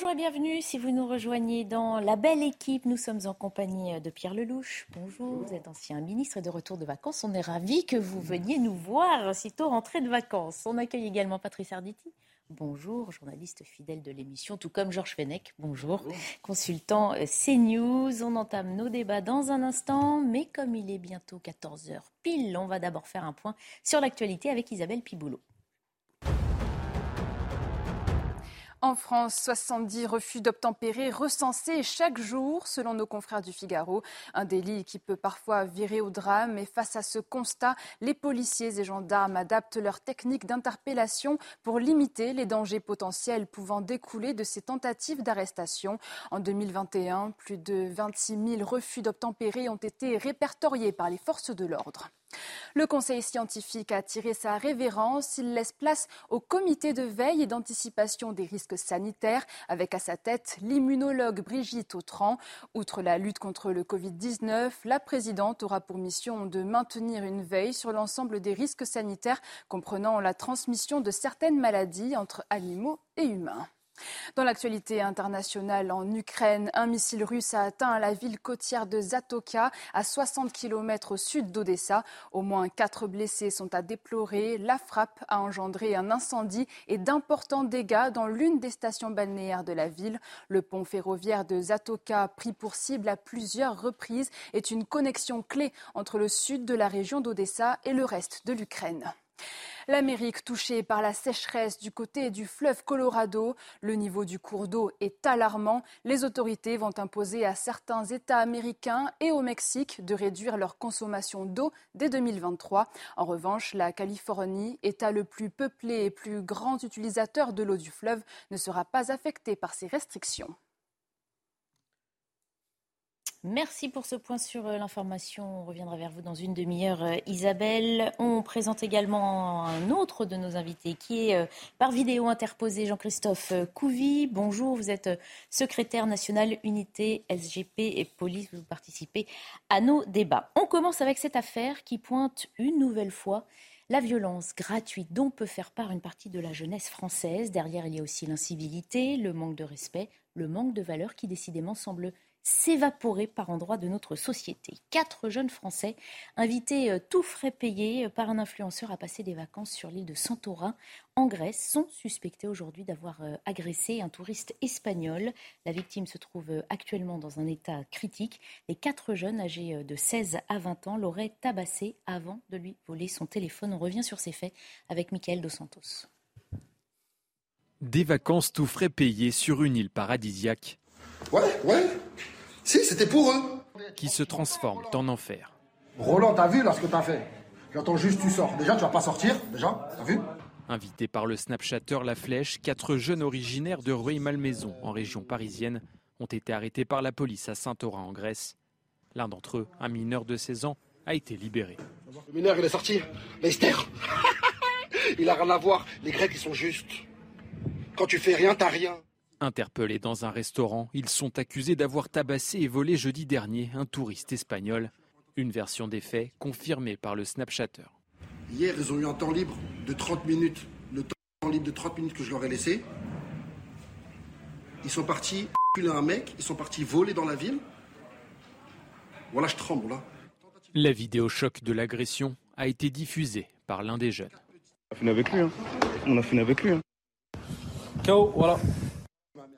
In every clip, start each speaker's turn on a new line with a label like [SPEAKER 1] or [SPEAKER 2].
[SPEAKER 1] Bonjour et bienvenue si vous nous rejoignez dans la belle équipe. Nous sommes en compagnie de Pierre Lelouch. Bonjour, vous êtes ancien ministre et de retour de vacances. On est ravis que vous veniez nous voir sitôt rentré de vacances. On accueille également Patrice Arditi. Bonjour, journaliste fidèle de l'émission, tout comme Georges Fenech. Bonjour, consultant euh, CNews. On entame nos débats dans un instant, mais comme il est bientôt 14h pile, on va d'abord faire un point sur l'actualité avec Isabelle Piboulot.
[SPEAKER 2] En France, 70 refus d'obtempérer recensés chaque jour, selon nos confrères du Figaro. Un délit qui peut parfois virer au drame. Et face à ce constat, les policiers et gendarmes adaptent leurs techniques d'interpellation pour limiter les dangers potentiels pouvant découler de ces tentatives d'arrestation. En 2021, plus de 26 000 refus d'obtempérer ont été répertoriés par les forces de l'ordre. Le Conseil scientifique a tiré sa révérence. Il laisse place au comité de veille et d'anticipation des risques sanitaires, avec à sa tête l'immunologue Brigitte Autran. Outre la lutte contre le Covid-19, la présidente aura pour mission de maintenir une veille sur l'ensemble des risques sanitaires, comprenant la transmission de certaines maladies entre animaux et humains. Dans l'actualité internationale, en Ukraine, un missile russe a atteint la ville côtière de Zatoka, à 60 km au sud d'Odessa. Au moins quatre blessés sont à déplorer. La frappe a engendré un incendie et d'importants dégâts dans l'une des stations balnéaires de la ville. Le pont ferroviaire de Zatoka, pris pour cible à plusieurs reprises, est une connexion clé entre le sud de la région d'Odessa et le reste de l'Ukraine. L'Amérique touchée par la sécheresse du côté du fleuve Colorado. Le niveau du cours d'eau est alarmant. Les autorités vont imposer à certains États américains et au Mexique de réduire leur consommation d'eau dès 2023. En revanche, la Californie, État le plus peuplé et plus grand utilisateur de l'eau du fleuve, ne sera pas affectée par ces restrictions.
[SPEAKER 1] Merci pour ce point sur euh, l'information. On reviendra vers vous dans une demi-heure, euh, Isabelle. On présente également un autre de nos invités qui est euh, par vidéo interposé, Jean-Christophe Couvi. Bonjour, vous êtes secrétaire national unité SGP et police. Vous participez à nos débats. On commence avec cette affaire qui pointe une nouvelle fois la violence gratuite dont peut faire part une partie de la jeunesse française. Derrière, il y a aussi l'incivilité, le manque de respect, le manque de valeur qui décidément semble s'évaporer par endroits de notre société. Quatre jeunes Français invités euh, tout frais payés euh, par un influenceur à passer des vacances sur l'île de Santorin en Grèce sont suspectés aujourd'hui d'avoir euh, agressé un touriste espagnol. La victime se trouve actuellement dans un état critique. Les quatre jeunes âgés de 16 à 20 ans l'auraient tabassé avant de lui voler son téléphone. On revient sur ces faits avec Michael Dos Santos.
[SPEAKER 3] Des vacances tout frais payées sur une île paradisiaque
[SPEAKER 4] Ouais, ouais. Si, c'était pour eux.
[SPEAKER 3] Qui se transforment en enfer.
[SPEAKER 4] Roland, t'as vu là ce que t'as fait J'attends juste tu sors. Déjà, tu vas pas sortir, déjà, t'as vu
[SPEAKER 3] Invité par le Snapchatter La Flèche, quatre jeunes originaires de Rueil-Malmaison, en région parisienne, ont été arrêtés par la police à Saint-Orin, en Grèce. L'un d'entre eux, un mineur de 16 ans, a été libéré.
[SPEAKER 4] Le mineur, il est sorti. L'Esther Il a rien à voir. Les Grecs, ils sont justes. Quand tu fais rien, t'as rien.
[SPEAKER 3] Interpellés dans un restaurant, ils sont accusés d'avoir tabassé et volé jeudi dernier un touriste espagnol. Une version des faits confirmée par le Snapchatter.
[SPEAKER 4] Hier, ils ont eu un temps libre de 30 minutes. Le temps libre de 30 minutes que je leur ai laissé. Ils sont partis un mec, ils sont partis voler dans la ville. Voilà, je tremble là.
[SPEAKER 3] La vidéo choc de l'agression a été diffusée par l'un des jeunes.
[SPEAKER 5] On a fini avec lui. Hein. On a fini avec lui. Hein.
[SPEAKER 3] voilà.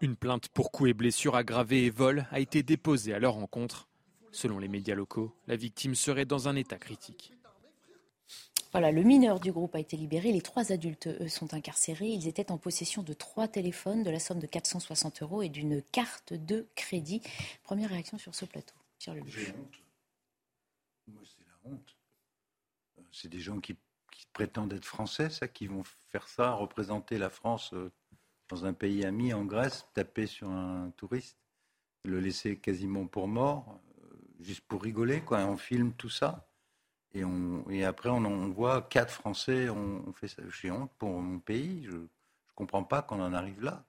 [SPEAKER 3] Une plainte pour coups et blessures aggravées et vol a été déposée à leur rencontre. Selon les médias locaux, la victime serait dans un état critique.
[SPEAKER 1] Voilà, le mineur du groupe a été libéré. Les trois adultes, eux, sont incarcérés. Ils étaient en possession de trois téléphones, de la somme de 460 euros et d'une carte de crédit. Première réaction sur ce plateau.
[SPEAKER 6] J'ai honte. Moi, c'est la honte. Euh, c'est des gens qui, qui prétendent être français, ça, qui vont faire ça, représenter la France euh, dans un pays ami en Grèce, taper sur un touriste, le laisser quasiment pour mort, euh, juste pour rigoler, quoi. On filme tout ça. Et, on, et après, on, on voit quatre Français, on, on fait ça. J'ai honte pour mon pays. Je ne comprends pas qu'on en arrive là.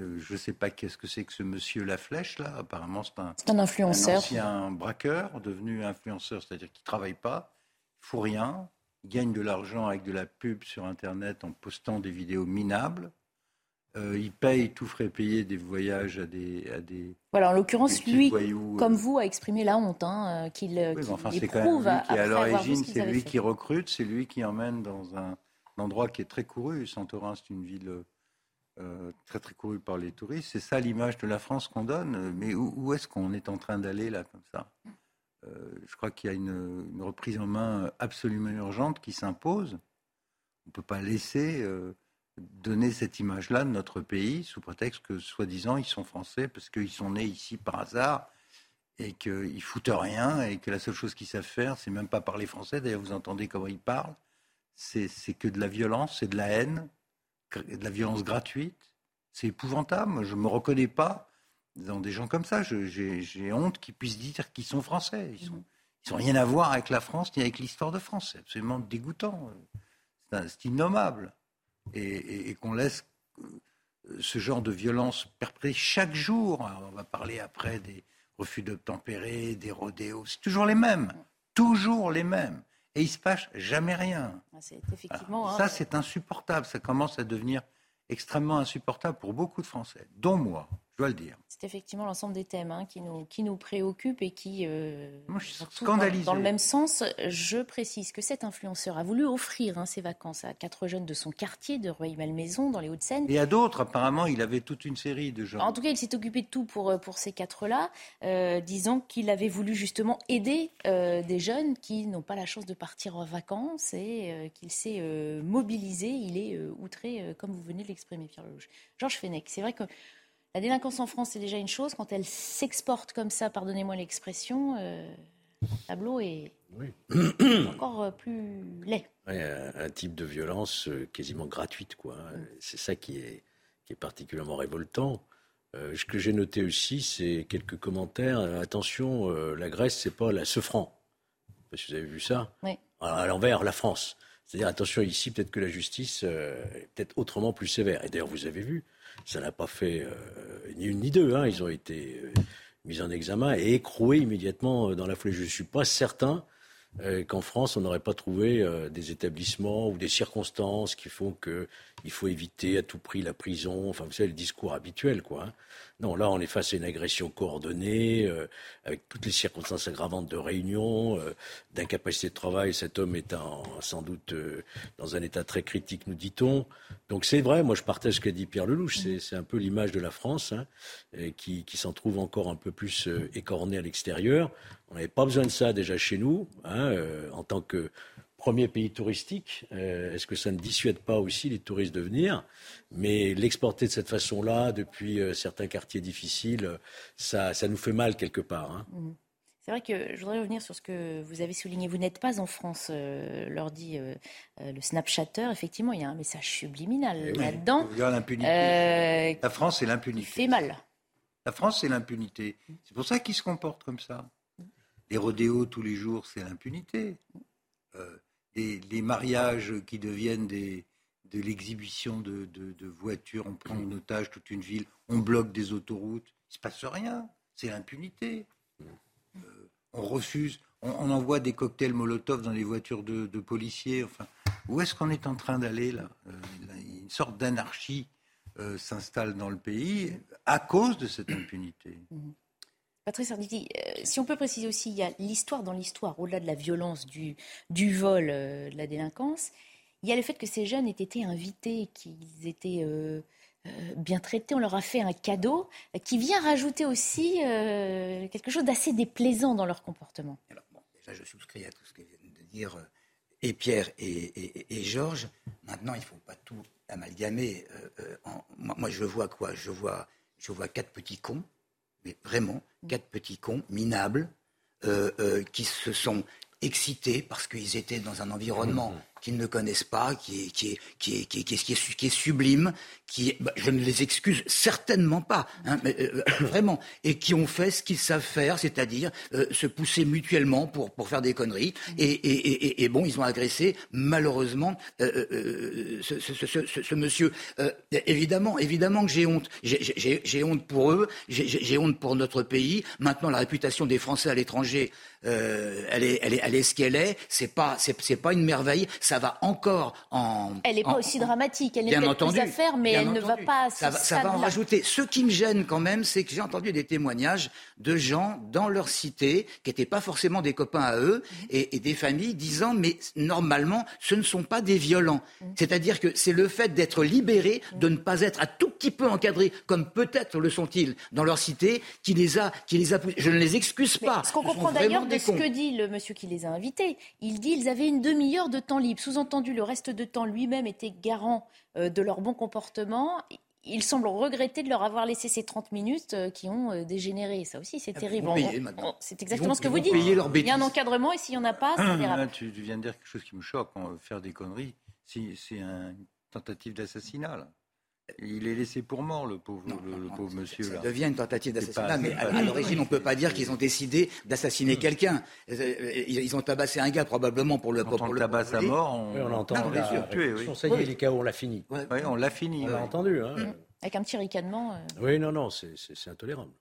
[SPEAKER 6] Euh, je ne sais pas qu'est-ce que c'est que ce monsieur La Flèche, là. Apparemment, c'est un,
[SPEAKER 1] C'est un influenceur.
[SPEAKER 6] un ancien braqueur, devenu influenceur, c'est-à-dire qu'il ne travaille pas, il ne fout rien, il gagne de l'argent avec de la pub sur Internet en postant des vidéos minables. Euh, il paye, tout frais payé, des voyages à des, à des
[SPEAKER 1] Voilà, en l'occurrence, lui,
[SPEAKER 6] voyous, euh.
[SPEAKER 1] comme vous, a exprimé la honte hein, euh, qu'il
[SPEAKER 6] Oui,
[SPEAKER 1] qu'il
[SPEAKER 6] enfin,
[SPEAKER 1] éprouve
[SPEAKER 6] qui est à l'origine, c'est lui
[SPEAKER 1] fait.
[SPEAKER 6] qui recrute, c'est lui qui emmène dans un, un endroit qui est très couru. Santorin, c'est une ville euh, très très courue par les touristes. C'est ça l'image de la France qu'on donne. Mais où, où est-ce qu'on est en train d'aller là comme ça? Euh, Je crois qu'il y a une, une reprise en main absolument urgente qui s'impose. On ne peut pas laisser donner cette image-là de notre pays sous prétexte que, soi-disant, ils sont français parce qu'ils sont nés ici par hasard et qu'ils foutent rien et que la seule chose qu'ils savent faire, c'est même pas parler français. D'ailleurs, vous entendez comment ils parlent. C'est que de la violence, c'est de la haine, de la violence gratuite. C'est épouvantable. Je me reconnais pas dans des gens comme ça. J'ai honte qu'ils puissent dire qu'ils sont français. Ils sont, ils ont rien à voir avec la France ni avec l'histoire de France. C'est absolument dégoûtant. C'est innommable. Et, et- et qu'on laisse euh, ce genre de violence perpétrée chaque jour. On va parler après des refus d'obtempérer, des rodéos. C'est toujours les mêmes. Toujours les mêmes. Et il se passe jamais rien.
[SPEAKER 1] Ah, effectivement.
[SPEAKER 6] Alors,
[SPEAKER 1] hein,
[SPEAKER 6] ça, c'est insupportable. Ça commence à devenir extrêmement insupportable pour beaucoup de Français, dont moi, dois le dire.
[SPEAKER 1] C'est effectivement l'ensemble des thèmes hein, qui, nous, qui nous préoccupent et qui. euh,
[SPEAKER 6] Moi, je suis
[SPEAKER 1] vont tous
[SPEAKER 6] scandalisé.
[SPEAKER 1] Dans, dans le même sens, je précise que cet influenceur a voulu offrir hein, ses vacances à quatre jeunes de son quartier de Rueil-Malmaison, dans les Hauts-de-Seine.
[SPEAKER 6] Et à d'autres, apparemment, il avait toute une série de gens.
[SPEAKER 1] En tout cas, il s'est occupé de tout pour, euh, pour ces quatre-là, euh, disant qu'il avait voulu justement aider euh, des jeunes qui n'ont pas la chance de partir en vacances et euh, qu'il s'est mobilisé. Il est outré, comme vous venez de l'exprimer, Pierre Lelouch. Georges Fenech, c'est vrai que la délinquance en France, c'est déjà une chose. Quand elle s'exporte comme ça, pardonnez-moi l'expression, euh, le tableau est
[SPEAKER 7] Oui.
[SPEAKER 1] encore euh, plus laid.
[SPEAKER 7] Ouais, un, un type de violence euh, quasiment gratuite, quoi. C'est ça qui est, qui est particulièrement révoltant. Euh, ce que j'ai noté aussi, c'est quelques commentaires. Attention, euh, la Grèce, c'est pas la ce franc. Parce que vous avez vu ça
[SPEAKER 1] Oui.
[SPEAKER 7] À à l'envers, la France. C'est-à-dire, attention, ici, peut-être que la justice euh, est peut-être autrement plus sévère. Et d'ailleurs, vous avez vu, ça n'a pas fait euh, ni une ni deux. Hein. Ils ont été euh, mis en examen et écroués immédiatement euh, dans la foulée. Je ne suis pas certain qu'en France, on n'aurait pas trouvé des établissements ou des circonstances qui font qu'il faut éviter à tout prix la prison. Enfin, vous savez, le discours habituel, quoi. hein. Non, là, on est face à une agression coordonnée, euh, avec toutes les circonstances aggravantes de réunion, euh, d'incapacité de travail. Cet homme est en- sans doute euh, dans un état très critique, nous dit-on. Donc c'est vrai, moi je partage ce qu'a dit Pierre Lelouch, c'est, un peu l'image de la France, hein, qui, s'en trouve encore un peu plus écornée à l'extérieur. On n'avait pas besoin de ça déjà chez nous, hein, en tant que premier pays touristique. Euh, est-ce que ça ne dissuade pas aussi les touristes de venir? Mais l'exporter de cette façon-là, depuis euh, certains quartiers difficiles, ça, ça nous fait mal quelque part. hein.
[SPEAKER 1] C'est vrai que je voudrais revenir sur ce que vous avez souligné. Vous n'êtes pas en France, euh, leur dit euh, euh, le Snapchatter. Effectivement, il y a un message subliminal
[SPEAKER 6] Eh oui.
[SPEAKER 1] là-dedans.
[SPEAKER 6] L'impunité.
[SPEAKER 1] Euh,
[SPEAKER 6] La France, c'est
[SPEAKER 1] qui
[SPEAKER 6] l'impunité.
[SPEAKER 1] fait mal.
[SPEAKER 6] La France, c'est l'impunité. C'est pour ça qu'ils se comportent comme ça. Les rodéos tous les jours, c'est l'impunité. Les, mariages qui deviennent des, de l'exhibition de, de- voitures, on prend en otage toute une ville, on bloque des autoroutes, il ne se passe rien. C'est l'impunité. Euh, on refuse, on, envoie des cocktails Molotov dans les voitures de, policiers. Enfin, où est-ce qu'on est en train d'aller là Euh, Une sorte d'anarchie euh, s'installe dans le pays à cause de cette impunité.
[SPEAKER 1] Patrice Arditi, euh, si on peut préciser aussi, il y a l'histoire dans l'histoire, au-delà de la violence, du, vol, euh, de la délinquance, il y a le fait que ces jeunes aient été invités, qu'ils étaient euh, bien traités, on leur a fait un cadeau qui vient rajouter aussi quelque chose d'assez déplaisant dans leur comportement.
[SPEAKER 8] Alors, bon, déjà, je souscris à tout ce que viennent de dire et Pierre et, Georges. Maintenant, il ne faut pas tout amalgamer. En- moi, je vois quoi? Je vois, je vois quatre petits cons, mais vraiment, quatre petits cons minables, euh, euh, qui se sont excités parce qu'ils étaient dans un environnement qu'ils ne connaissent pas, qui est, qui est, qui est, qui est, qui est, qui est sublime, qui, bah, je ne les excuse certainement pas, hein, euh, euh, vraiment, et qui ont fait ce qu'ils savent faire, c'est-à-dire euh, se pousser mutuellement pour, pour faire des conneries. Et, et, et, bon, ils ont agressé malheureusement ce, monsieur. évidemment, évidemment que j'ai honte. J'ai honte pour eux, j'ai honte pour notre pays. Maintenant, la réputation des Français à l'étranger elle, est, elle, est, elle est ce qu'elle est. C'est pas, pas une merveille. Ça va encore en.
[SPEAKER 1] Elle n'est pas aussi dramatique. Elle n'est pas plus à faire, mais elle ne va pas. À
[SPEAKER 8] ça, va, ça va en rajouter. Ce qui me gêne quand même, c'est que j'ai entendu des témoignages de gens dans leur cité qui n'étaient pas forcément des copains à eux mhm. et, et, des familles disant mais normalement ce ne sont pas des violents. Mhm. C'est-à-dire que c'est le fait d'être libéré, de ne pas être un tout petit peu encadré, comme peut-être le sont-ils dans leur cité, qui les a, qui les a. Je ne les excuse pas.
[SPEAKER 1] Ce qu'on comprend d'ailleurs de ce que dit le monsieur qui les a invités. Il dit qu'ils avaient une demi-heure de temps libre. Sous-entendu, le reste de temps, lui-même était garant euh, de leur bon comportement. Il semble regretter de leur avoir laissé ces 30 minutes euh, qui ont euh, dégénéré. Ça aussi, c'est ah, terrible. C'est exactement ce que vous dites. Il y a un encadrement et s'il n'y en a pas, ça dérape.
[SPEAKER 6] tu, viens de dire quelque chose qui me choque. Faire des conneries, c'est une tentative d'assassinat. Il est laissé pour mort, le pauvre, le, pauvre monsieur.
[SPEAKER 8] Ça, devient une tentative d'assassinat, mais à, l'origine, on ne peut pas dire qu'ils ont décidé d'assassiner hmm. quelqu'un. Ils ont tabassé un gars probablement pour le.
[SPEAKER 6] Quand pour on le tabasse à mort, on,
[SPEAKER 7] oui, on l'entend. tuer, oui. Ça y est, les chaos, on l'a fini.
[SPEAKER 6] Oui, on l'a fini.
[SPEAKER 7] On l'a entendu. Hein.
[SPEAKER 1] Hmm. Avec un petit ricanement. Euh.
[SPEAKER 7] Oui, non, non, c'est intolérable.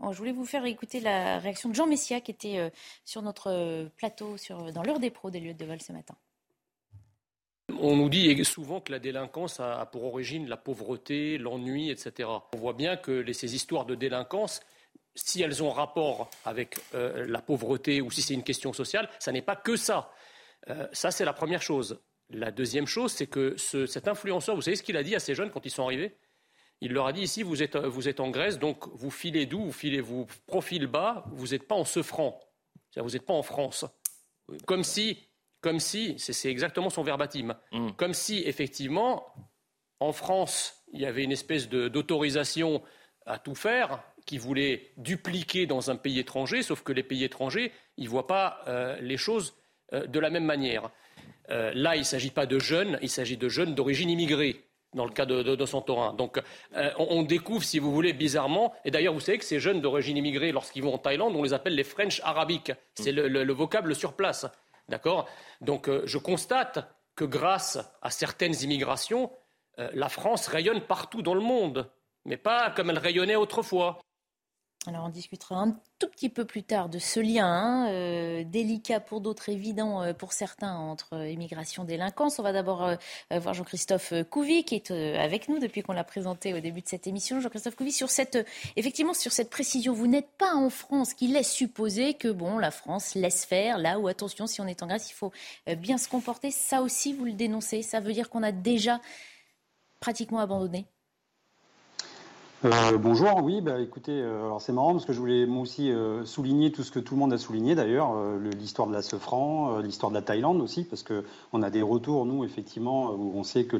[SPEAKER 1] Oh, je voulais vous faire écouter la réaction de Jean Messia qui était euh, sur notre euh, plateau sur, dans l'heure des pros des lieux de vol ce matin.
[SPEAKER 9] On nous dit souvent que la délinquance a pour origine la pauvreté, l'ennui, etc. On voit bien que ces histoires de délinquance, si elles ont rapport avec euh, la pauvreté ou si c'est une question sociale, ça n'est pas que ça. Euh, ça, c'est la première chose. La deuxième chose, c'est que cet influenceur, vous savez ce qu'il a dit à ces jeunes quand ils sont arrivés? Il leur a dit ici, vous êtes, en Grèce, donc vous filez d'où? Vous filez, vous profil bas, vous n'êtes pas en ce franc. Vous n'êtes pas en France. Comme si comme si, c'est exactement son verbatim, mm. comme si effectivement, en France, il y avait une espèce d'autorisation à tout faire qui voulait dupliquer dans un pays étranger, sauf que les pays étrangers, ils ne voient pas euh, les choses euh, de la même manière. Euh, là, il ne s'agit pas de jeunes, il s'agit de jeunes d'origine immigrée dans le cas de, de, Santorin. Donc on, découvre, si vous voulez, bizarrement, et d'ailleurs vous savez que ces jeunes d'origine immigrée, lorsqu'ils vont en Thaïlande, on les appelle les French arabiques. C'est le, le, vocable sur place. D'accord? Donc euh, je constate que grâce à certaines immigrations, euh, la France rayonne partout dans le monde, mais pas comme elle rayonnait autrefois.
[SPEAKER 1] Alors on discutera un tout petit peu plus tard de ce lien hein, euh, délicat pour d'autres, évident euh, pour certains entre euh, immigration et délinquance. On va d'abord voir Jean-Christophe Couvi qui est avec nous depuis qu'on l'a présenté au début de cette émission. Jean-Christophe Couvi, sur cette, effectivement sur cette précision, vous n'êtes pas en France qui laisse supposer que bon, la France laisse faire là où attention, si on est en Grèce, il faut bien se comporter. Ça aussi, vous le dénoncez. Ça veut dire qu'on a déjà pratiquement abandonné
[SPEAKER 10] euh, bonjour, oui, bah, écoutez, euh, alors c'est marrant parce que je voulais moi aussi euh, souligner tout ce que tout le monde a souligné d'ailleurs, l'histoire de la Sefran, l'histoire de la Thaïlande aussi, parce qu'on a des retours, nous, effectivement, où on sait que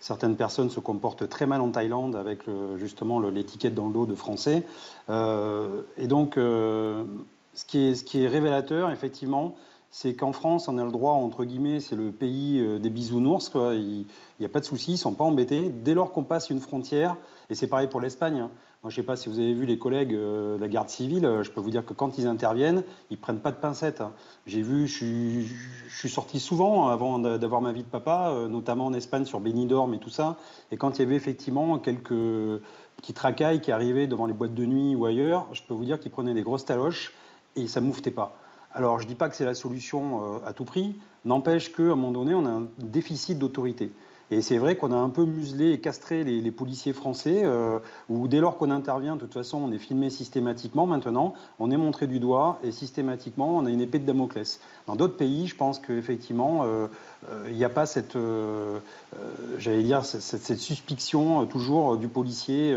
[SPEAKER 10] certaines personnes se comportent très mal en Thaïlande avec justement l'étiquette dans le de français. et donc, ce qui, est, ce qui est révélateur, effectivement, c'est qu'en France, on a le droit, entre guillemets, c'est le pays des bisounours, quoi. il n'y a pas de souci, ils ne sont pas embêtés. Dès lors qu'on passe une frontière, et c'est pareil pour l'Espagne. Hein. Moi, je ne sais pas si vous avez vu les collègues euh, de la garde civile, euh, je peux vous dire que quand ils interviennent, ils ne prennent pas de pincettes. Hein. J'ai vu, je suis, sorti souvent avant d'avoir ma vie de papa, euh, notamment en Espagne sur Benidorm et tout ça. Et quand il y avait effectivement quelques petits tracailles qui arrivaient devant les boîtes de nuit ou ailleurs, je peux vous dire qu'ils prenaient des grosses taloches et ça mouftait pas. Alors, je ne dis pas que c'est la solution à tout prix, n'empêche qu'à un moment donné, on a un déficit d'autorité. Et c'est vrai qu'on a un peu muselé et castré les, policiers français, euh, où dès lors qu'on intervient, de toute façon, on est filmé systématiquement maintenant, on est montré du doigt et systématiquement, on a une épée de Damoclès. Dans d'autres pays, je pense qu'effectivement, euh, il n'y a pas cette, j'allais dire, cette, suspicion toujours du policier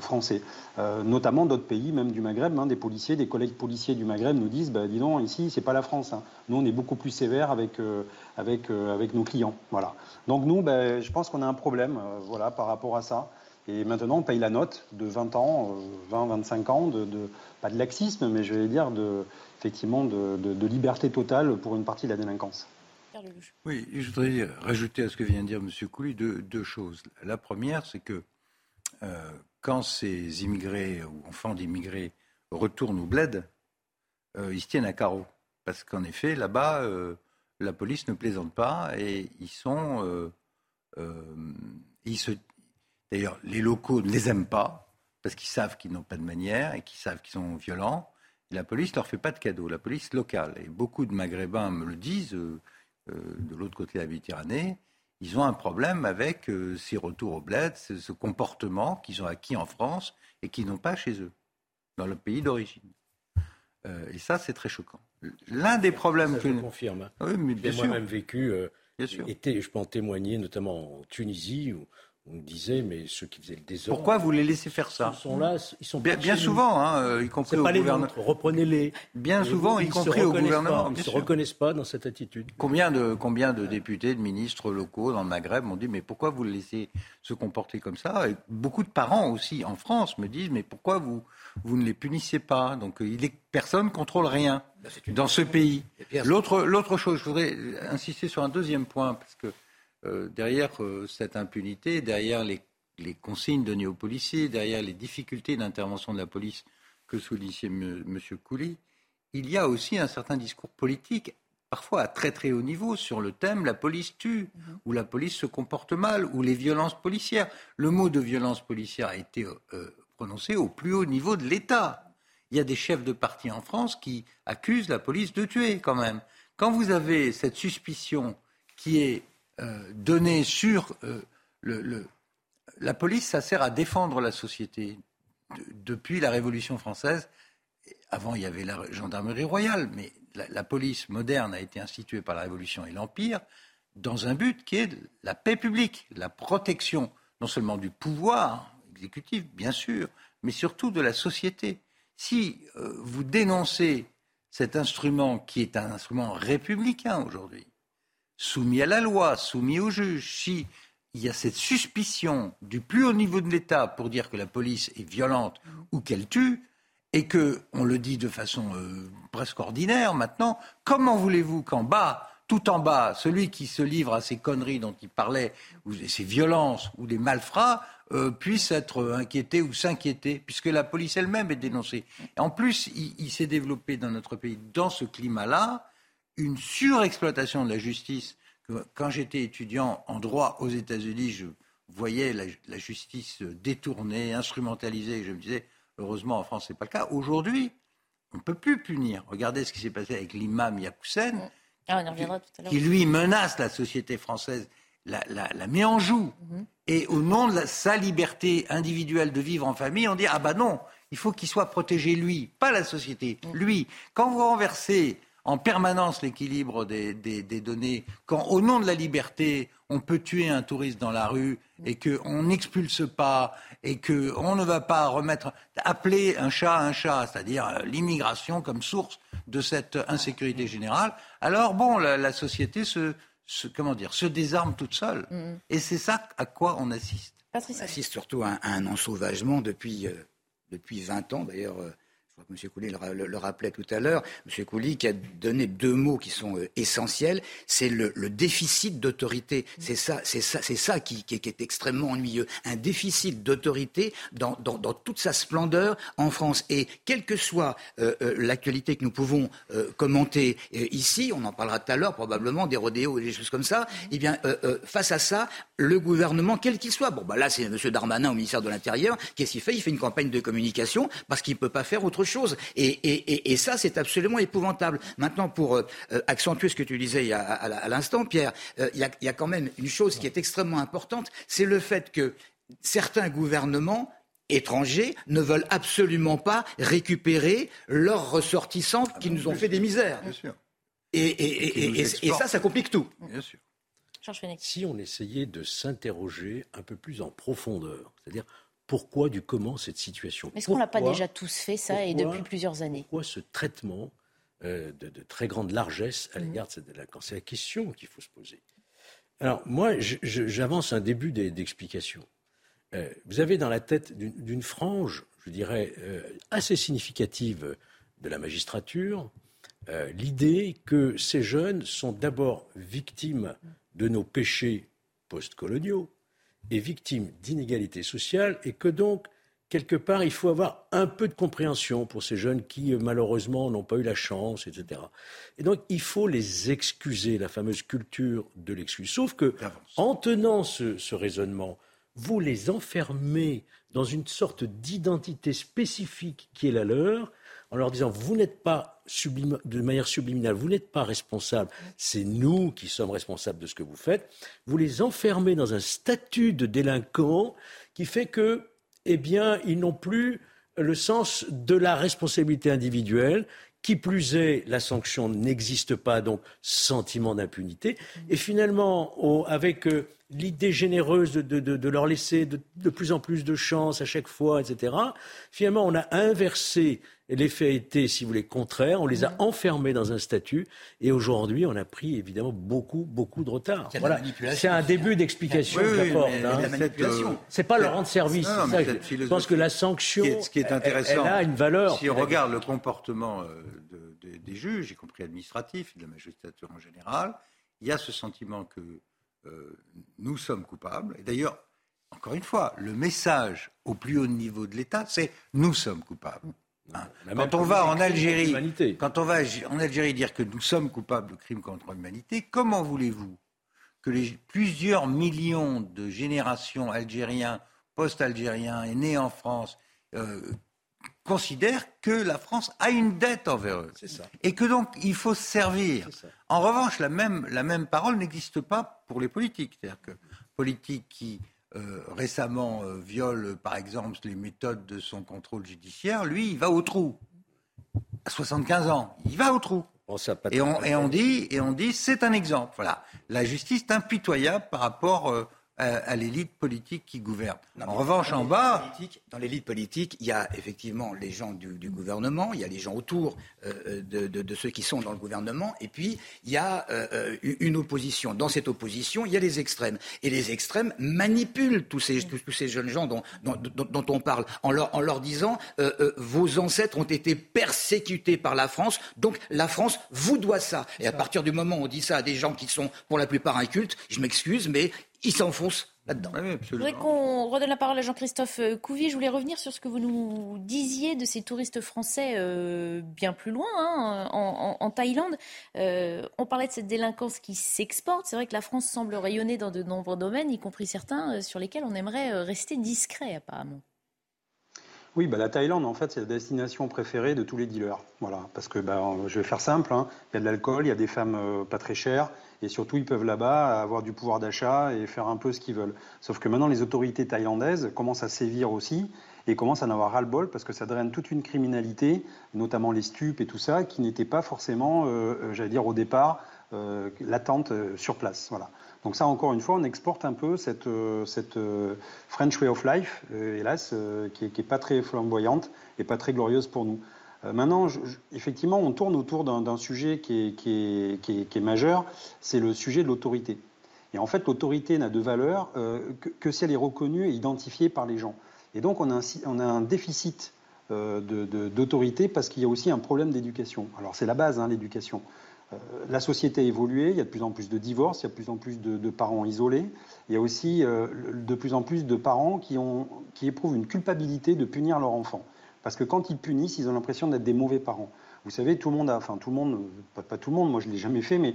[SPEAKER 10] français. notamment d'autres pays, même du Maghreb, hein, des policiers, des collègues policiers du Maghreb nous disent, bah, dis donc, ici, c'est pas la France. Hein. Nous, on est beaucoup plus sévère avec, avec, avec nos clients. Voilà. Donc nous, ben, je pense qu'on a un problème voilà, par rapport à ça. Et maintenant, on paye la note de 20 ans, 20, 25 ans, pas de laxisme, mais je vais dire effectivement de, liberté totale pour une partie de la délinquance.
[SPEAKER 6] Oui, je voudrais rajouter à ce que vient de dire M. Couly deux, choses. La première, c'est que euh, quand ces immigrés ou enfants d'immigrés retournent au bled, euh, ils se tiennent à carreau. Parce qu'en effet, là-bas, euh, la police ne plaisante pas et ils sont. ils se... D'ailleurs, les locaux ne les aiment pas parce qu'ils savent qu'ils n'ont pas de manière et qu'ils savent qu'ils sont violents. La police ne leur fait pas de cadeaux, la police locale. Et beaucoup de Maghrébins me le disent, de l'autre côté de la Méditerranée, ils ont un problème avec euh, ces retours au bled, ce, comportement qu'ils ont acquis en France et qu'ils n'ont pas chez eux, dans le pays d'origine. Euh, et ça, c'est très choquant. L'un des problèmes
[SPEAKER 7] ça,
[SPEAKER 6] que...
[SPEAKER 7] Je confirme. Hein.
[SPEAKER 6] Oui, mais bien
[SPEAKER 7] J'ai moi-même vécu, euh,
[SPEAKER 6] bien sûr.
[SPEAKER 7] Je peux en témoigner, notamment en Tunisie, où on me disait, mais ceux qui faisaient le désordre.
[SPEAKER 6] Pourquoi vous les laissez faire ça
[SPEAKER 7] Ils sont là, ils sont
[SPEAKER 6] bien, bien souvent, hein, euh, y compris au
[SPEAKER 7] pas
[SPEAKER 6] gouvernement.
[SPEAKER 7] Reprenez-les.
[SPEAKER 6] Bien souvent, y compris au gouvernement.
[SPEAKER 7] Ils ne se reconnaissent pas dans cette attitude.
[SPEAKER 6] Combien de, combien de députés, de ministres locaux dans le Maghreb m'ont dit mais pourquoi vous le laissez se comporter comme ça? Et beaucoup de parents aussi en France me disent mais pourquoi vous, vous ne les punissez pas? Donc il est, personne ne contrôle rien
[SPEAKER 8] Bah,
[SPEAKER 6] dans ce pays. L'autre, l'autre chose, je voudrais insister sur un deuxième point parce que euh, derrière euh, cette impunité, derrière les les consignes données aux policiers, derrière les difficultés d'intervention de la police que soulignait M. Couly, il y a aussi un certain discours politique, parfois à très très haut niveau, sur le thème la police tue,
[SPEAKER 1] Mhm.
[SPEAKER 6] ou la police se comporte mal, ou les violences policières. Le mot de violence policière a été euh, prononcé au plus haut niveau de l'État. Il y a des chefs de parti en France qui accusent la police de tuer quand même. Quand vous avez cette suspicion qui est euh, donnée sur euh, le, la police, ça sert à défendre la société. De, depuis la Révolution française, avant il y avait la gendarmerie royale, mais la, la, police moderne a été instituée par la Révolution et l'Empire dans un but qui est la paix publique, la protection non seulement du pouvoir exécutif, bien sûr, mais surtout de la société. Si euh, vous dénoncez cet instrument qui est un instrument républicain aujourd'hui, soumis à la loi, soumis au juge, si il y a cette suspicion du plus haut niveau de l'État pour dire que la police est violente ou qu'elle tue, et que on le dit de façon euh, presque ordinaire maintenant, comment voulez-vous qu'en bas, tout en bas, celui qui se livre à ces conneries dont il parlait, ou ces violences ou des malfrats, euh, puisse être inquiété ou s'inquiéter, puisque la police elle-même est dénoncée. En plus, il, il s'est développé dans notre pays, dans ce climat-là, une surexploitation de la justice quand j'étais étudiant en droit aux États-Unis, je voyais la, la, justice détournée, instrumentalisée. Je me disais, heureusement, en France, ce n'est pas le cas. Aujourd'hui, on ne peut plus punir. Regardez ce qui s'est passé avec l'imam Yakoussen,
[SPEAKER 1] ah, qui,
[SPEAKER 6] qui, lui menace la société française, la, la, la met en joue. Mm -hmm. Et au nom de la, sa liberté individuelle de vivre en famille, on dit, ah ben non, il faut qu'il soit protégé lui, pas la société, mm -hmm. lui. Quand vous renversez en permanence l'équilibre des, des, des, données, quand au nom de la liberté, on peut tuer un touriste dans la rue et qu'on n'expulse pas et qu'on ne va pas remettre, appeler un chat un chat, c'est-à-dire l'immigration comme source de cette insécurité générale, alors bon, la, la société se, se, comment dire, se désarme toute seule. Mmh. Et c'est ça à quoi on assiste.
[SPEAKER 8] On assiste surtout à, à un ensauvagement depuis, euh, depuis 20 ans, d'ailleurs. Euh, M. Couly le, rappelait tout à l'heure, M. Couly qui a donné deux mots qui sont euh, essentiels, c'est le, déficit d'autorité. C'est ça, c'est ça, c'est ça qui, est extrêmement ennuyeux. Un déficit d'autorité dans, toute sa splendeur en France. Et quelle que soit euh, euh, l'actualité que nous pouvons commenter ici, on en parlera tout à l'heure probablement des rodéos et des choses comme ça. Eh bien, face à ça, le gouvernement, quel qu'il soit, bon bah là c'est M. Darmanin au ministère de l'Intérieur, qu'est-ce qu'il fait? Il fait une campagne de communication parce qu'il peut pas faire autre chose. Et, et, et, et ça, c'est absolument épouvantable. Maintenant, pour euh, accentuer ce que tu disais à, à, à l'instant, Pierre, il y, a, y, a, quand même une chose qui est extrêmement importante, c'est le fait que certains gouvernements étrangers ne veulent absolument pas récupérer leurs ressortissants qui nous ont fait des misères.
[SPEAKER 6] Bien sûr.
[SPEAKER 8] Et, et ça, ça complique tout.
[SPEAKER 6] Bien sûr.
[SPEAKER 7] Si on essayait de s'interroger un peu plus en profondeur, c'est-à-dire pourquoi du comment cette situation?
[SPEAKER 1] Est-ce qu'on l'a pas déjà tous fait, ça, pourquoi, et depuis plusieurs années?
[SPEAKER 7] Pourquoi ce traitement euh, de, de, très grande largesse à l'égard mmh. de cette délinquance C'est la question qu'il faut se poser? Alors, moi, j'avance un début d'explication. Euh, vous avez dans la tête d'une frange, je dirais, euh, assez significative de la magistrature, l'idée que ces jeunes sont d'abord victimes de nos péchés postcoloniaux et victimes d'inégalités sociales et que donc quelque part, il faut avoir un peu de compréhension pour ces jeunes qui, euh, malheureusement, n'ont pas eu la chance, etc. Et donc, il faut les excuser, la fameuse culture de l'excuse. Sauf que, en tenant ce, raisonnement, vous les enfermez dans une sorte d'identité spécifique qui est la leur, en leur disant, vous n'êtes pas de manière subliminale, vous n'êtes pas responsable, c'est nous qui sommes responsables de ce que vous faites. Vous les enfermez dans un statut de délinquant qui fait que eh bien, ils n'ont plus le sens de la responsabilité individuelle. Qui plus est, la sanction n'existe pas, donc sentiment d'impunité. Et finalement, avec euh, l'idée généreuse de, leur laisser de, plus en plus de chance à chaque fois, etc., finalement, on a inversé L'effet été, si vous voulez, contraire. On les a enfermés dans un statut. Et aujourd'hui, on a pris évidemment beaucoup, beaucoup de retard. Voilà. C'est un début d'explication que j'apporte. Hein. C'est pas leur rendre service. je pense que la sanction, ce qui est, intéressant, elle, a une valeur.
[SPEAKER 6] Si on regarde le comportement euh, des juges, y compris administratifs, de la magistrature en général, il y a ce sentiment que euh, nous sommes coupables. Et d'ailleurs, encore une fois, le message au plus haut niveau de l'État, c'est nous sommes coupables. Hein. Quand on va en Algérie, quand on va en Algérie dire que nous sommes coupables de crimes contre l'humanité, comment voulez-vous que les plusieurs millions de générations algériens, post-algériens et nés en France euh, considèrent que la France a une dette envers eux et que donc il faut se servir. En revanche, la même, la même parole n'existe pas pour les politiques, c'est-à-dire que politiques qui euh, récemment euh, viole, par exemple, les méthodes de son contrôle judiciaire, lui, il va au trou. À 75 ans, il va au trou. et, on, et, on, dit, et on dit, c'est un exemple. Voilà, la justice est impitoyable par rapport euh, à, l'élite politique qui gouverne. en revanche, en bas.
[SPEAKER 8] dans l'élite politique, il y a effectivement les gens du, gouvernement, il y a les gens autour euh, de, ceux qui sont dans le gouvernement, et puis il y a euh, une opposition. Dans cette opposition, il y a les extrêmes. Et les extrêmes manipulent tous ces, tous, ces jeunes gens dont, dont, on parle, en leur, en leur disant euh, vos ancêtres ont été persécutés par la France, donc la France vous doit ça. Et à partir du moment où on dit ça à des gens qui sont pour la plupart incultes, je m'excuse, mais il s'enfonce là-dedans.
[SPEAKER 1] je voudrais qu'on redonne la parole à Jean-Christophe euh, Couvi. Je voulais revenir sur ce que vous nous disiez de ces touristes français euh, bien plus loin, hein, en, Thaïlande. Euh, on parlait de cette délinquance qui s'exporte. C'est vrai que la France semble rayonner dans de nombreux domaines, y compris certains sur lesquels on aimerait rester discret, apparemment.
[SPEAKER 10] Oui, bah, la Thaïlande, en fait, c'est la destination préférée de tous les dealers. Voilà, parce que bah, je vais faire simple, hein. il y a de l'alcool, il y a des femmes pas très chères, et surtout, ils peuvent là-bas avoir du pouvoir d'achat et faire un peu ce qu'ils veulent. Sauf que maintenant, les autorités thaïlandaises commencent à sévir aussi et commencent à en avoir ras-le-bol parce que ça draine toute une criminalité, notamment les stupes et tout ça, qui n'était pas forcément, euh, euh, j'allais dire au départ, euh, latente sur place. Voilà. Donc ça, encore une fois, on exporte un peu cette, cette French way of life, hélas, qui n'est pas très flamboyante et pas très glorieuse pour nous. Euh, maintenant, effectivement, on tourne autour d'un sujet qui est, majeur, c'est le sujet de l'autorité. Et en fait, l'autorité n'a de valeur euh, que, si elle est reconnue et identifiée par les gens. Et donc, on a un, déficit euh, d'autorité parce qu'il y a aussi un problème d'éducation. Alors, c'est la base, hein, l'éducation. La société a évolué, il y a de plus en plus de divorces, il y a de plus en plus de, parents isolés, il y a aussi de plus en plus de parents qui, éprouvent une culpabilité de punir leur enfant. Parce que quand ils punissent, ils ont l'impression d'être des mauvais parents. Vous savez, tout le monde a, enfin tout le monde, pas, tout le monde, moi je ne l'ai jamais fait, mais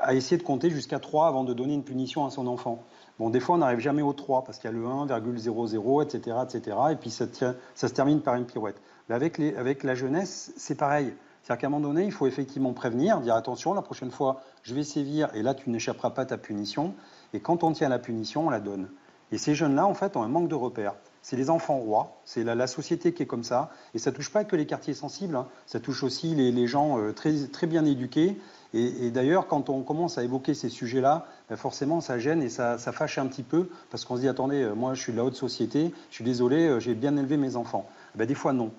[SPEAKER 10] a essayé de compter jusqu'à 3 avant de donner une punition à son enfant. Bon, des fois, on n'arrive jamais au 3 parce qu'il y a le 1,00, etc., etc. Et puis ça, ça, se termine par une pirouette. Mais avec la jeunesse, c'est pareil. C'est-à-dire qu'à un moment donné, il faut effectivement prévenir, dire attention, la prochaine fois, je vais sévir et là, tu n'échapperas pas à ta punition. Et quand on tient la punition, on la donne. Et ces jeunes-là, en fait, ont un manque de repères c'est les enfants rois, c'est la, société qui est comme ça. Et ça touche pas que les quartiers sensibles, hein. ça touche aussi les, gens euh, très, très bien éduqués. Et, d'ailleurs, quand on commence à évoquer ces sujets-là, ben forcément, ça gêne et ça, fâche un petit peu, parce qu'on se dit, attendez, euh, moi je suis de la haute société, je suis désolé, euh, j'ai bien élevé mes enfants. Ben, des fois, non.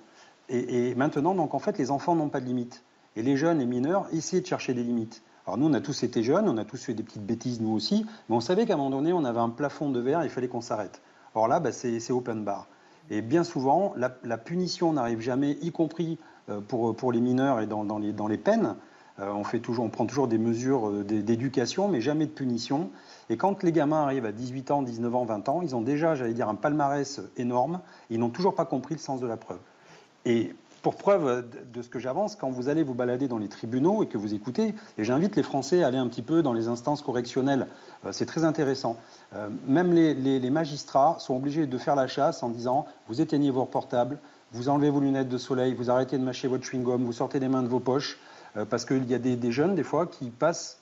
[SPEAKER 10] Et, et maintenant, donc en fait, les enfants n'ont pas de limites. Et les jeunes et mineurs essaient de chercher des limites. Alors nous, on a tous été jeunes, on a tous fait des petites bêtises, nous aussi, mais on savait qu'à un moment donné, on avait un plafond de verre, il fallait qu'on s'arrête. Or là, bah, c'est open bar. Et bien souvent, la, punition n'arrive jamais, y compris pour, pour les mineurs et dans, dans, les, dans les peines. on, fait toujours, on prend toujours des mesures d'éducation, mais jamais de punition. Et quand les gamins arrivent à 18 ans, 19 ans, 20 ans, ils ont déjà, j'allais dire, un palmarès énorme. Ils n'ont toujours pas compris le sens de la preuve. Et pour preuve de ce que j'avance, quand vous allez vous balader dans les tribunaux et que vous écoutez, et j'invite les Français à aller un petit peu dans les instances correctionnelles, euh, c'est très intéressant. Euh, même les, magistrats sont obligés de faire la chasse en disant vous éteignez vos portables, vous enlevez vos lunettes de soleil, vous arrêtez de mâcher votre chewing-gum, vous sortez les mains de vos poches, euh, parce qu'il y a des, jeunes, des fois, qui passent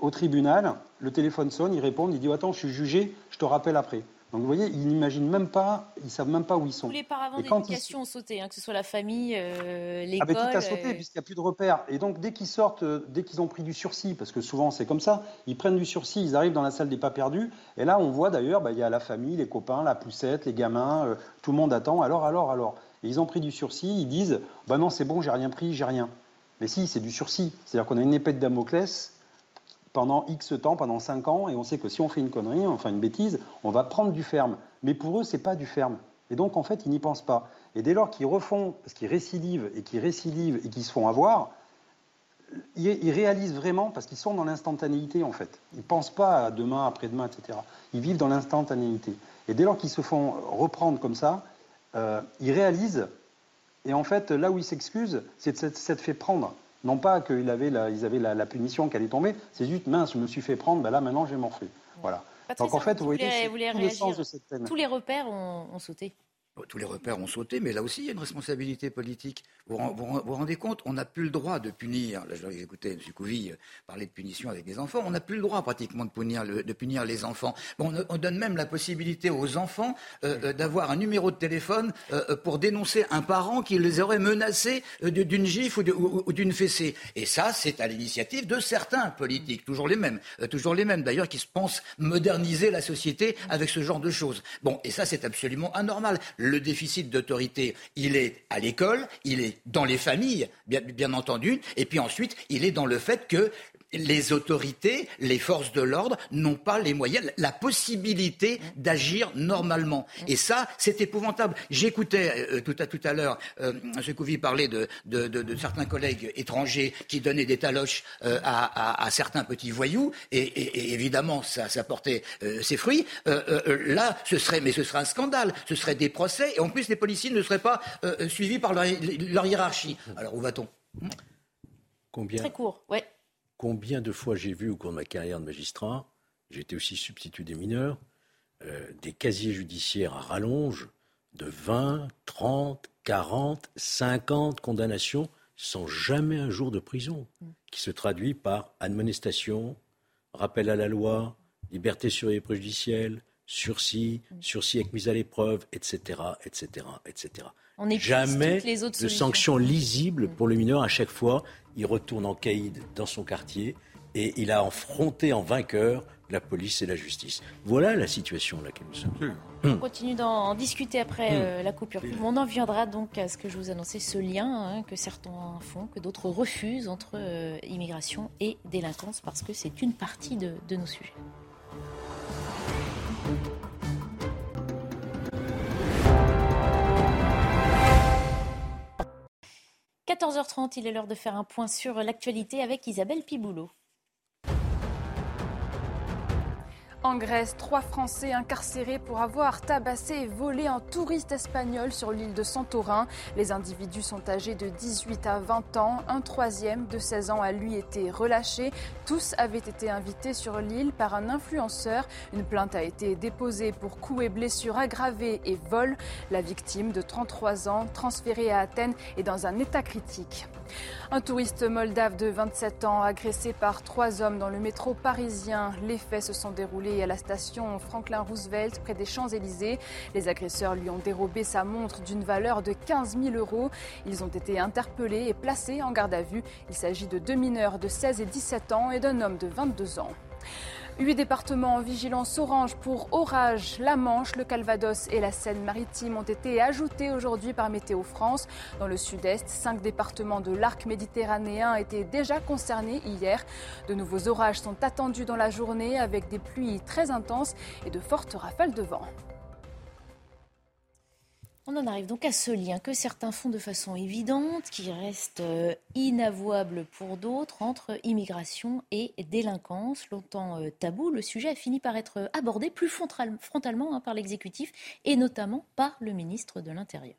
[SPEAKER 10] au tribunal, le téléphone sonne, ils répondent, ils disent attends, je suis jugé, je te rappelle après. Donc vous voyez, ils n'imaginent même pas, ils savent même pas où ils sont.
[SPEAKER 1] Tous les paravents d'éducation ont sauté, hein, que ce soit la famille, euh, l'école.
[SPEAKER 10] Ah tout a sauté, euh, puisqu'il n'y a plus de repères. Et donc dès qu'ils sortent, euh, dès qu'ils ont pris du sursis, parce que souvent c'est comme ça, ils prennent du sursis, ils arrivent dans la salle des pas perdus. Et là, on voit d'ailleurs, bah, il y a la famille, les copains, la poussette, les gamins, tout le monde attend. Alors, alors, alors. Et ils ont pris du sursis, ils disent, bah non, c'est bon, j'ai rien pris, j'ai rien. Mais si, c'est du sursis. C'est-à-dire qu'on a une épée de Damoclès pendant X temps, pendant 5 ans, et on sait que si on fait une connerie, enfin une bêtise, on va prendre du ferme. Mais pour eux, ce n'est pas du ferme. Et donc, en fait, ils n'y pensent pas. Et dès lors qu'ils refont, parce qu'ils récidivent et qu'ils récidivent et qu'ils se font avoir, ils, réalisent vraiment, parce qu'ils sont dans l'instantanéité, en fait. Ils ne pensent pas à demain, après-demain, etc. Ils vivent dans l'instantanéité. Et dès lors qu'ils se font reprendre comme ça, euh, ils réalisent, et en fait, là où ils s'excusent, c'est de s'être fait prendre. Non pas qu'ils avaient, la, avaient la, punition qui allait tomber, c'est juste mince, je me suis fait prendre, ben là maintenant j'ai morflé. Voilà.
[SPEAKER 1] Donc en fait, vous voyez, c'est le sens de cette. Tous les repères ont sauté.
[SPEAKER 8] Tous les repères ont sauté, mais là aussi, il y a une responsabilité politique. Vous vous, rendez compte On n'a plus le droit de punir. Là, écouté M. Couvi euh, parler de punition avec des enfants. On n'a plus le droit pratiquement de punir, de punir les enfants. On, donne même la possibilité aux enfants euh, euh, d'avoir un numéro de téléphone pour dénoncer un parent qui les aurait menacés d'une gifle ou d'une fessée. Et ça, c'est à l'initiative de certains politiques, toujours les mêmes, toujours les mêmes d'ailleurs, qui se pensent moderniser la société avec ce genre de choses. Bon, et ça, c'est absolument anormal le déficit d'autorité, il est à l'école, il est dans les familles, bien, entendu, et puis ensuite, il est dans le fait que les autorités, les forces de l'ordre n'ont pas les moyens, la possibilité d'agir normalement. Et ça, c'est épouvantable. J'écoutais euh, tout à tout à l'heure euh, M. Couvi parler de, certains collègues étrangers qui donnaient des taloches euh, à, certains petits voyous, et, évidemment, ça, ça portait ses fruits. là, ce serait, mais ce serait un scandale. Ce serait des procès, et en plus, les policiers ne seraient pas suivis par leur, leur hiérarchie. Alors, où va-t-on?
[SPEAKER 7] Combien?
[SPEAKER 1] Très court, ouais.
[SPEAKER 7] Combien de fois j'ai vu au cours de ma carrière de magistrat, j'étais aussi substitut des mineurs, euh, des casiers judiciaires à rallonge de 20, 30, 40, 50 condamnations sans jamais un jour de prison, mm. qui se traduit par admonestation, rappel à la loi, liberté sur les préjudicielles, sursis, mm. sursis avec mise à l'épreuve, etc., etc., etc.
[SPEAKER 1] On
[SPEAKER 7] Jamais
[SPEAKER 1] les autres
[SPEAKER 7] de sanctions lisibles pour le mineur. À chaque fois, il retourne en caïd dans son quartier et il a affronté en vainqueur la police et la justice. Voilà la situation dans laquelle nous sommes.
[SPEAKER 1] On continue d'en discuter après hmm. euh, la coupure. On en viendra donc à ce que je vous annonçais, ce lien hein, que certains font, que d'autres refusent entre euh, immigration et délinquance, parce que c'est une partie de nos sujets. 14h30, il est l'heure de faire un point sur l'actualité avec Isabelle Piboulot.
[SPEAKER 2] En Grèce, trois Français incarcérés pour avoir tabassé et volé un touriste espagnol sur l'île de Santorin. Les individus sont âgés de 18 à 20 ans. Un troisième de 16 ans a lui été relâché. Tous avaient été invités sur l'île par un influenceur. Une plainte a été déposée pour coups et blessures aggravées et vol. La victime de 33 ans, transférée à Athènes, est dans un état critique. Un touriste moldave de 27 ans agressé par trois hommes dans le métro parisien. Les faits se sont déroulés à la station Franklin Roosevelt près des Champs-Élysées. Les agresseurs lui ont dérobé sa montre d'une valeur de 15 000 euros. Ils ont été interpellés et placés en garde à vue. Il s'agit de deux mineurs de 16 et 17 ans et d'un homme de 22 ans. Huit départements en vigilance orange pour orage. La Manche, le Calvados et la Seine-Maritime ont été ajoutés aujourd'hui par Météo France. Dans le sud-est, cinq départements de l'arc méditerranéen étaient déjà concernés hier. De nouveaux orages sont attendus dans la journée avec des pluies très intenses et de fortes rafales de vent.
[SPEAKER 1] On en arrive donc à ce lien que certains font de façon évidente, qui reste euh, inavouable pour d'autres, entre immigration et délinquance. Longtemps euh, tabou, le sujet a fini par être abordé plus frontalement hein, par l'exécutif et notamment par le ministre de l'Intérieur.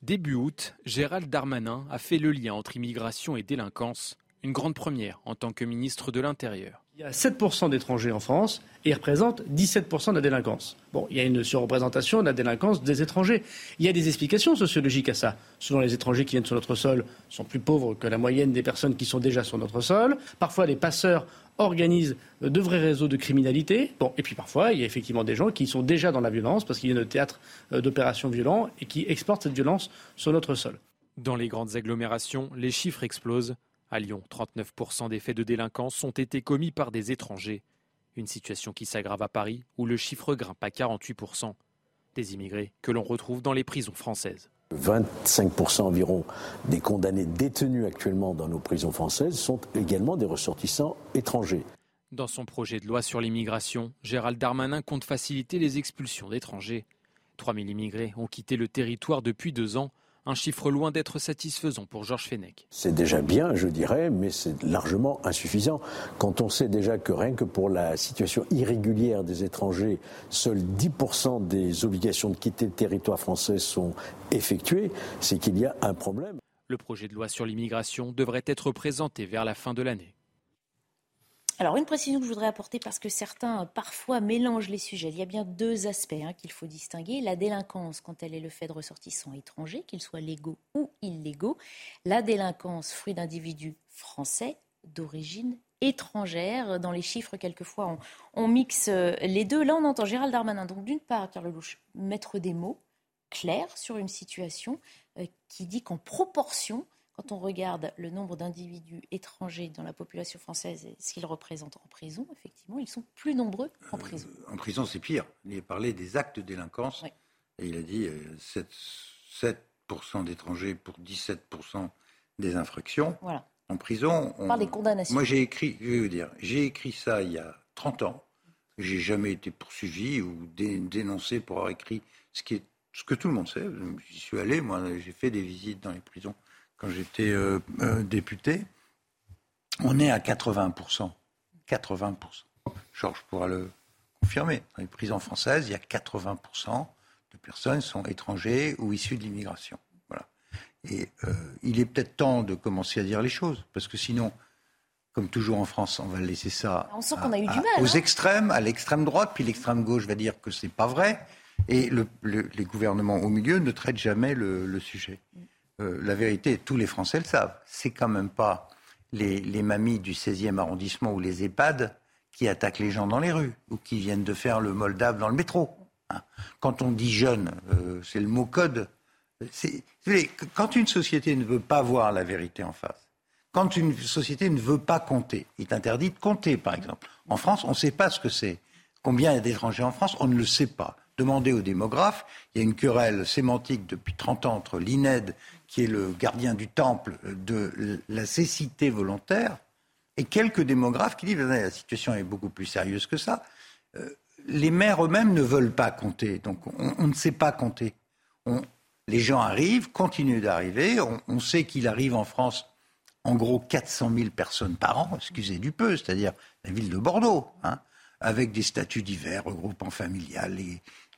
[SPEAKER 3] Début août, Gérald Darmanin a fait le lien entre immigration et délinquance, une grande première en tant que ministre de l'Intérieur.
[SPEAKER 11] Il y a 7% d'étrangers en France et ils représentent 17% de la délinquance. Bon, il y a une surreprésentation de la délinquance des étrangers. Il y a des explications sociologiques à ça. Souvent, les étrangers qui viennent sur notre sol sont plus pauvres que la moyenne des personnes qui sont déjà sur notre sol. Parfois, les passeurs organisent de vrais réseaux de criminalité. Bon, et puis parfois, il y a effectivement des gens qui sont déjà dans la violence parce qu'il y a un théâtre euh, d'opérations violentes et qui exportent cette violence sur notre sol.
[SPEAKER 3] Dans les grandes agglomérations, les chiffres explosent. À Lyon, 39% des faits de délinquance ont été commis par des étrangers. Une situation qui s'aggrave à Paris, où le chiffre grimpe à 48%. Des immigrés que l'on retrouve dans les prisons françaises.
[SPEAKER 7] 25% environ des condamnés détenus actuellement dans nos prisons françaises sont également des ressortissants étrangers.
[SPEAKER 3] Dans son projet de loi sur l'immigration, Gérald Darmanin compte faciliter les expulsions d'étrangers. 3000 immigrés ont quitté le territoire depuis deux ans, un chiffre loin d'être satisfaisant pour Georges Fenech.
[SPEAKER 7] C'est déjà bien, je dirais, mais c'est largement insuffisant. Quand on sait déjà que rien que pour la situation irrégulière des étrangers, seuls 10% des obligations de quitter le territoire français sont effectuées, c'est qu'il y a un problème.
[SPEAKER 3] Le projet de loi sur l'immigration devrait être présenté vers la fin de l'année.
[SPEAKER 1] Alors, une précision que je voudrais apporter, parce que certains parfois mélangent les sujets. Il y a bien deux aspects hein, qu'il faut distinguer. La délinquance, quand elle est le fait de ressortissants étrangers, qu'ils soient légaux ou illégaux. La délinquance, fruit d'individus français d'origine étrangère. Dans les chiffres, quelquefois, on, mixe euh, les deux. Là, on entend Gérald Darmanin, donc d'une part, Carl Lelouch, mettre des mots clairs sur une situation euh, qui dit qu'en proportion, quand on regarde le nombre d'individus étrangers dans la population française et ce qu'ils représentent en prison, effectivement, ils sont plus nombreux en prison.
[SPEAKER 6] Euh, en prison, c'est pire. Il a parlé des actes de délinquance. Et il a dit 7%, euh, d'étrangers pour 17% des infractions.
[SPEAKER 1] Voilà.
[SPEAKER 6] En prison,
[SPEAKER 1] on, parle des condamnations.
[SPEAKER 6] Moi, j'ai écrit, je vais vous dire, j'ai écrit ça il y a 30 ans. J'ai jamais été poursuivi ou dénoncé pour avoir écrit ce, qui est, ce que tout le monde sait. J'y suis allé, moi, j'ai fait des visites dans les prisons quand j'étais euh, euh, député, on est à 80%. 80%. Georges pourra le confirmer. Dans les prisons françaises, il y a 80% de personnes qui sont étrangers ou issues de l'immigration. Voilà. Et euh, il est peut-être temps de commencer à dire les choses, parce que sinon, comme toujours en France, on va laisser ça aux hein. extrêmes, à l'extrême droite, puis l'extrême gauche va dire que c'est pas vrai, et les gouvernements au milieu ne traitent jamais le, sujet. Euh, la vérité, tous les Français le savent, c'est quand même pas les, mamies du 16e arrondissement ou les EHPAD qui attaquent les gens dans les rues ou qui viennent de faire le Moldave dans le métro. Hein. Quand on dit jeune, euh, c'est le mot code. Quand une société ne veut pas voir la vérité en face, quand une société ne veut pas compter, il est interdit de compter, par exemple. En France, on ne sait pas ce que c'est. Combien il y a d'étrangers en France On ne le sait pas. Demandez aux démographes. Il y a une querelle sémantique depuis 30 ans entre l'INED qui est le gardien du temple de la cécité volontaire, et quelques démographes qui disent la situation est beaucoup plus sérieuse que ça. Euh, les maires eux-mêmes ne veulent pas compter, donc on, ne sait pas compter. les gens arrivent, continuent d'arriver. On, sait qu'il arrive en France en gros 400 000 personnes par an, excusez du peu, c'est-à-dire la ville de Bordeaux, hein, avec des statuts divers, regroupement familial,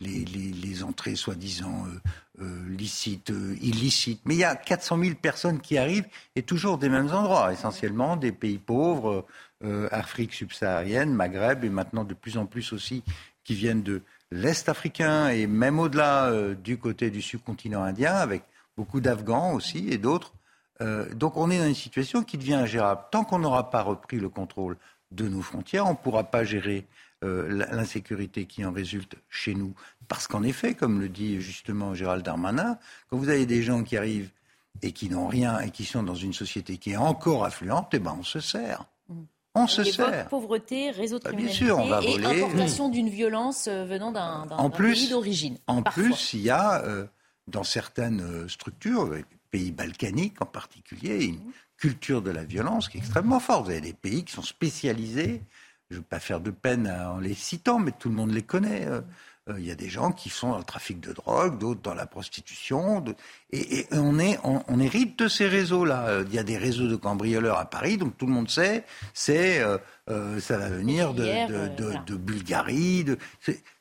[SPEAKER 6] les, entrées soi-disant euh, euh, licites, euh, illicites. Mais il y a 400 000 personnes qui arrivent et toujours des mêmes endroits, essentiellement des pays pauvres, Afrique subsaharienne, Maghreb et maintenant de plus en plus aussi qui viennent de l'Est africain et même au-delà du côté du subcontinent indien avec beaucoup d'Afghans aussi et d'autres. donc on est dans une situation qui devient ingérable. Tant qu'on n'aura pas repris le contrôle de nos frontières, on ne pourra pas gérer euh, l'insécurité qui en résulte chez nous. Parce qu'en effet, comme le dit justement Gérald Darmanin, quand vous avez des gens qui arrivent et qui n'ont rien et qui sont dans une société qui est encore affluente, eh ben on se sert. Mmh. On se sert.
[SPEAKER 1] pauvreté, réseau de bah, criminalité et importation d'une violence euh, venant d'un pays d'origine.
[SPEAKER 6] En plus, il y a euh, dans certaines structures, pays balkaniques en particulier, une culture de la violence qui est extrêmement forte. Vous avez des pays qui sont spécialisés je ne veux pas faire de peine en les citant, mais tout le monde les connaît. Euh, euh, il y a des gens qui sont dans le trafic de drogue, d'autres dans la prostitution. Et, on, est, on, hérite de ces réseaux-là. Euh, il y a des réseaux de cambrioleurs à Paris, donc tout le monde sait, c'est euh, ça va venir de, Bulgarie.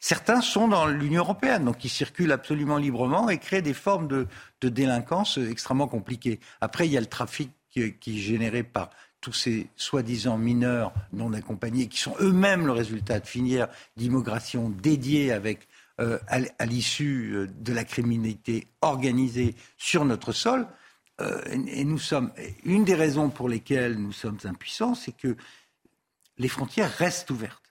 [SPEAKER 6] Certains sont dans l'Union européenne, donc ils circulent absolument librement et créent des formes de, délinquance extrêmement compliquées. Après, il y a le trafic qui, qui est généré par tous ces soi-disant mineurs non accompagnés, qui sont eux-mêmes le résultat de filières d'immigration dédiées euh, à, l'issue euh, de la criminalité organisée sur notre sol. Euh, et nous sommes, une des raisons pour lesquelles nous sommes impuissants, c'est que les frontières restent ouvertes.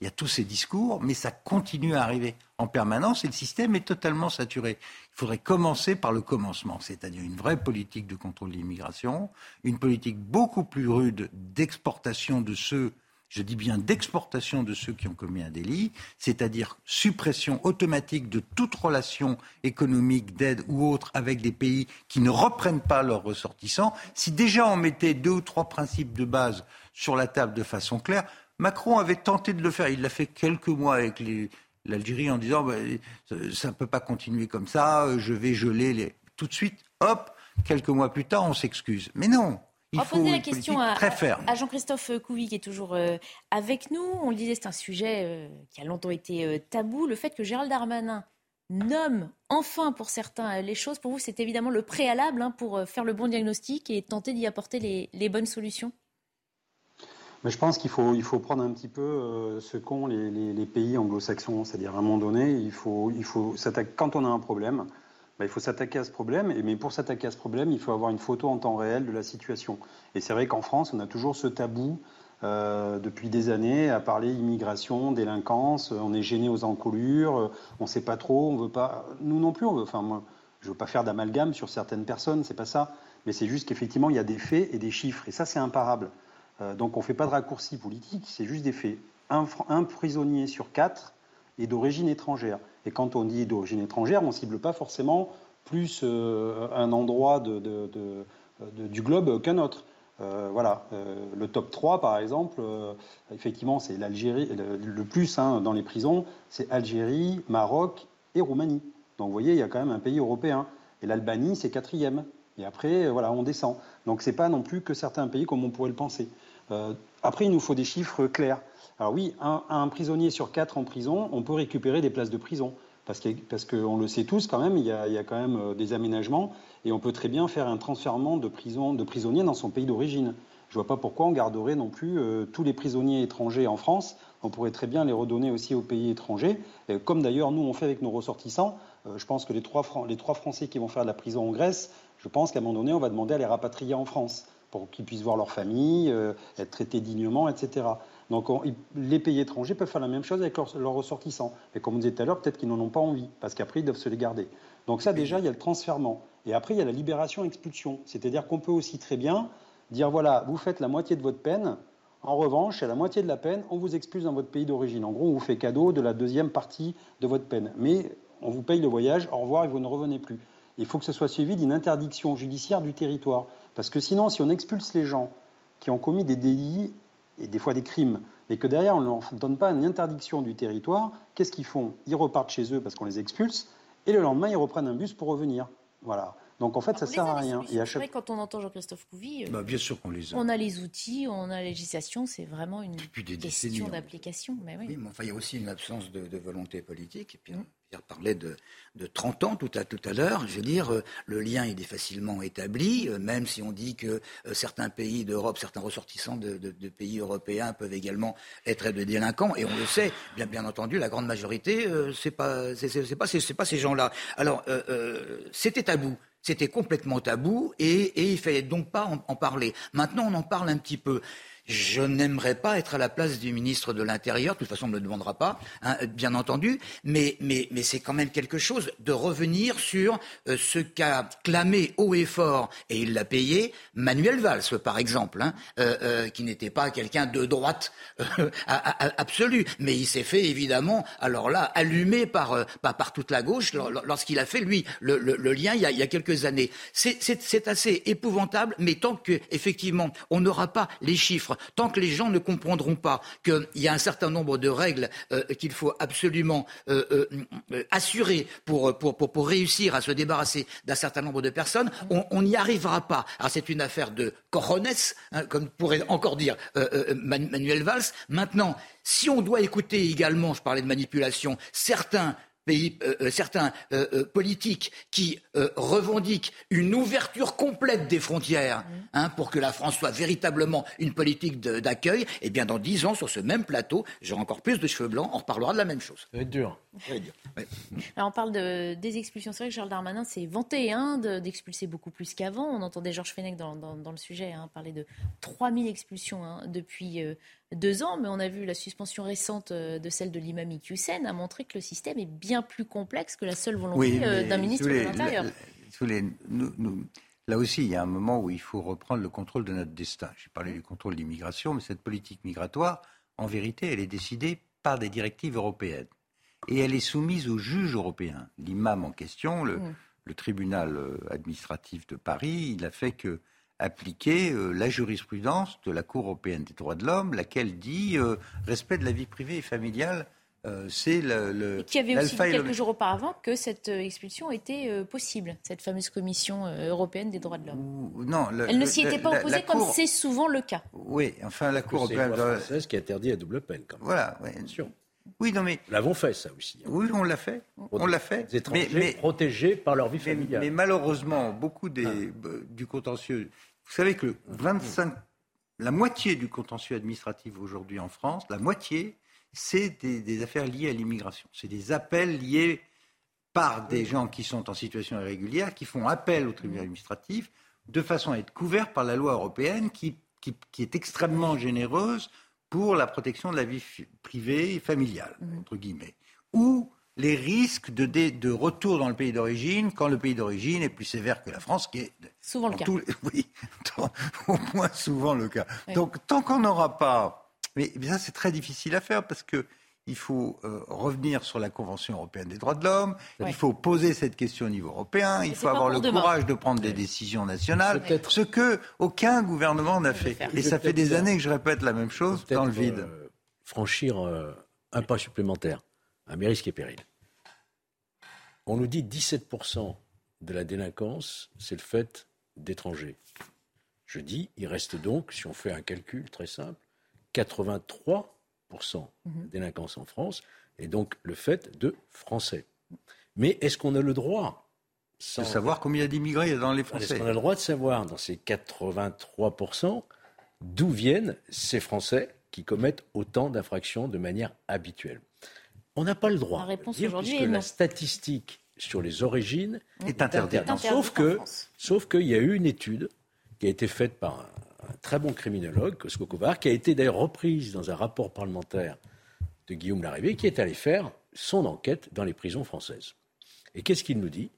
[SPEAKER 6] Il y a tous ces discours, mais ça continue à arriver en permanence et le système est totalement saturé. Il faudrait commencer par le commencement, c'est-à-dire une vraie politique de contrôle de l'immigration, une politique beaucoup plus rude d'exportation de ceux, je dis bien d'exportation de ceux qui ont commis un délit, c'est-à-dire suppression automatique de toute relation économique, d'aide ou autre avec des pays qui ne reprennent pas leurs ressortissants. Si déjà on mettait deux ou trois principes de base sur la table de façon claire, Macron avait tenté de le faire. Il l'a fait quelques mois avec l'Algérie en disant bah, ça ne peut pas continuer comme ça, je vais geler les. Tout de suite, hop, quelques mois plus tard, on s'excuse. Mais non, il faut
[SPEAKER 1] poser la question à,
[SPEAKER 6] à
[SPEAKER 1] Jean-Christophe Couvi qui est toujours euh, avec nous. On le disait, c'est un sujet euh, qui a longtemps été euh, tabou. Le fait que Gérald Darmanin nomme enfin pour certains les choses, pour vous, c'est évidemment le préalable hein, pour faire le bon diagnostic et tenter d'y apporter les bonnes solutions?
[SPEAKER 10] Je pense qu'il faut, prendre un petit peu euh, ce qu'ont les, pays anglo-saxons. C'est-à-dire, à un moment donné, il faut, faut quand on a un problème, bah, il faut s'attaquer à ce problème. Et, mais pour s'attaquer à ce problème, il faut avoir une photo en temps réel de la situation. Et c'est vrai qu'en France, on a toujours ce tabou euh, depuis des années à parler immigration, délinquance. On est gêné aux encolures. On ne sait pas trop. On veut pas. Nous non plus. On veut, enfin, je veux pas faire d'amalgame sur certaines personnes. C'est pas ça. Mais c'est juste qu'effectivement, il y a des faits et des chiffres. Et ça, c'est imparable. Euh, donc on ne fait pas de raccourci politique, c'est juste des faits. Un, prisonnier sur quatre est d'origine étrangère. Et quand on dit d'origine étrangère, on ne cible pas forcément plus euh, un endroit du globe qu'un autre. Euh, voilà, le top 3 par exemple, effectivement c'est l'Algérie, le, plus hein, dans les prisons, c'est Algérie, Maroc et Roumanie. Donc vous voyez, il y a quand même un pays européen. Et l'Albanie, c'est quatrième. Et après, voilà, on descend. Donc ce n'est pas non plus que certains pays comme on pourrait le penser. Euh, après, il nous faut des chiffres clairs. Alors oui, un, prisonnier sur quatre en prison, on peut récupérer des places de prison. Parce qu'on parce le sait tous quand même, il y, a, quand même euh, des aménagements et on peut très bien faire un transfèrement de, prison, de prisonniers dans son pays d'origine. Je ne vois pas pourquoi on garderait non plus euh, tous les prisonniers étrangers en France. On pourrait très bien les redonner aussi aux pays étrangers, comme d'ailleurs nous on fait avec nos ressortissants. je pense que les trois, les trois Français qui vont faire de la prison en Grèce, je pense qu'à un moment donné, on va demander à les rapatrier en France pour qu'ils puissent voir leur famille, euh, être traités dignement, etc. Donc les pays étrangers peuvent faire la même chose avec leurs, ressortissants. Mais comme on disait tout à l'heure, peut-être qu'ils n'en ont pas envie, parce qu'après, ils doivent se les garder. Donc ça, déjà, il y a le transfèrement. Et après, il y a la libération-expulsion. C'est-à-dire qu'on peut aussi très bien dire, voilà, vous faites la moitié de votre peine, en revanche, à la moitié de la peine, on vous expulse dans votre pays d'origine. En gros, on vous fait cadeau de la deuxième partie de votre peine. Mais on vous paye le voyage, au revoir et vous ne revenez plus. Il faut que ce soit suivi d'une interdiction judiciaire du territoire. Parce que sinon, si on expulse les gens qui ont commis des délits et des fois des crimes, et que derrière on ne leur donne pas une interdiction du territoire, qu'est-ce qu'ils font? Ils repartent chez eux parce qu'on les expulse, et le lendemain ils reprennent un bus pour revenir. Voilà. Donc en fait, ça ne sert à rien.
[SPEAKER 1] Et à chaque... quand on entend Jean-Christophe Couvi,
[SPEAKER 6] euh, bah, bien sûr qu'on les
[SPEAKER 1] a. On a les outils, on a la législation, c'est vraiment une question d'application. Mais oui.
[SPEAKER 8] mais enfin, il y a aussi une absence de, volonté politique. Et puis, mmh. Parlait de, de 30 ans tout à, tout à l'heure. Je veux dire, euh, le lien est facilement établi, euh, même si on dit que certains pays d'Europe, certains ressortissants de, pays européens peuvent également être des délinquants. Et on le sait, bien, entendu, la grande majorité, pas, c'est pas, c'est pas ces gens-là. Alors, c'était tabou. C'était complètement tabou et, et il fallait donc pas en, parler. Maintenant, on en parle un petit peu. Je n'aimerais pas être à la place du ministre de l'Intérieur, de toute façon on ne le demandera pas, hein, bien entendu, mais, c'est quand même quelque chose de revenir sur euh, ce qu'a clamé haut et fort, et il l'a payé, Manuel Valls, par exemple, hein, euh, euh, qui n'était pas quelqu'un de droite absolue, mais il s'est fait évidemment, alors là, allumé par, toute la gauche lorsqu'il a fait, lui, le, le, lien il y, a, il y, a, quelques années. C'est assez épouvantable, mais tant qu'effectivement on n'aura pas les chiffres tant que les gens ne comprendront pas qu'il y a un certain nombre de règles euh, qu'il faut absolument euh, assurer pour, réussir à se débarrasser d'un certain nombre de personnes, on n'y arrivera pas. C'est une affaire de cojones, hein, comme pourrait encore dire Manuel Valls. Maintenant, si on doit écouter également, je parlais de manipulation, certains pays, euh, euh, certains euh, politiques qui revendiquent une ouverture complète des frontières mmh. hein, pour que la France soit véritablement une politique d'accueil, eh bien dans dix ans, sur ce même plateau, j'aurai encore plus de cheveux blancs, on reparlera de la même chose.
[SPEAKER 7] Ça va être dur.
[SPEAKER 1] on parle de, des expulsions. C'est vrai que Charles Darmanin s'est vanté hein, d'expulser beaucoup plus qu'avant. On entendait Georges Fenech dans, le sujet hein, parler de 3000 expulsions hein, depuis deux ans, mais on a vu la suspension récente euh, de celle de l'imam Hussein a montré que le système est bien plus complexe que la seule volonté euh, d'un ministre de l'Intérieur.
[SPEAKER 6] Là aussi, il y a un moment où il faut reprendre le contrôle de notre destin. J'ai parlé du contrôle de l'immigration, mais cette politique migratoire, en vérité, elle est décidée par des directives européennes. Et elle est soumise aux juges européens. L'imam en question, le, mmh. le tribunal euh, administratif de Paris, il a fait que appliquer euh, la jurisprudence de la Cour européenne des droits de l'homme, laquelle dit euh, respect de la vie privée et familiale. Euh, c'est le, le
[SPEAKER 1] qui avait aussi dit quelques jours auparavant que cette expulsion était possible, cette fameuse commission européenne des droits de l'homme.
[SPEAKER 6] Non,
[SPEAKER 1] elle ne s'y était pas opposée comme c'est souvent le cas.
[SPEAKER 6] Oui, enfin la Cour européenne
[SPEAKER 7] française qui interdit la double peine. Quand même.
[SPEAKER 6] Voilà, oui. Oui, non mais
[SPEAKER 7] nous l'avons fait ça aussi.
[SPEAKER 6] Hein. Oui, on l'a fait. On l'a fait.
[SPEAKER 7] Les étrangers mais, protégés par leur vie familiale.
[SPEAKER 6] Mais, malheureusement, beaucoup des, ah. du contentieux vous savez que 25, la moitié du contentieux administratif aujourd'hui en France, la moitié, c'est des, affaires liées à l'immigration. C'est des appels liés par des gens qui sont en situation irrégulière, qui font appel au tribunal administratif, de façon à être couverts par la loi européenne qui, qui, est extrêmement généreuse pour la protection de la vie privée et familiale, mmh. entre guillemets. Ou les risques de, de, retour dans le pays d'origine quand le pays d'origine est plus sévère que la France, qui est
[SPEAKER 1] souvent le cas.
[SPEAKER 6] oui, au moins souvent le cas. Donc tant qu'on n'aura pas, mais ça c'est très difficile à faire parce que il faut euh, revenir sur la Convention européenne des droits de l'homme, il faut poser cette question au niveau européen, il faut avoir le courage de prendre des décisions nationales, ce que aucun gouvernement n'a fait. Et ça fait des années que je répète la même chose dans le vide. Euh,
[SPEAKER 7] franchir euh, un pas supplémentaire à mes risques et périls. On nous dit 17% de la délinquance, c'est le fait d'étrangers. Je dis, il reste donc, si on fait un calcul très simple, 83% mhm. de délinquance en France, et donc le fait de Français. Mais est-ce qu'on a le droit
[SPEAKER 6] de savoir combien il y a d'immigrés dans les Français
[SPEAKER 7] Est-ce qu'on a le droit de savoir, dans ces 83%, d'où viennent ces Français qui commettent autant d'infractions de manière habituelle? On n'a pas le droit.
[SPEAKER 1] La réponse aujourd'hui est
[SPEAKER 7] la statistique sur les origines
[SPEAKER 6] est interdite.
[SPEAKER 7] Sauf que, sauf qu'il y a eu une étude qui a été faite par un, très bon criminologue, Cosco qui a été d'ailleurs reprise dans un rapport parlementaire de Guillaume Larrivée, qui est allé faire son enquête dans les prisons françaises. Et qu'est-ce qu'il nous dit?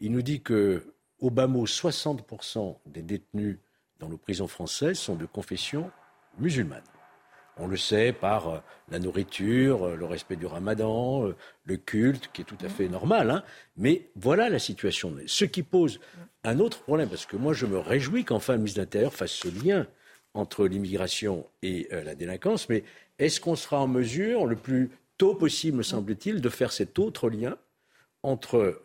[SPEAKER 7] Il nous dit que, au bas mot, 60% des détenus dans nos prisons françaises sont de confession musulmane. On le sait par euh, la nourriture, euh, le respect du ramadan, euh, le culte, qui est tout à fait normal. Hein. Mais voilà la situation. Ce qui pose un autre problème, parce que moi je me réjouis qu'enfin le ministre de l'Intérieur fasse ce lien entre l'immigration et la délinquance, mais est-ce qu'on sera en mesure, le plus tôt possible, me semble-t-il, de faire cet autre lien entre,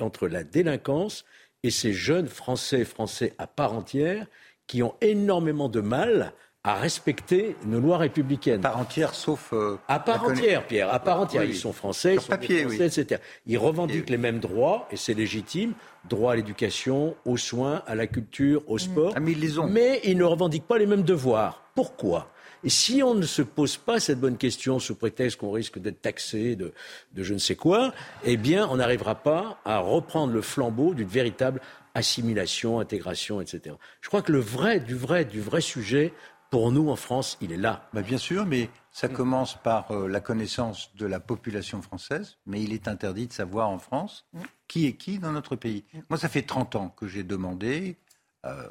[SPEAKER 7] entre la délinquance et ces jeunes Français, Français à part entière, qui ont énormément de mal à respecter nos lois républicaines.
[SPEAKER 6] À part entière, sauf.
[SPEAKER 7] Euh, à part entière, Pierre, à part entière. ils sont français, ils sont papier, français, etc. Ils revendiquent les mêmes droits, et c'est légitime droit à l'éducation, aux soins, à la culture, au sport.
[SPEAKER 6] Ah, mais, ils les ont.
[SPEAKER 7] mais ils ne revendiquent pas les mêmes devoirs. Pourquoi? Et si on ne se pose pas cette bonne question sous prétexte qu'on risque d'être taxé de, de, je ne sais quoi, eh bien, on n'arrivera pas à reprendre le flambeau d'une véritable assimilation, intégration, etc. Je crois que le vrai, du vrai, du vrai sujet, pour nous, en France, il est là.
[SPEAKER 6] Bah, bien sûr, mais ça commence par euh, la connaissance de la population française, mais il est interdit de savoir en France qui est qui dans notre pays. Moi, ça fait 30 ans que j'ai demandé, euh,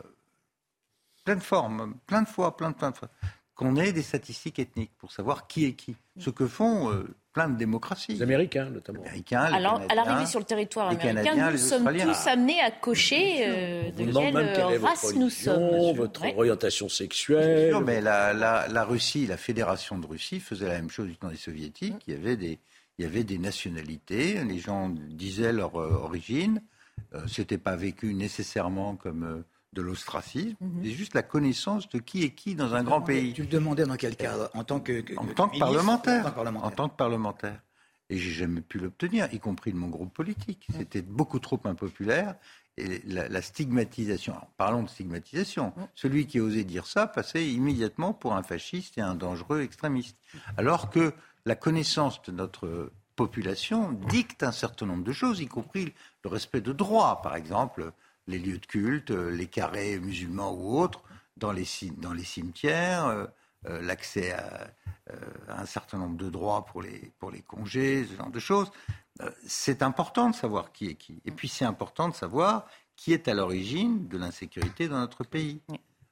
[SPEAKER 6] plein de formes, plein de fois, plein de, plein de fois, qu'on ait des statistiques ethniques pour savoir qui est qui. Ce que font euh, plein de démocraties.
[SPEAKER 7] Les Américains, notamment.
[SPEAKER 6] Américains, les
[SPEAKER 1] Alors, à l'arrivée sur le territoire
[SPEAKER 6] les
[SPEAKER 1] américain,
[SPEAKER 6] Canadiens,
[SPEAKER 1] nous
[SPEAKER 6] les
[SPEAKER 1] sommes tous amenés à cocher euh, de quelle
[SPEAKER 7] même
[SPEAKER 1] race nous
[SPEAKER 7] religion,
[SPEAKER 1] sommes.
[SPEAKER 7] votre
[SPEAKER 1] Ouais.
[SPEAKER 7] orientation
[SPEAKER 6] Bien
[SPEAKER 7] sexuelle.
[SPEAKER 6] sûr, mais la, la- la Russie, la fédération de Russie faisait la même chose du temps des soviétiques. Il y avait des, il y avait des nationalités, les gens disaient leur euh, origine. Euh, C'était pas vécu nécessairement comme euh, de l'ostracisme.
[SPEAKER 1] Mm-hmm.
[SPEAKER 6] C'est juste la connaissance de qui est qui dans un grand pays.
[SPEAKER 8] Tu le demandais dans quel cadre En tant que, que-
[SPEAKER 6] En
[SPEAKER 8] que
[SPEAKER 6] tant que
[SPEAKER 8] ministre,
[SPEAKER 6] parlementaire.
[SPEAKER 8] En tant que parlementaire.
[SPEAKER 6] Et j'ai jamais pu l'obtenir, y compris de mon groupe politique. C'était beaucoup trop impopulaire. Et la, la stigmatisation, alors, parlons de stigmatisation, celui qui osait dire ça passait immédiatement pour un fasciste et un dangereux extrémiste. Alors que la connaissance de notre population dicte un certain nombre de choses, y compris le respect de droits, par exemple les lieux de culte, euh, les carrés musulmans ou autres, dans les, dans les cimetières, euh, euh, l'accès à, euh, à un certain nombre de droits pour les, pour les congés, ce genre de choses. Euh, c'est important de savoir qui est qui. Et puis c'est important de savoir qui est à l'origine de l'insécurité dans notre pays.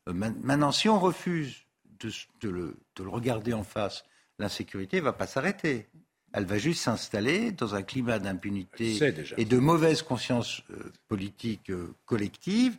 [SPEAKER 6] Ma- maintenant, si on refuse de, de le, de le regarder en face, l'insécurité ne va pas s'arrêter. Elle va juste s'installer dans un climat d'impunité et de mauvaise conscience euh, politique euh, collective,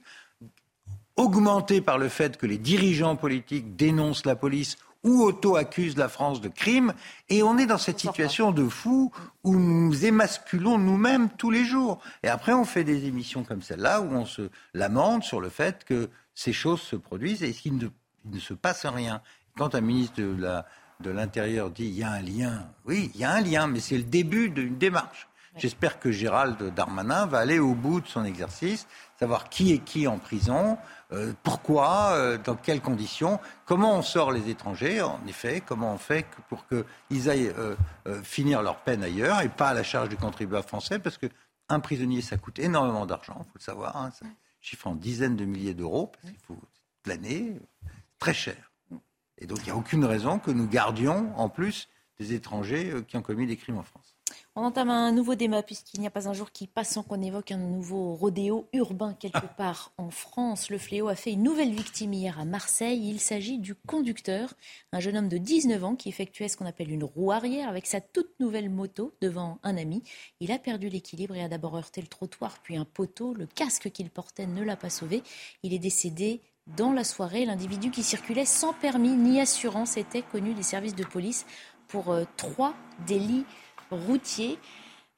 [SPEAKER 6] augmenté par le fait que les dirigeants politiques dénoncent la police ou auto-accusent la France de crimes. Et on est dans cette situation de fou où nous émasculons nous-mêmes tous les jours. Et après, on fait des émissions comme celle-là où on se lamente sur le fait que ces choses se produisent et qu'il ne, ne se passe rien. Quand un ministre de la- de l'Intérieur dit il y a un lien, oui, il y a un lien, mais c'est le début d'une démarche. J'espère que Gérald Darmanin va aller au bout de son exercice, savoir qui est qui en prison, euh, pourquoi, euh, dans quelles conditions, comment on sort les étrangers, en effet, comment on fait pour qu'ils aillent euh, finir leur peine ailleurs et pas à la charge du contribuable français, parce que un prisonnier, ça coûte énormément d'argent, il faut le savoir, hein, ça chiffre en dizaines de milliers d'euros, parce qu'il faut planer, très cher. Et donc il n'y a aucune raison que nous gardions en plus des étrangers euh, qui ont commis des crimes en France.
[SPEAKER 1] On entame un nouveau débat puisqu'il n'y a pas un jour qui passe sans qu'on évoque un nouveau rodéo urbain quelque part en France. Le fléau a fait une nouvelle victime hier à Marseille. Il s'agit du conducteur, un jeune homme de 19 ans qui effectuait ce qu'on appelle une roue arrière avec sa toute nouvelle moto devant un ami. Il a perdu l'équilibre et a d'abord heurté le trottoir puis un poteau. Le casque qu'il portait ne l'a pas sauvé. Il est décédé dans la soirée. L'individu qui circulait sans permis ni assurance était connu des services de police pour euh, trois délits routiers.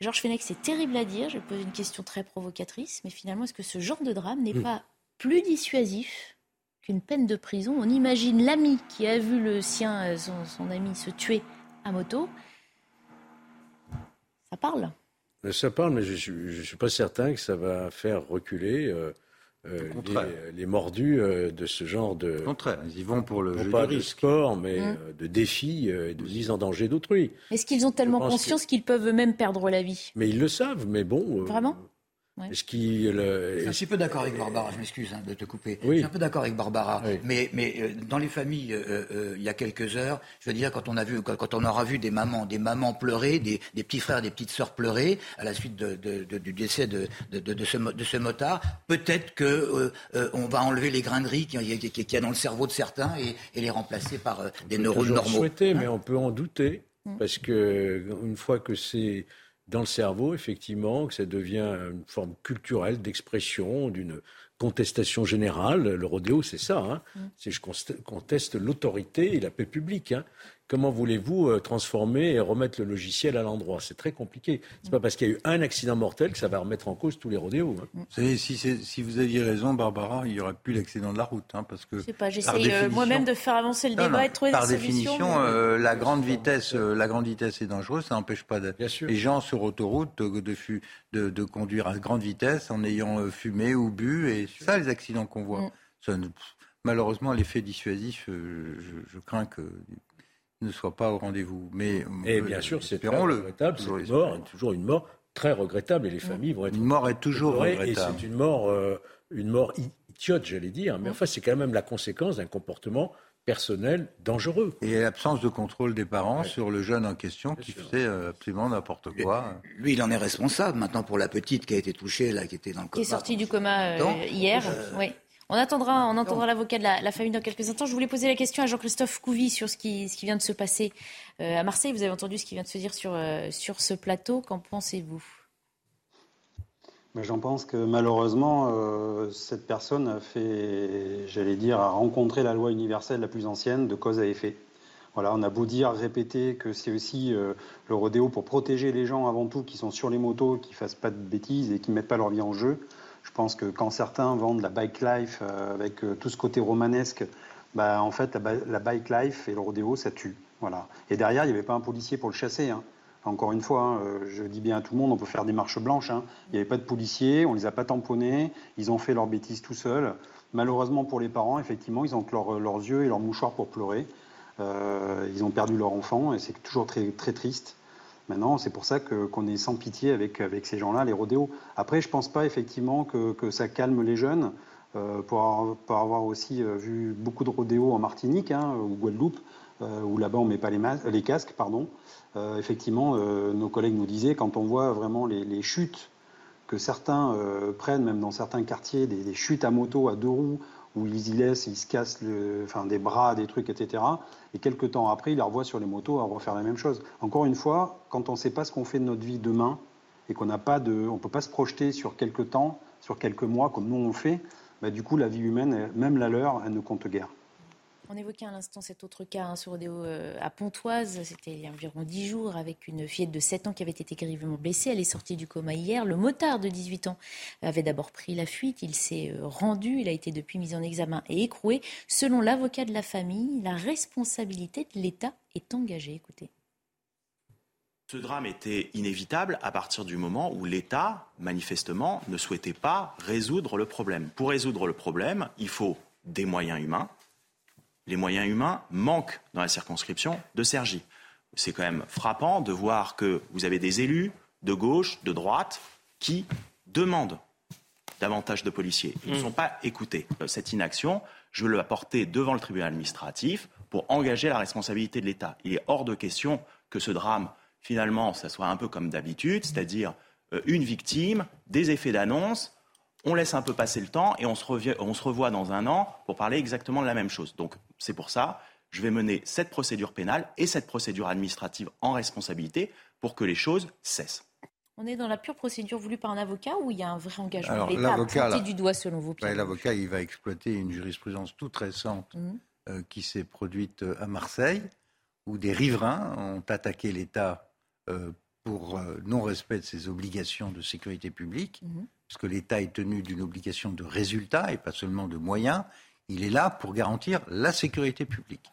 [SPEAKER 1] Georges Fenech, c'est terrible à dire, je poser une question très provocatrice, mais finalement, est-ce que ce genre de drame n'est pas plus dissuasif qu'une peine de prison? On imagine l'ami qui a vu le sien, euh, son, son ami, se tuer à moto. Ça parle
[SPEAKER 7] Ça parle, mais je ne suis pas certain que ça va faire reculer euh, euh, les, les mordus euh, de ce genre de.
[SPEAKER 6] Au contraire, ils y vont pour le
[SPEAKER 7] non
[SPEAKER 6] jeu
[SPEAKER 7] pas
[SPEAKER 6] du
[SPEAKER 7] de sport, mais
[SPEAKER 1] Mm.
[SPEAKER 7] euh, de défis euh, et de mise en danger d'autrui.
[SPEAKER 1] Est-ce qu'ils ont tellement conscience qu'ils peuvent eux-mêmes perdre la vie?
[SPEAKER 7] Mais ils le savent, mais bon. euh,
[SPEAKER 1] Vraiment? Ouais.
[SPEAKER 7] Le-
[SPEAKER 8] Je suis un petit peu d'accord avec Barbara, je m'excuse hein, de te couper.
[SPEAKER 7] Oui.
[SPEAKER 8] Je suis un peu d'accord avec Barbara,
[SPEAKER 7] Oui.
[SPEAKER 8] mais, mais euh, dans les familles, euh, euh, il y a quelques heures, je veux dire, quand on, a vu, quand, quand on aura vu des mamans, des mamans pleurer, des, des petits frères, des petites sœurs pleurer à la suite de, de- de- du décès de, de, de- de ce, de ce motard, peut-être que euh, euh, on va enlever les grains de riz qu'il y, a- qu'il y a dans le cerveau de certains et, et les remplacer par euh, des neurones normaux.
[SPEAKER 7] souhaiter,
[SPEAKER 8] Hein
[SPEAKER 7] mais on peut en douter.
[SPEAKER 1] Mm.
[SPEAKER 7] Parce que une fois que c'est dans le cerveau, effectivement, que ça devient une forme culturelle d'expression, d'une contestation générale, le rodéo, c'est ça. Hein.
[SPEAKER 1] Mm.
[SPEAKER 7] C'est je conteste l'autorité et la paix publique. hein. Comment voulez-vous euh, transformer et remettre le logiciel à l'endroit? C'est très compliqué. C'est pas parce qu'il y a eu un accident mortel que ça va remettre en cause tous les rodéos. hein.
[SPEAKER 6] Vous savez, si, vous aviez raison, Barbara, il n'y aurait plus l'accident de la route. hein, parce que
[SPEAKER 1] Je sais pas,
[SPEAKER 6] par
[SPEAKER 1] j'essaye euh, moi-même de faire avancer le
[SPEAKER 6] Non,
[SPEAKER 1] débat
[SPEAKER 6] non,
[SPEAKER 1] et de trouver
[SPEAKER 6] Par
[SPEAKER 1] des solutions.
[SPEAKER 6] définition,
[SPEAKER 1] mais-
[SPEAKER 6] euh, la grande vitesse, euh, la grande vitesse est dangereuse. Ça n'empêche pas de-
[SPEAKER 7] Bien sûr.
[SPEAKER 6] les gens sur autoroute de, de, fu- de- de conduire à grande vitesse en ayant euh, fumé ou bu. Et c'est ça les accidents qu'on voit.
[SPEAKER 1] Mm.
[SPEAKER 6] Ça ne- malheureusement, l'effet dissuasif, euh, je, je crains que ne soit pas au rendez-vous. Mais
[SPEAKER 7] Et
[SPEAKER 6] euh,
[SPEAKER 7] bien sûr, c'est très
[SPEAKER 6] espérons-le.
[SPEAKER 7] regrettable. C'est
[SPEAKER 6] Toujours
[SPEAKER 7] une mort, toujours une mort très regrettable et les familles vont être
[SPEAKER 6] Une mort est toujours
[SPEAKER 7] éplorées, et
[SPEAKER 6] regrettable.
[SPEAKER 7] c'est une mort, euh, une mort idiote, j'allais dire. Mais enfin, c'est quand même la conséquence d'un comportement personnel dangereux.
[SPEAKER 6] Et l'absence de contrôle des parents sur le jeune en question qui
[SPEAKER 7] sûr.
[SPEAKER 6] faisait euh, absolument n'importe quoi.
[SPEAKER 8] Lui, il en est responsable. Maintenant, pour la petite qui a été touchée, là, qui était dans le
[SPEAKER 1] qui est
[SPEAKER 8] coma,
[SPEAKER 1] sorti du coma euh, hier.
[SPEAKER 8] Euh,
[SPEAKER 1] oui. On attendra, on entendra l'avocat de la, famille dans quelques instants. Je voulais poser la question à Jean-Christophe Couvi sur ce qui, ce qui vient de se passer euh, à Marseille. Vous avez entendu ce qui vient de se dire sur, euh, sur ce plateau. Qu'en pensez-vous?
[SPEAKER 10] J'en pense que malheureusement, euh, cette personne a fait, j'allais dire, a rencontré la loi universelle la plus ancienne de cause à effet. Voilà, on a beau dire, répéter que c'est aussi le rodéo pour protéger les gens avant tout qui sont sur les motos, qui fassent pas de bêtises et qui mettent pas leur vie en jeu. Je pense que quand certains vendent la bike life euh, avec euh, tout ce côté romanesque, bah, en fait, la, bike life et le rodéo, ça tue. Voilà. Et derrière, il n'y avait pas un policier pour le chasser. Hein. Encore une fois, hein, euh, je dis bien à tout le monde, on peut faire des marches blanches. Hein. Il n'y avait pas de policiers, on ne les a pas tamponnés, ils ont fait leur bêtise tout seuls. Malheureusement pour les parents, effectivement, ils ont que leurs yeux et leurs mouchoirs pour pleurer. ils ont perdu leur enfant et c'est toujours très triste. Maintenant, c'est pour ça qu'on est sans pitié avec, avec ces gens-là, les rodéos. Après, je ne pense pas effectivement que, que, ça calme les jeunes. Euh, pour, avoir, avoir, aussi euh, vu beaucoup de rodéos en Martinique hein, ou Guadeloupe, euh, où là-bas on ne met pas les, les casques. Pardon. Effectivement, nos collègues nous disaient, quand on voit vraiment les, chutes que certains prennent, même dans certains quartiers, des, chutes à moto à deux roues, où ils y laissent, ils se cassent enfin, des bras, des trucs, etc. Et quelques temps après, ils les revoient sur les motos à refaire la même chose. Encore une fois, quand on ne sait pas ce qu'on fait de notre vie demain et qu'on n'a pas de, on peut pas se projeter sur quelques temps, sur quelques mois comme nous on fait, bah, du coup la vie humaine, même la leur, elle ne compte guère.
[SPEAKER 1] On évoquait à l'instant cet autre cas hein, sur Rodéo euh, à Pontoise. C'était il y a environ 10 jours avec une fillette de 7 ans qui avait été grièvement blessée. Elle est sortie du coma hier. Le motard de 18 ans avait d'abord pris la fuite. Il s'est euh, rendu. Il a été depuis mis en examen et écroué. Selon l'avocat de la famille, la responsabilité de l'État est engagée. Écoutez.
[SPEAKER 12] Ce drame était inévitable à partir du moment où l'État, manifestement, ne souhaitait pas résoudre le problème. Pour résoudre le problème, il faut des moyens humains, les moyens humains manquent dans la circonscription de Cergy. C'est quand même frappant de voir que vous avez des élus de gauche, de droite, qui demandent davantage de policiers. Ils ne mm. sont pas écoutés. Euh, cette inaction, je veux la porter devant le tribunal administratif pour engager la responsabilité de l'État. Il est hors de question que ce drame, finalement, ça soit un peu comme d'habitude, c'est-à-dire euh, une victime, des effets d'annonce, on laisse un peu passer le temps et on se, revoit dans un an pour parler exactement de la même chose. Donc c'est pour ça, je vais mener cette procédure pénale et cette procédure administrative en responsabilité pour que les choses cessent.
[SPEAKER 1] On est dans la pure procédure voulue par un avocat ou il y a un vrai engagement de l'État à du doigt selon vous
[SPEAKER 6] L'avocat, il va exploiter une jurisprudence toute récente mmh. euh, qui s'est produite euh, à Marseille, où des riverains ont attaqué l'État euh, pour non-respect de ses obligations de sécurité publique. Mmh parce que l'État est tenu d'une obligation de résultat et pas seulement de moyens, il est là pour garantir la sécurité publique.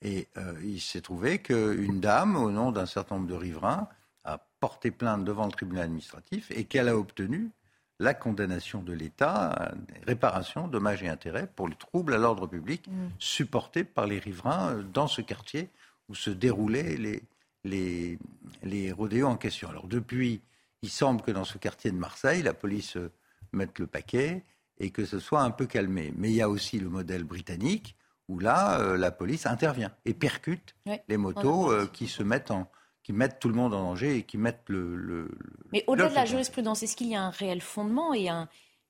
[SPEAKER 6] Et euh, il s'est trouvé qu'une dame, au nom d'un certain nombre de riverains, a porté plainte devant le tribunal administratif et qu'elle a obtenu la condamnation de l'État, réparation, dommages et intérêts pour le trouble à l'ordre public mmh. supporté par les riverains dans ce quartier où se déroulaient les, les, les rodéos en question. Alors depuis, il semble que dans ce quartier de Marseille, la police euh, mette le paquet et que ce soit un peu calmé. Mais il y a aussi le modèle britannique où là, euh, la police intervient et percute les motos euh, qui se mettent en, qui mettent tout le monde en danger et qui mettent le.
[SPEAKER 1] Mais au-delà de la jurisprudence, est-ce qu'il y a un réel fondement et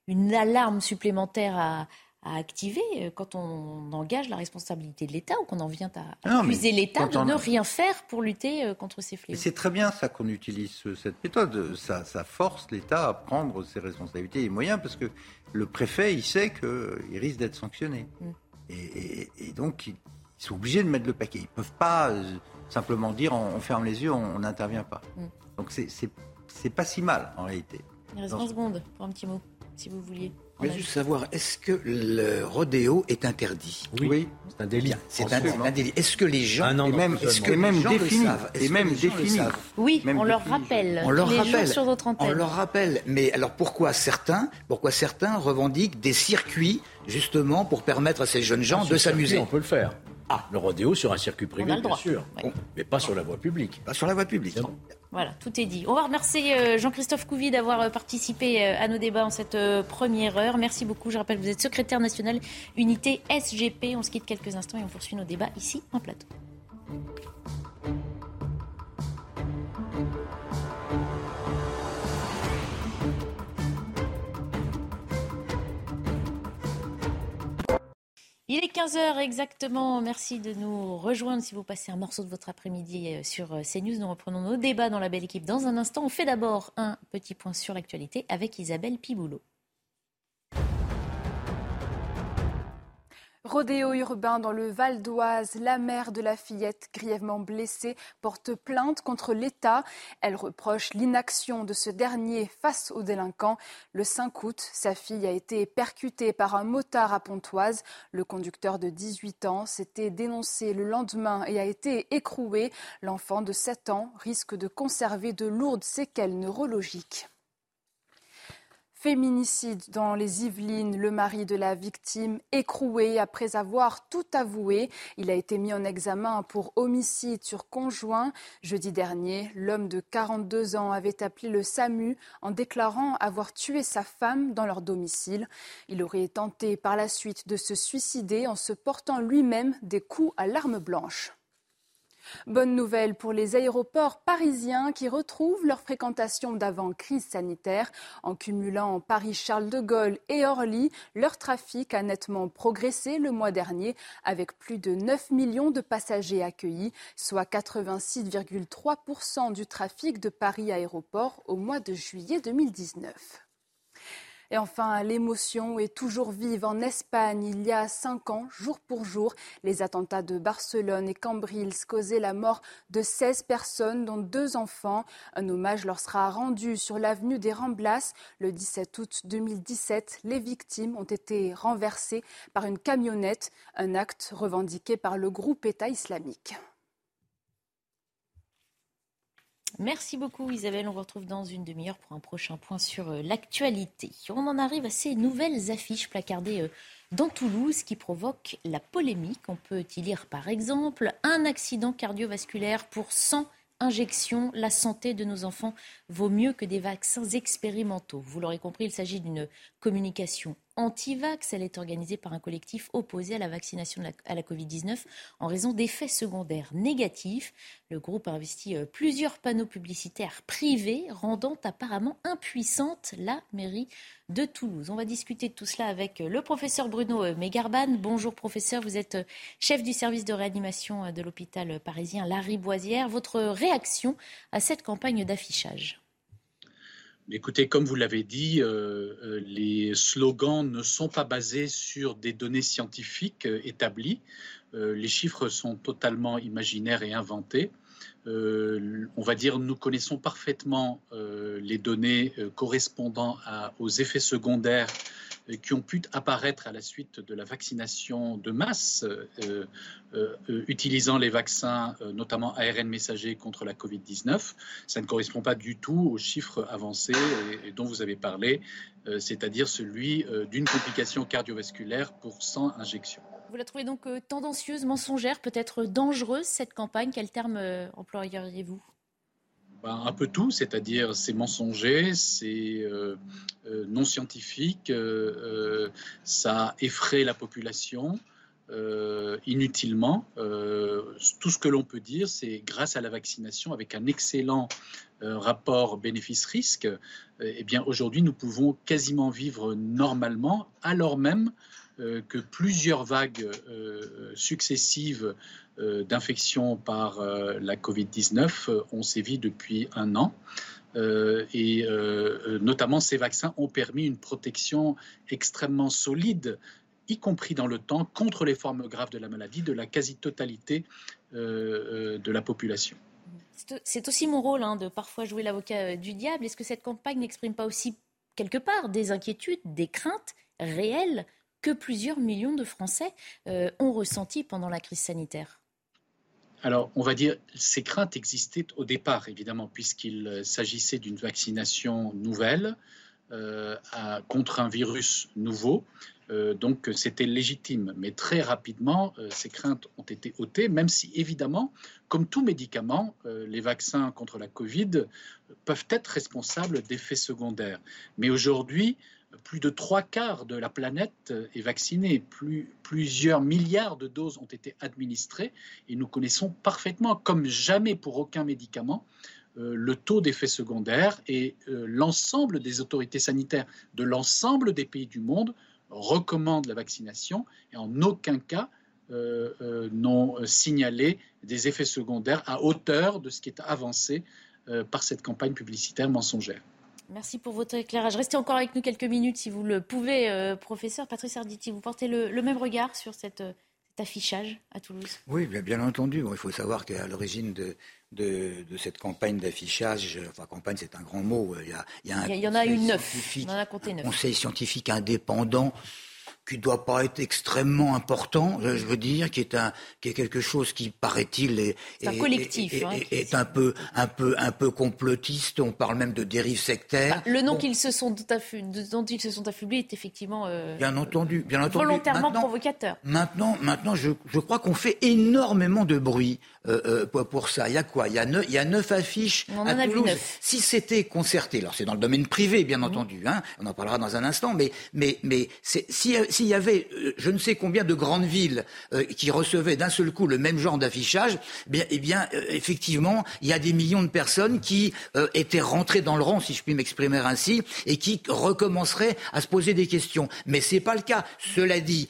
[SPEAKER 1] une alarme supplémentaire à, à activer euh, quand on engage la responsabilité de l'État ou qu'on en vient à accuser l'État de ne rien faire pour lutter euh, contre ces fléaux.
[SPEAKER 6] C'est très bien ça qu'on utilise cette méthode. Ça, force l'État à prendre ses responsabilités et moyens parce que le préfet, il sait qu'il risque d'être sanctionné. Mm. Et, donc, ils sont obligés de mettre le paquet. Ils ne peuvent pas euh, simplement dire on, ferme les yeux, on n'intervient pas. Mm. Donc, c'est pas si mal en réalité.
[SPEAKER 1] Il reste 20 secondes pour un petit mot, si vous vouliez.
[SPEAKER 8] Je voulais juste savoir, est-ce que le rodéo est interdit
[SPEAKER 7] Oui, c'est un délit.
[SPEAKER 8] C'est un, délit. Est-ce que les gens,
[SPEAKER 6] et même, est-ce que même défini, et même défini.
[SPEAKER 1] Oui, on leur rappelle. On leur rappelle. Sur votre antenne.
[SPEAKER 8] On leur rappelle. Mais alors pourquoi certains, pourquoi certains revendiquent des circuits justement pour permettre à ces jeunes gens de s'amuser
[SPEAKER 7] On peut le faire. Ah, le rodéo sur un circuit privé, bien sûr, mais pas sur la voie publique.
[SPEAKER 8] Pas sur la voie publique.
[SPEAKER 1] Voilà, tout est dit. On va remercier euh, Jean-Christophe Couvi d'avoir euh, participé euh, à nos débats en cette première heure. Merci beaucoup. Je rappelle, vous êtes secrétaire national unité SGP. On se quitte quelques instants et on poursuit nos débats ici en plateau. Il est 15h exactement. Merci de nous rejoindre. Si vous passez un morceau de votre après-midi euh, sur euh, CNews, nous reprenons nos débats dans la belle équipe dans un instant. On fait d'abord un petit point sur l'actualité avec Isabelle Piboulot.
[SPEAKER 2] Rodéo urbain dans le Val d'Oise, la mère de la fillette grièvement blessée porte plainte contre l'État. Elle reproche l'inaction de ce dernier face aux délinquants. Le 5 août, sa fille a été percutée par un motard à Pontoise. Le conducteur de 18 ans s'était dénoncé le lendemain et a été écroué. L'enfant de 7 ans risque de conserver de lourdes séquelles neurologiques. Féminicide dans les Yvelines, le mari de la victime écroué après avoir tout avoué. Il a été mis en examen pour homicide sur conjoint. Jeudi dernier, l'homme de 42 ans avait appelé le SAMU en déclarant avoir tué sa femme dans leur domicile. Il aurait tenté par la suite de se suicider en se portant lui-même des coups à l'arme blanche. Bonne nouvelle pour les aéroports parisiens qui retrouvent leur fréquentation d'avant crise sanitaire. En cumulant Paris-Charles de Gaulle et Orly, leur trafic a nettement progressé le mois dernier avec plus de 9 millions de passagers accueillis, soit 86,3% du trafic de Paris Aéroport au mois de juillet 2019. Et enfin, l'émotion est toujours vive en Espagne. Il y a cinq ans, jour pour jour, les attentats de Barcelone et Cambrils causaient la mort de 16 personnes, dont deux enfants. Un hommage leur sera rendu sur l'avenue des Ramblas. Le 17 août 2017, les victimes ont été renversées par une camionnette, un acte revendiqué par le groupe État islamique.
[SPEAKER 1] Merci beaucoup Isabelle. On vous retrouve dans une demi-heure pour un prochain point sur euh, l'actualité. On en arrive à ces nouvelles affiches placardées euh, dans Toulouse qui provoquent la polémique. On peut y lire par exemple un accident cardiovasculaire pour 100 injections. La santé de nos enfants vaut mieux que des vaccins expérimentaux. Vous l'aurez compris, il s'agit d'une communication anti-vax. Elle est organisée par un collectif opposé à la vaccination à la Covid-19 en raison d'effets secondaires négatifs. Le groupe a investi euh, plusieurs panneaux publicitaires privés, rendant apparemment impuissante la mairie de Toulouse. On va discuter de tout cela avec euh, le professeur Bruno euh, Megarban. Bonjour professeur, vous êtes chef du service de réanimation de l'hôpital parisien Larry Boisière. Votre réaction à cette campagne d'affichage?
[SPEAKER 13] Écoutez, comme vous l'avez dit, euh, euh, les slogans ne sont pas basés sur des données scientifiques euh, établies. les chiffres sont totalement imaginaires et inventés. on va dire, nous connaissons parfaitement les données correspondant aux effets secondaires qui ont pu apparaître à la suite de la vaccination de masse euh, euh, euh, utilisant les vaccins, notamment ARN messager contre la Covid-19. Ça ne correspond pas du tout aux chiffres avancés dont vous avez parlé, c'est-à-dire celui d'une complication cardiovasculaire pour 100 injections.
[SPEAKER 1] Vous la trouvez donc tendancieuse, mensongère, peut-être dangereuse cette campagne? Quel terme employeriez-vous?
[SPEAKER 13] Ben, un peu tout, c'est-à-dire c'est mensonger, c'est euh, euh, non scientifique, euh, ça effraie la population inutilement. tout ce que l'on peut dire, c'est grâce à la vaccination, avec un excellent rapport bénéfice-risque, eh bien aujourd'hui nous pouvons quasiment vivre normalement, alors même que plusieurs vagues successives euh, d'infection par euh, la Covid-19 euh, ont sévi depuis un an. et notamment, ces vaccins ont permis une protection extrêmement solide y compris dans le temps, contre les formes graves de la maladie de la quasi-totalité de la population.
[SPEAKER 1] C'est aussi mon rôle hein, de parfois jouer l'avocat du diable. Est-ce que cette campagne n'exprime pas aussi quelque part des inquiétudes, des craintes réelles que plusieurs millions de Français ont ressenties pendant la crise sanitaire
[SPEAKER 13] alors, on va dire, ces craintes existaient au départ, évidemment, puisqu'il s'agissait d'une vaccination nouvelle euh, contre un virus nouveau. Euh, donc, c'était légitime. Mais très rapidement, euh, ces craintes ont été ôtées, même si, évidemment, comme tout médicament, les vaccins contre la Covid peuvent être responsables d'effets secondaires. Mais aujourd'hui, plus de trois quarts de la planète est vaccinée. plusieurs milliards de doses ont été administrées et nous connaissons parfaitement, comme jamais pour aucun médicament, euh, le taux d'effets secondaires et euh, l'ensemble des autorités sanitaires de l'ensemble des pays du monde recommandent la vaccination et en aucun cas n'ont signalé des effets secondaires à hauteur de ce qui est avancé par cette campagne publicitaire mensongère.
[SPEAKER 1] Merci pour votre éclairage. Restez encore avec nous quelques minutes si vous le pouvez, professeur. Patrice Arditi, vous portez le, même regard sur cette, cet affichage à Toulouse?
[SPEAKER 8] Oui, bien, entendu. il faut savoir qu'à l'origine de, de, cette campagne d'affichage, enfin campagne c'est un grand mot, il y, a,
[SPEAKER 1] il y, a il y en a eu neuf, on en a compté neuf.
[SPEAKER 8] conseil scientifique indépendant qui doit pas être extrêmement important, je veux dire, qui est un, qui est quelque chose qui paraît-il est,
[SPEAKER 1] un collectif,
[SPEAKER 8] est, hein, est, un peu, un peu, un peu complotiste. On parle même de dérive sectaire.
[SPEAKER 1] Bah, le nom qu'ils se sont dont ils se sont affublés est effectivement
[SPEAKER 8] euh, bien entendu, bien entendu,
[SPEAKER 1] volontairement provocateur.
[SPEAKER 8] Maintenant, maintenant, je, je crois qu'on fait énormément de bruit euh, euh, pour ça. Il y a quoi? Il y a, neuf, il y a neuf affiches
[SPEAKER 1] on à
[SPEAKER 8] Toulouse. Si c'était concerté, alors c'est dans le domaine privé, bien entendu. Hein, on en parlera dans un instant. Mais, mais, mais si s'il y avait euh, je ne sais combien de grandes villes euh, qui recevaient d'un seul coup le même genre d'affichage, eh bien, eh euh, effectivement, il y a des millions de personnes qui étaient rentrées dans le rang, si je puis m'exprimer ainsi, et qui recommenceraient à se poser des questions. Mais ce n'est pas le cas. Cela dit,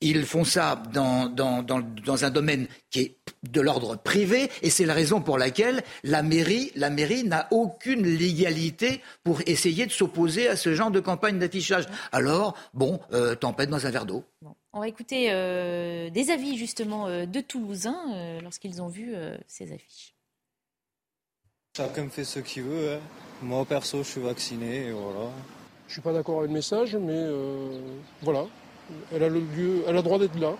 [SPEAKER 8] ils font ça dans, dans, dans, dans un domaine qui est de l'ordre privé et c'est la raison pour laquelle la mairie, la mairie n'a aucune légalité pour essayer de s'opposer à ce genre de campagne d'affichage. Alors, bon, euh, tempête dans un verre d'eau.
[SPEAKER 1] On va écouter euh, des avis justement euh, de Toulousains euh, lorsqu'ils ont vu ces affiches.
[SPEAKER 14] Chacun fait ce qu'il veut. Hein. Moi, perso, je suis vacciné et voilà.
[SPEAKER 15] Je suis pas d'accord avec le message, mais voilà, elle a le lieu, elle a droit d'être là.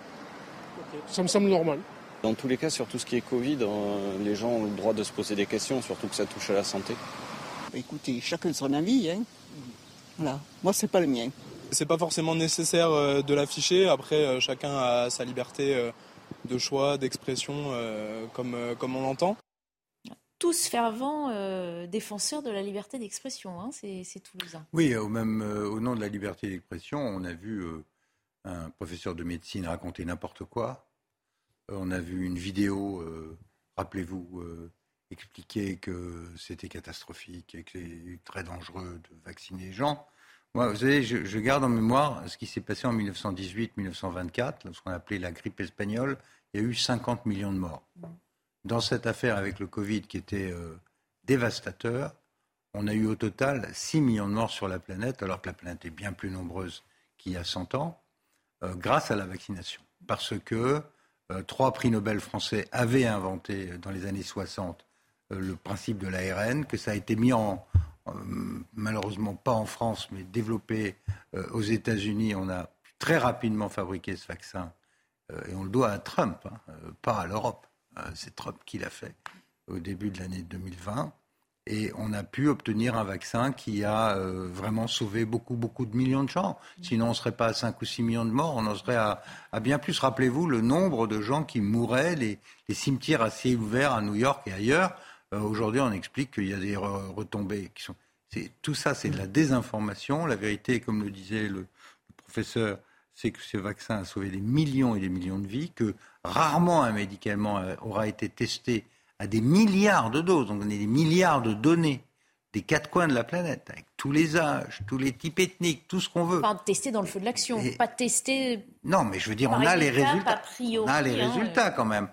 [SPEAKER 15] Ça me semble normal.
[SPEAKER 14] Dans tous les cas, sur tout ce qui est Covid, euh, les gens ont le droit de se poser des questions, surtout que ça touche à la santé.
[SPEAKER 16] Écoutez, chacun son avis. Hein. Voilà. Moi, c'est pas le mien.
[SPEAKER 17] C'est pas forcément nécessaire euh, de l'afficher. Après, euh, chacun a sa liberté de choix, d'expression, comme, comme on l'entend
[SPEAKER 1] tous fervents défenseurs de la liberté d'expression, hein, ces, Toulousains.
[SPEAKER 6] Oui, au, même, au nom de la liberté d'expression, on a vu un professeur de médecine raconter n'importe quoi. Euh, on a vu une vidéo, euh, rappelez-vous, euh, expliquer que c'était catastrophique et que c'était très dangereux de vacciner les gens. Moi, vous savez, je, garde en mémoire ce qui s'est passé en 1918-1924, lorsqu'on appelait la grippe espagnole. Il y a eu 50 millions de morts. Dans cette affaire avec le Covid qui était dévastateur, on a eu au total 6 millions de morts sur la planète, alors que la planète est bien plus nombreuse qu'il y a 100 ans. Euh, grâce à la vaccination. Parce que euh, trois prix Nobel français avaient inventé euh, dans les années 60 le principe de l'ARN, que ça a été mis en, malheureusement pas en France, mais développé aux États-Unis. On a très rapidement fabriqué ce vaccin et on le doit à Trump, hein, pas à l'Europe. C'est Trump qui l'a fait au début de l'année 2020. Et on a pu obtenir un vaccin qui a euh, vraiment sauvé beaucoup, beaucoup de millions de gens. Sinon, on ne serait pas à 5 ou 6 millions de morts, on en serait à, bien plus. Rappelez-vous le nombre de gens qui mouraient, les, cimetières à ciel ouvert à New York et ailleurs. Euh, aujourd'hui, on explique qu'il y a des retombées qui sont. Tout ça, c'est de la désinformation. La vérité, comme le disait le, le professeur, c'est que ce vaccin a sauvé des millions et des millions de vies, que rarement un médicament euh, aura été testé à des milliards de doses, donc on a des milliards de données des quatre coins de la planète, avec tous les âges, tous les types ethniques, tout ce qu'on veut.
[SPEAKER 1] Pas tester dans le feu de l'action, pas tester.
[SPEAKER 6] Non, mais je veux dire, on a les résultats. on a les résultats quand même.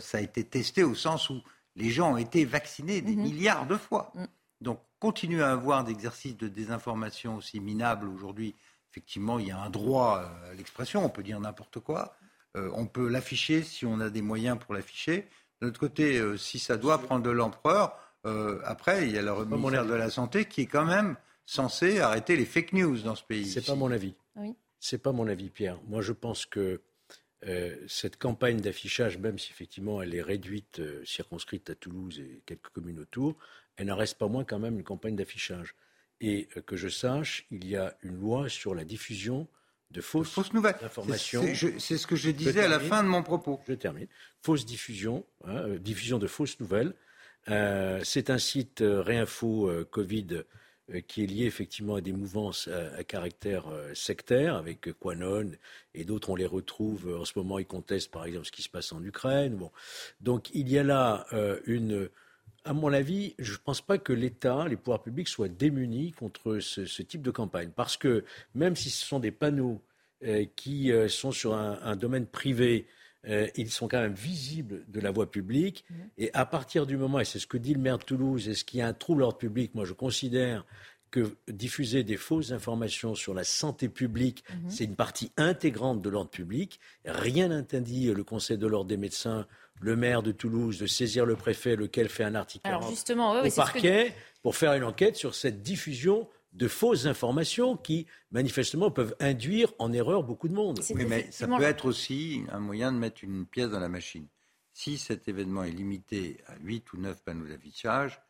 [SPEAKER 6] ça a été testé au sens où les gens ont été vaccinés des mhm. milliards de fois. Mm. Donc, continuer à avoir des exercices de désinformation aussi minables aujourd'hui. Effectivement, il y a un droit à l'expression, on peut dire n'importe quoi. Euh, on peut l'afficher si on a des moyens pour l'afficher. De l'autre côté, euh, si ça doit prendre de l'empereur, euh, après, il y a le ministère de la Santé qui est quand même censé arrêter les fake news dans ce pays.
[SPEAKER 7] C'est pas mon avis. Oui. C'est pas mon avis, Pierre. Moi, je pense que euh, cette campagne d'affichage, même si effectivement elle est réduite, circonscrite à Toulouse et quelques communes autour, elle n'en reste pas moins quand même une campagne d'affichage. Et que je sache, il y a une loi sur la diffusion de fausses,
[SPEAKER 6] nouvelles. informations. C'est ce que je disais à la fin de mon propos.
[SPEAKER 7] Je termine. Fausse diffusion, hein, euh, diffusion de fausses nouvelles. Euh, c'est un site euh, Réinfo Covid qui est lié effectivement à des mouvances à, caractère sectaire, avec Quanon et d'autres, on les retrouve. En ce moment, ils contestent par exemple ce qui se passe en Ukraine. Bon. Donc il y a là une à mon avis, je ne pense pas que l'État, les pouvoirs publics soient démunis contre ce, type de campagne. Parce que même si ce sont des panneaux qui sont sur un, domaine privé, ils sont quand même visibles de la voie publique. Mmh. Et à partir du moment, et c'est ce que dit le maire de Toulouse, est-ce qu'il y a un trouble à l'ordre public Moi, je considère que diffuser des fausses informations sur la santé publique, mhm. c'est une partie intégrante de l'ordre public. Rien n'interdit le Conseil de l'ordre des médecins, le maire de Toulouse, de saisir le préfet, lequel fait un article
[SPEAKER 1] Alors justement,
[SPEAKER 7] au parquet pour faire une enquête sur cette diffusion de fausses informations qui, manifestement, peuvent induire en erreur beaucoup de monde.
[SPEAKER 6] Oui, mais ça peut être aussi un moyen de mettre une pièce dans la machine. Si cet événement est limité à 8 ou 9 panneaux d'affichage,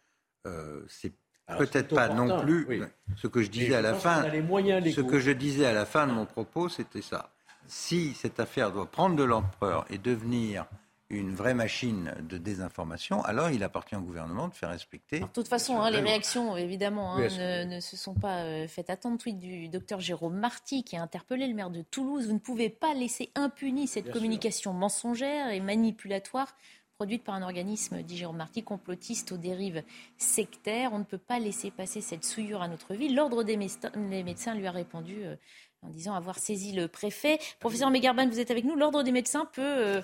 [SPEAKER 6] euh, c'est Peut-être pas non plus. Ce que je disais à la fin, ce que je disais à la fin de mon propos, c'était ça. Si cette affaire doit prendre de l'ampleur et devenir une vraie machine de désinformation, alors il appartient au gouvernement de faire respecter.
[SPEAKER 1] de toute façon, hein, les réactions, évidemment, hein, ne, se sont pas euh, faites attendre. Tweet du docteur Jérôme Marty qui a interpellé le maire de Toulouse. Vous ne pouvez pas laisser impunie cette communication mensongère et manipulatoire produite par un organisme, dit Jérôme Marty, complotiste aux dérives sectaires. On ne peut pas laisser passer cette souillure à notre vie. L'Ordre des médecins lui a répondu euh, en disant avoir saisi le préfet. Professeur Megarban, vous êtes avec nous. L'Ordre des médecins peut... Euh,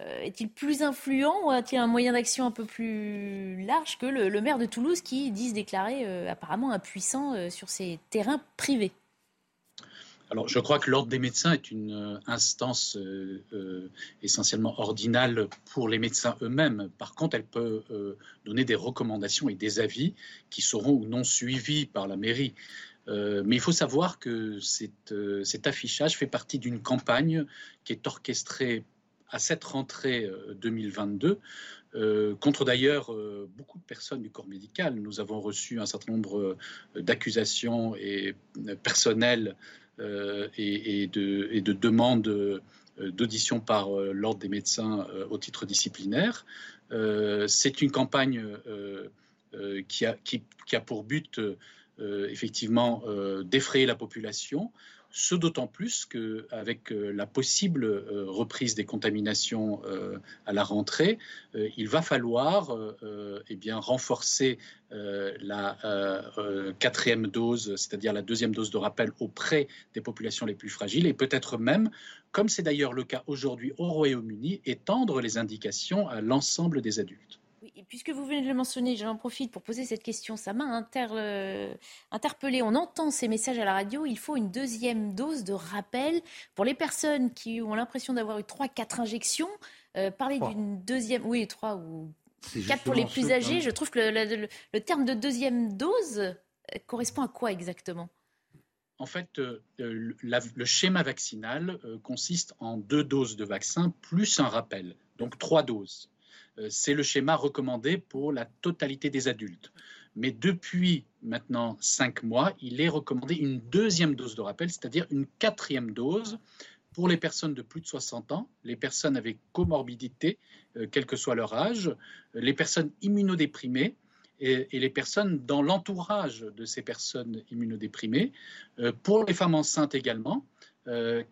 [SPEAKER 1] euh, est-il plus influent ou a-t-il un moyen d'action un peu plus large que le, maire de Toulouse qui dit se déclarer apparemment impuissant sur ses terrains privés?
[SPEAKER 13] Alors, je crois que l'ordre des médecins est une euh, instance euh, euh, essentiellement ordinale pour les médecins eux-mêmes. Par contre, elle peut donner des recommandations et des avis qui seront ou non suivis par la mairie. mais il faut savoir que cet affichage fait partie d'une campagne qui est orchestrée à cette rentrée 2022 contre d'ailleurs beaucoup de personnes du corps médical. Nous avons reçu un certain nombre d'accusations et personnelles euh, et, de, demandes euh, d'audition par euh, l'ordre des médecins au titre disciplinaire. C'est une campagne qui a, pour but effectivement d'effrayer la population, ce d'autant plus qu'avec euh, la possible euh, reprise des contaminations euh, à la rentrée, il va falloir eh bien, renforcer la quatrième dose, c'est-à-dire la deuxième dose de rappel auprès des populations les plus fragiles et peut-être même, comme c'est d'ailleurs le cas aujourd'hui au Royaume-Uni, étendre les indications à l'ensemble des adultes
[SPEAKER 1] puisque vous venez de le mentionner, j'en profite pour poser cette question. Ça m'a inter, euh, interpellé. On entend ces messages à la radio. Il faut une deuxième dose de rappel pour les personnes qui ont l'impression d'avoir eu 3-4 injections. Euh, parler d'une deuxième, oui, 3 ou 4 pour les plus âgés. Je trouve que le, terme de deuxième dose euh, correspond à quoi exactement?
[SPEAKER 13] En fait, le schéma vaccinal consiste en deux doses de vaccin plus un rappel, donc trois doses. Euh, c'est le schéma recommandé pour la totalité des adultes. Mais depuis maintenant cinq mois, il est recommandé une deuxième dose de rappel, c'est-à-dire une quatrième dose pour les personnes de plus de 60 ans, les personnes avec comorbidité, euh, quel que soit leur âge, les personnes immunodéprimées et, les personnes dans l'entourage de ces personnes immunodéprimées, euh, pour les femmes enceintes également,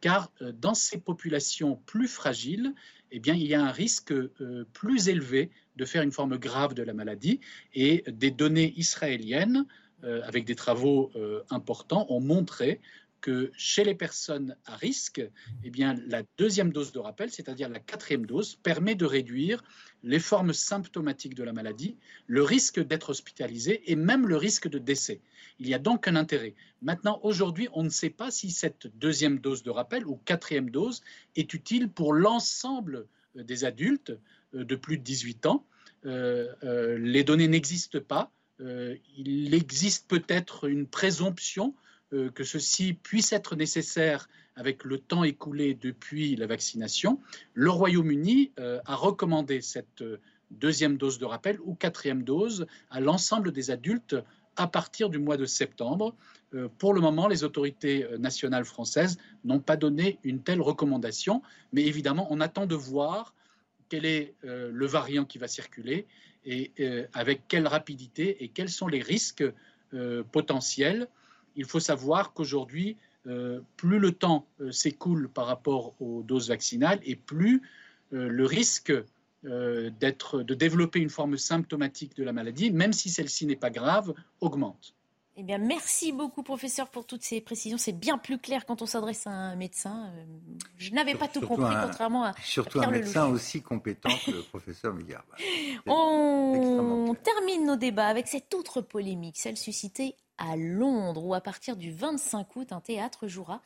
[SPEAKER 13] car dans ces populations plus fragiles, eh bien, il y a un risque euh, plus élevé de faire une forme grave de la maladie. Et des données israéliennes, euh, avec des travaux euh, importants, ont montré que chez les personnes à risque, eh bien, la deuxième dose de rappel, c'est-à-dire la quatrième dose, permet de réduire les formes symptomatiques de la maladie, le risque d'être hospitalisé et même le risque de décès. Il y a donc un intérêt. Maintenant, aujourd'hui, on ne sait pas si cette deuxième dose de rappel ou quatrième dose est utile pour l'ensemble euh, des adultes euh, de plus de 18 ans. Euh, les données n'existent pas. il existe peut-être une présomption que ceci puisse être nécessaire avec le temps écoulé depuis la vaccination. Le Royaume-Uni a recommandé cette deuxième dose de rappel ou quatrième dose à l'ensemble des adultes à partir du mois de septembre. Euh, pour le moment, les autorités euh, nationales françaises n'ont pas donné une telle recommandation, mais évidemment, on attend de voir quel est euh, le variant qui va circuler et avec quelle rapidité et quels sont les risques potentiels. Il faut savoir qu'aujourd'hui, plus le temps s'écoule par rapport aux doses vaccinales et plus le risque euh, de développer une forme symptomatique de la maladie, même si celle-ci n'est pas grave, augmente.
[SPEAKER 1] Eh bien, merci beaucoup, professeur, pour toutes ces précisions. C'est bien plus clair quand on s'adresse à un médecin. Euh, je n'avais pas tout compris, contrairement à
[SPEAKER 6] Surtout
[SPEAKER 1] un
[SPEAKER 6] médecin aussi compétent que le professeur Migard.
[SPEAKER 1] On termine nos débats avec cette autre polémique, celle suscitée à Londres, où à partir du 25 août, un théâtre jouera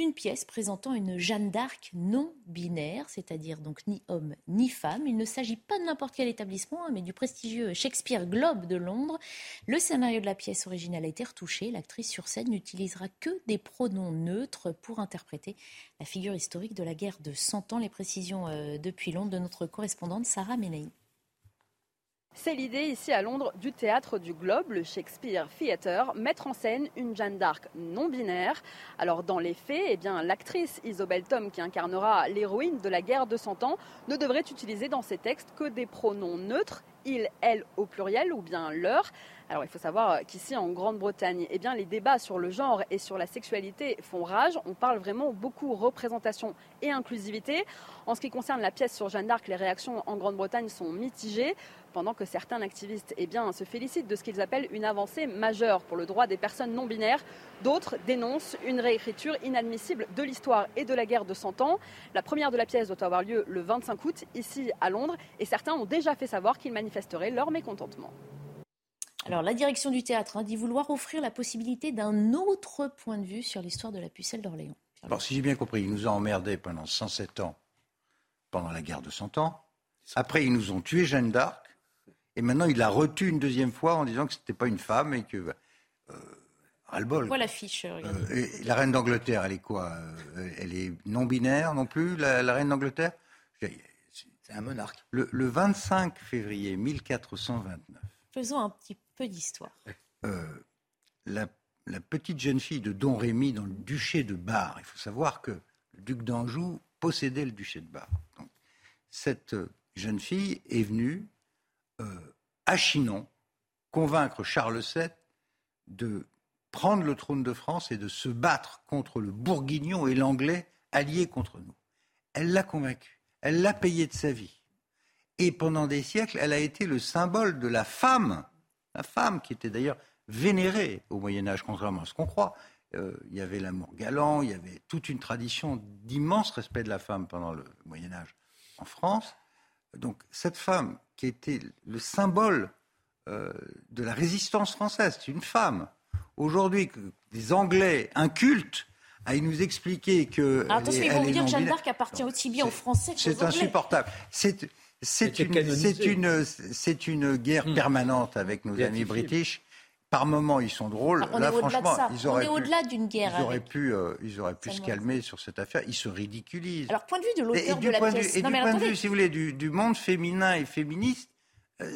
[SPEAKER 1] une pièce présentant une Jeanne d'Arc non binaire, c'est-à-dire donc ni homme ni femme. Il ne s'agit pas de n'importe quel établissement, hein, mais du prestigieux Shakespeare Globe de Londres. Le scénario de la pièce originale a été retouché. L'actrice sur scène n'utilisera que des pronoms neutres pour interpréter la figure historique de la guerre de 100 ans. Les précisions euh, depuis Londres de notre correspondante Sarah Menei.
[SPEAKER 18] C'est l'idée ici à Londres du théâtre du Globe, le Shakespeare Theatre, mettre en scène une Jeanne d'Arc non binaire. Alors dans les faits, eh l'actrice Isobel Tom qui incarnera l'héroïne de la guerre de 100 ans ne devrait utiliser dans ses textes que des pronoms neutres, il, elle au pluriel ou bien leur. Alors il faut savoir qu'ici en Grande-Bretagne, eh bien les débats sur le genre et sur la sexualité font rage. On parle vraiment beaucoup représentation et inclusivité. En ce qui concerne la pièce sur Jeanne d'Arc, les réactions en Grande-Bretagne sont mitigées pendant que certains activistes eh bien, se félicitent de ce qu'ils appellent une avancée majeure pour le droit des personnes non binaires. D'autres dénoncent une réécriture inadmissible de l'histoire et de la guerre de 100 ans. La première de la pièce doit avoir lieu le 25 août, ici à Londres, et certains ont déjà fait savoir qu'ils manifesteraient leur mécontentement.
[SPEAKER 1] Alors, la direction du théâtre hein, dit vouloir offrir la possibilité d'un autre point de vue sur l'histoire de la pucelle d'Orléans.
[SPEAKER 6] Alors, si j'ai bien compris, ils nous ont emmerdés pendant 107 ans, pendant la guerre de 100 ans. Après, ils nous ont tué Jeanne d'Arc. Et maintenant, il la retue une deuxième fois en disant que ce n'était pas une femme et que. Euh, ras-le-bol.
[SPEAKER 1] Voilà l'affiche.
[SPEAKER 6] Euh, la reine d'Angleterre, elle est quoi euh, Elle est non-binaire non plus, la, reine d'Angleterre?
[SPEAKER 8] C'est un monarque.
[SPEAKER 6] Le, le, 25 février 1429.
[SPEAKER 1] Faisons un petit d'histoire.
[SPEAKER 6] Euh, la, petite jeune fille de Don Rémy dans le duché de Bar, il faut savoir que le duc d'Anjou possédait le duché de Bar. Cette jeune fille est venue euh, à Chinon convaincre Charles VII de prendre le trône de France et de se battre contre le bourguignon et l'anglais alliés contre nous. Elle l'a convaincu, elle l'a payé de sa vie. Et pendant des siècles, elle a été le symbole de la femme, la femme qui était d'ailleurs vénérée au Moyen Âge, contrairement à ce qu'on croit. Euh, il y avait l'amour galant, il y avait toute une tradition d'immense respect de la femme pendant le Moyen Âge en France. Donc cette femme qui était le symbole euh, de la résistance française, c'est une femme. Aujourd'hui, des Anglais incultes aillent nous expliquer que.
[SPEAKER 1] Alors, attention, ils vont vous dire que Jeanne d'Arc appartient aussi bien aux Français qu'aux
[SPEAKER 6] C'est insupportable. C'est une, une, une, guerre hmm. permanente avec nos amis british par moments, ils sont drôles.
[SPEAKER 1] Ah, Là, franchement, ils auraient on est au-delà d'une guerre.
[SPEAKER 6] Ils auraient pu, euh, ils auraient pu se calmer sur cette affaire. Ils se ridiculisent.
[SPEAKER 1] Alors, point de vue de l'auteur de la pièce.
[SPEAKER 6] et du point de vue, si vous voulez, du monde féminin et féministe,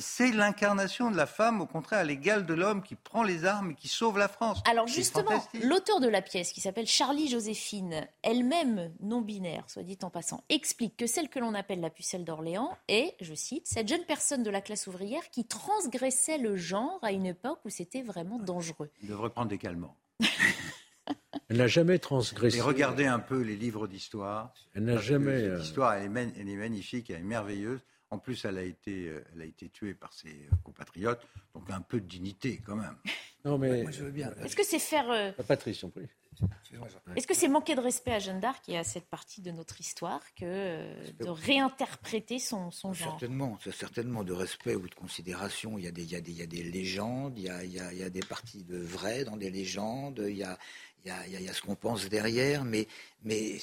[SPEAKER 6] c'est l'incarnation de la femme, au contraire, à l'égal de l'homme qui prend les armes et qui sauve la France.
[SPEAKER 1] Alors justement, l'auteur de la pièce, qui s'appelle Charlie Joséphine, elle-même non binaire, soit dit en passant, explique que celle que l'on appelle la pucelle d'Orléans est, je cite, cette jeune personne de la classe ouvrière qui transgressait le genre à une époque où c'était vraiment dangereux.
[SPEAKER 6] Il devrait prendre des calmants.
[SPEAKER 7] Elle n'a jamais transgressé.
[SPEAKER 6] Et regardez un peu les livres d'histoire.
[SPEAKER 7] Elle n'a jamais.
[SPEAKER 6] L'histoire, elle, elle, est magnifique, elle est merveilleuse. En plus, elle a été, euh, elle a été tuée par ses euh, compatriotes, donc un peu de dignité quand même.
[SPEAKER 7] Non, mais.
[SPEAKER 1] Est-ce que c'est faire. Euh,
[SPEAKER 7] Patrice, prie.
[SPEAKER 1] Est-ce que c'est manquer de respect à Jeanne d'Arc et à cette partie de notre histoire que de réinterpréter son, son genre?
[SPEAKER 8] Certainement, certainement de respect ou de considération. Il y a des, il y a des, il y a des légendes, il y a, il, y a, il y a, des parties de vrai dans des légendes, il y a, il y a, il y a ce qu'on pense derrière, mais, mais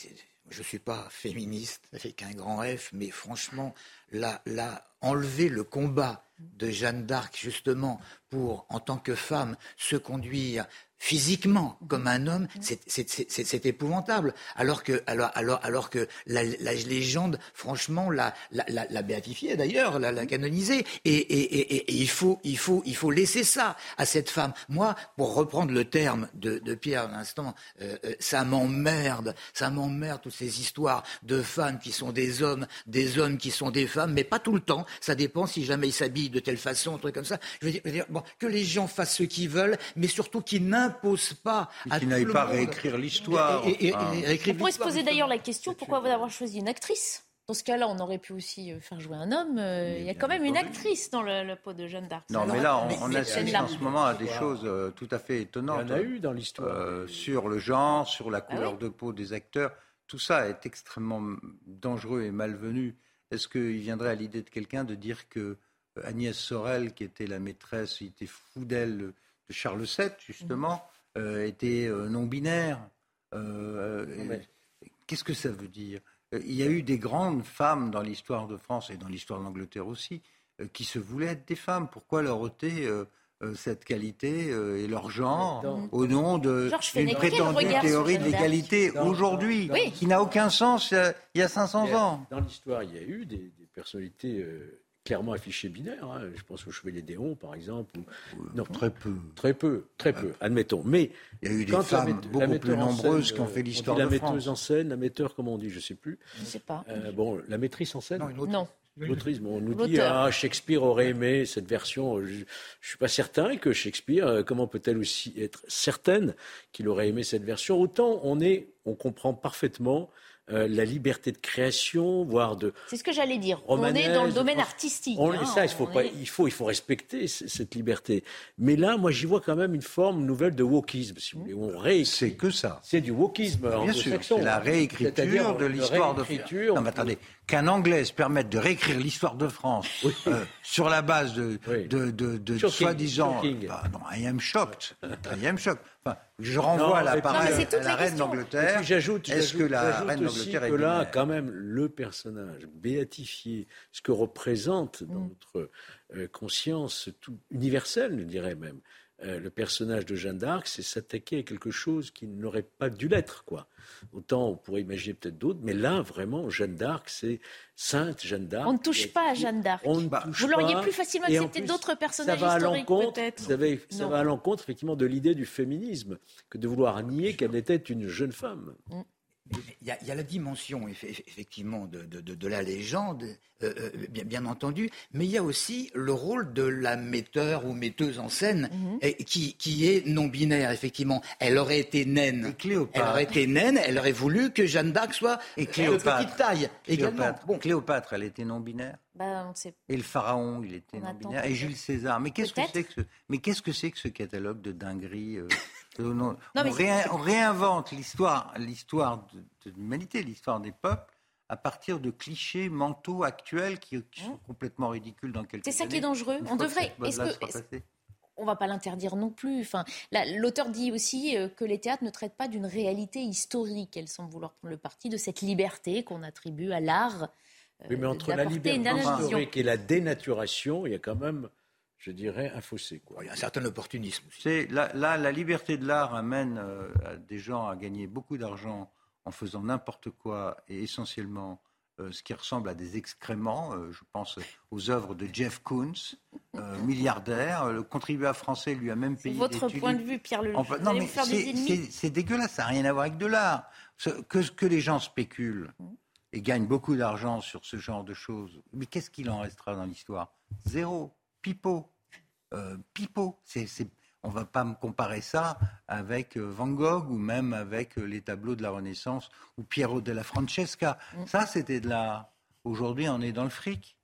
[SPEAKER 8] je ne suis pas féministe avec un grand F, mais franchement, là, là, enlever le combat de Jeanne d'Arc, justement, pour, en tant que femme, se conduire physiquement comme un homme, c'est épouvantable. Alors que, alors, alors, alors que la, légende, franchement, l'a, la, la, béatifiée d'ailleurs, l'a, la canonisée. Et, et, et, il, faut, il, faut, il faut laisser ça à cette femme. Moi, pour reprendre le terme de, de Pierre à l'instant, euh, euh, ça m'emmerde, ça m'emmerde toutes ces histoires de femmes qui sont des hommes, des hommes qui sont des femmes, mais pas tout le temps. Ça dépend si jamais ils s'habillent de telle façon, un truc comme ça. Je veux dire, bon, que les gens fassent ce qu'ils veulent, mais surtout qu'ils n'impose pas
[SPEAKER 6] à qui pas réécrire l'histoire.
[SPEAKER 1] On pourrait se poser d'ailleurs la question pourquoi vous avoir choisi une actrice? Dans ce cas-là, on aurait pu aussi euh, faire jouer un homme. Euh, il y a quand même une actrice dans le, le pot de Jeanne d'Arc.
[SPEAKER 6] Non, mais là, on, assiste en ce moment à des choses euh, tout à fait étonnantes.
[SPEAKER 7] Il y en a eu dans l'histoire.
[SPEAKER 6] Euh, sur le genre, sur la
[SPEAKER 1] Ah
[SPEAKER 6] couleur
[SPEAKER 1] oui
[SPEAKER 6] de peau des acteurs. Tout ça est extrêmement dangereux et malvenu. Est-ce qu'il viendrait à l'idée de quelqu'un de dire que Agnès Sorel, qui était la maîtresse, il était fou d'elle, de Charles VII, justement, euh, était euh, non-binaire. Euh, euh, Qu'est-ce que ça veut dire? Il y a eu des grandes femmes dans l'histoire de France et dans l'histoire de l'Angleterre aussi, euh, qui se voulaient être des femmes. Pourquoi leur ôter cette qualité euh, et leur genre
[SPEAKER 7] Dans-
[SPEAKER 6] au nom d'une prétendue théorie de l'égalité aujourd'hui,
[SPEAKER 7] dans- Oui.
[SPEAKER 6] qui n'a aucun sens euh, il y a 500
[SPEAKER 7] Mais,
[SPEAKER 6] ans.
[SPEAKER 7] Dans l'histoire, il y a eu des, des personnalités euh, clairement affichées binaires. hein. Je pense au Chevalier d'Éon, par exemple. ou- non,
[SPEAKER 6] Très peu.
[SPEAKER 7] Très peu, très peu, admettons. Mais
[SPEAKER 6] Il y a eu des femmes beaucoup plus
[SPEAKER 7] en
[SPEAKER 6] nombreuses
[SPEAKER 7] scène,
[SPEAKER 6] qui ont fait l'histoire
[SPEAKER 7] La
[SPEAKER 6] de
[SPEAKER 7] metteuse
[SPEAKER 6] France.
[SPEAKER 7] en scène, la metteur, comment on dit, je ne sais plus.
[SPEAKER 1] Je ne sais pas.
[SPEAKER 7] Euh, bon, la maîtrise en scène
[SPEAKER 8] Non, une autre.
[SPEAKER 1] Non.
[SPEAKER 7] L'autrice, bon, on nous dit ah Shakespeare aurait aimé cette version. Je, ne suis pas certain que Shakespeare, euh, comment peut-elle aussi être certaine qu'il aurait aimé cette version Autant on est, on comprend parfaitement euh, la liberté de création, voire de
[SPEAKER 1] C'est ce que j'allais dire. on est dans le domaine artistique.
[SPEAKER 7] on-
[SPEAKER 1] hein,
[SPEAKER 7] ça, il faut, pas,
[SPEAKER 1] est-
[SPEAKER 7] il, faut, il faut respecter cette liberté. Mais là, moi, j'y vois quand même une forme nouvelle de wokisme, si vous voulez. On réécrit.
[SPEAKER 6] C'est que ça.
[SPEAKER 7] C'est du wokisme
[SPEAKER 6] Bien sûr, c'est la réécriture de l'histoire de
[SPEAKER 7] réécriture.
[SPEAKER 6] Non, mais attendez, qu'un Anglais se permette de réécrire l'histoire de France euh, sur la base de, de, de, soi-disant. Bah, non, I am shocked. I am shocked. Enfin, je renvoie à la, parole
[SPEAKER 1] Non,
[SPEAKER 6] à la reine d'Angleterre.
[SPEAKER 7] J'ajoute,
[SPEAKER 6] Est-ce que la reine d'Angleterre est
[SPEAKER 7] là, quand même, le personnage béatifié, ce que représente
[SPEAKER 1] Mm.
[SPEAKER 7] dans notre euh, conscience tout, universelle, je dirais même, euh, le personnage de Jeanne d'Arc, c'est s'attaquer à quelque chose qui n'aurait pas dû l'être, quoi. Autant on pourrait imaginer peut-être d'autres, mais là, vraiment, Jeanne d'Arc, c'est Sainte Jeanne d'Arc.
[SPEAKER 1] On ne touche pas à Jeanne d'Arc.
[SPEAKER 7] On ne touche
[SPEAKER 1] Vous l'auriez
[SPEAKER 7] pas.
[SPEAKER 1] plus facilement accepté d'autres personnages
[SPEAKER 7] ça va à
[SPEAKER 1] historiques,
[SPEAKER 7] l'encontre-
[SPEAKER 1] peut-être.
[SPEAKER 7] Ça, va, ça
[SPEAKER 1] Non.
[SPEAKER 7] va à l'encontre, effectivement, de l'idée du féminisme, que de vouloir nier qu'elle était une jeune femme.
[SPEAKER 8] Il y, a, il y a la dimension eff- eff- effectivement de, de- de- de la légende, euh, euh, bien, bien entendu, mais il y a aussi le rôle de la metteur ou metteuse en scène
[SPEAKER 1] Mhm.
[SPEAKER 8] et qui, qui est non binaire effectivement. Elle aurait été naine.
[SPEAKER 6] Et Cléopâtre.
[SPEAKER 8] Elle aurait été naine. Elle aurait voulu que Jeanne d'Arc soit
[SPEAKER 6] Et
[SPEAKER 8] de
[SPEAKER 6] Cléopâtre.
[SPEAKER 8] petite taille également.
[SPEAKER 6] Cléopâtre.
[SPEAKER 8] Bon.
[SPEAKER 6] Cléopâtre, elle était non-binaire.
[SPEAKER 1] Bah, on sait.
[SPEAKER 6] Et le pharaon, il était
[SPEAKER 1] On
[SPEAKER 6] non
[SPEAKER 1] attend
[SPEAKER 6] binaire. Et. Jules César. Mais qu'est-ce que c'est que ce, mais qu'est-ce que c'est que ce catalogue de dingueries euh, euh, non,
[SPEAKER 1] Non, mais
[SPEAKER 6] on,
[SPEAKER 1] c'est-
[SPEAKER 6] réin- on réinvente l'histoire, l'histoire de, de l'humanité, l'histoire des peuples, à partir de clichés mentaux actuels qui, qui sont complètement ridicules dans quelques
[SPEAKER 1] C'est ça qui est dangereux.
[SPEAKER 6] Une
[SPEAKER 1] On devrait- est-ce que- on va pas l'interdire non plus. Enfin, l'auteur dit aussi euh, que les théâtres ne traitent pas d'une réalité historique. Elle semble vouloir prendre le parti de cette liberté qu'on attribue à l'art. euh,
[SPEAKER 7] Oui, mais entre la liberté historique et la dénaturation, il y a quand même, je dirais, un fossé. Quoi.
[SPEAKER 8] Il y a un certain opportunisme.
[SPEAKER 6] C'est là, là, la liberté de l'art amène euh, à des gens à gagner beaucoup d'argent en faisant n'importe quoi et essentiellement euh, ce qui ressemble à des excréments. Euh, je pense aux œuvres de Jeff Koons, euh, milliardaire. Le contribuable français lui a même
[SPEAKER 1] C'est
[SPEAKER 6] payé
[SPEAKER 1] votre
[SPEAKER 6] des
[SPEAKER 1] point de vue, Pierre Lelouch.
[SPEAKER 6] En- non, mais c'est- dégueulasse, ça n'a rien à voir avec de l'art. Ce- Que, que les gens spéculent et gagnent beaucoup d'argent sur ce genre de choses, mais qu'est-ce qu'il en restera dans l'histoire? Zéro. Pipeau. Euh, pipeau. C'est, c'est- on ne va pas me comparer ça avec euh, Van Gogh ou même avec euh, les tableaux de la Renaissance ou Piero della Francesca.
[SPEAKER 1] Mm.
[SPEAKER 6] Ça, c'était de l'art. Aujourd'hui, on est dans le fric.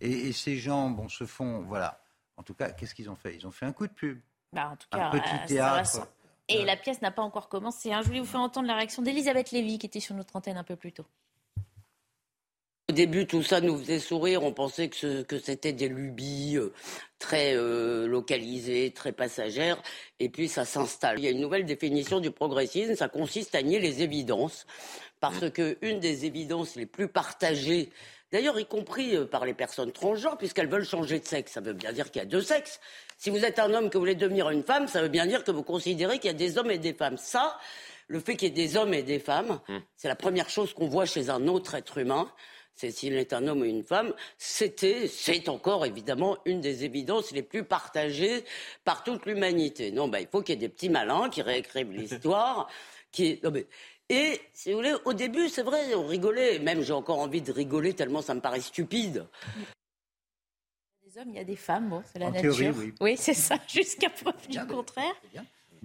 [SPEAKER 6] Et, et ces gens, bon, se font, voilà. En tout cas, qu'est-ce qu'ils ont fait? Ils ont fait un coup de pub.
[SPEAKER 1] Bah, en tout
[SPEAKER 6] Un
[SPEAKER 1] cas,
[SPEAKER 6] petit
[SPEAKER 1] euh,
[SPEAKER 6] théâtre.
[SPEAKER 1] Et la pièce n'a pas encore commencé. hein. Je voulais vous faire entendre la réaction d'Elisabeth Lévy, qui était sur notre antenne un peu plus tôt.
[SPEAKER 19] Au début, tout ça nous faisait sourire. On pensait que, ce- que c'était des lubies euh, très euh, localisées, très passagères. Et puis, ça s'installe. Il y a une nouvelle définition du progressisme. Ça consiste à nier les évidences. Parce que une des évidences les plus partagées, d'ailleurs, y compris euh, par les personnes transgenres, puisqu'elles veulent changer de sexe, ça veut bien dire qu'il y a deux sexes. Si vous êtes un homme que vous voulez devenir une femme, ça veut bien dire que vous considérez qu'il y a des hommes et des femmes. Ça, le fait qu'il y ait des hommes et des femmes, c'est la première chose qu'on voit chez un autre être humain. C'est s'il est un homme ou une femme. C'était, c'est encore évidemment une des évidences les plus partagées par toute l'humanité. Non, ben, il faut qu'il y ait des petits malins qui réécrivent l'histoire, qui, non, mais, et, si vous voulez, au début, c'est vrai, on rigolait. Même j'ai encore envie de rigoler tellement ça me paraît stupide.
[SPEAKER 1] Il y a des hommes, il y a des femmes, bon, c'est la
[SPEAKER 6] En
[SPEAKER 1] nature.
[SPEAKER 6] théorie, oui.
[SPEAKER 1] Oui, c'est ça, jusqu'à preuve du contraire.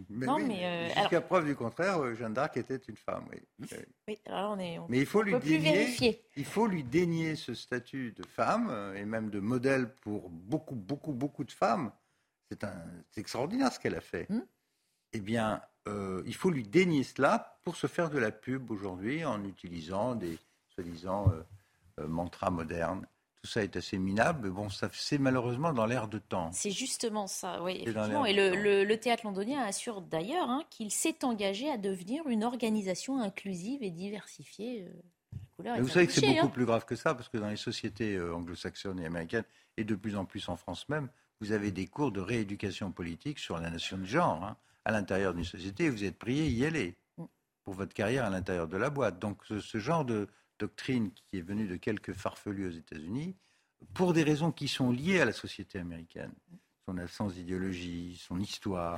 [SPEAKER 6] Mais
[SPEAKER 1] non,
[SPEAKER 6] oui,
[SPEAKER 1] mais euh,
[SPEAKER 6] Jusqu'à
[SPEAKER 1] alors-
[SPEAKER 6] preuve du contraire, euh, Jeanne d'Arc était une femme. Oui. Oui.
[SPEAKER 1] oui, alors on est. on-
[SPEAKER 6] Mais il faut
[SPEAKER 1] on
[SPEAKER 6] lui
[SPEAKER 1] peut plus
[SPEAKER 6] dénier,
[SPEAKER 1] vérifier.
[SPEAKER 6] il faut lui dénier ce statut de femme euh, et même de modèle pour beaucoup, beaucoup, beaucoup de femmes. C'est extraordinaire ce qu'elle a fait.
[SPEAKER 1] Hmm.
[SPEAKER 6] Eh bien, euh, il faut lui dénier cela pour se faire de la pub aujourd'hui en utilisant des soi-disant euh, euh, mantras modernes. Tout ça est assez minable, mais bon, ça, c'est malheureusement dans l'air de temps.
[SPEAKER 1] C'est justement ça, oui, effectivement. Et le,
[SPEAKER 6] du
[SPEAKER 1] le- le théâtre londonien assure d'ailleurs hein, qu'il s'est engagé à devenir une organisation inclusive et diversifiée. euh, la
[SPEAKER 6] Mais vous savez que c'est beaucoup
[SPEAKER 1] hein.
[SPEAKER 6] plus grave que ça, parce que dans les sociétés euh, anglo-saxonnes et américaines, et de plus en plus en France même, vous avez des cours de rééducation politique sur la notion de genre. hein. À l'intérieur d'une société, vous êtes prié y aller
[SPEAKER 1] Mm.
[SPEAKER 6] pour votre carrière à l'intérieur de la boîte. Donc ce, ce genre de doctrine qui est venue de quelques farfelus aux États-Unis, pour des raisons qui sont liées à la société américaine, son absence d'idéologie, son histoire,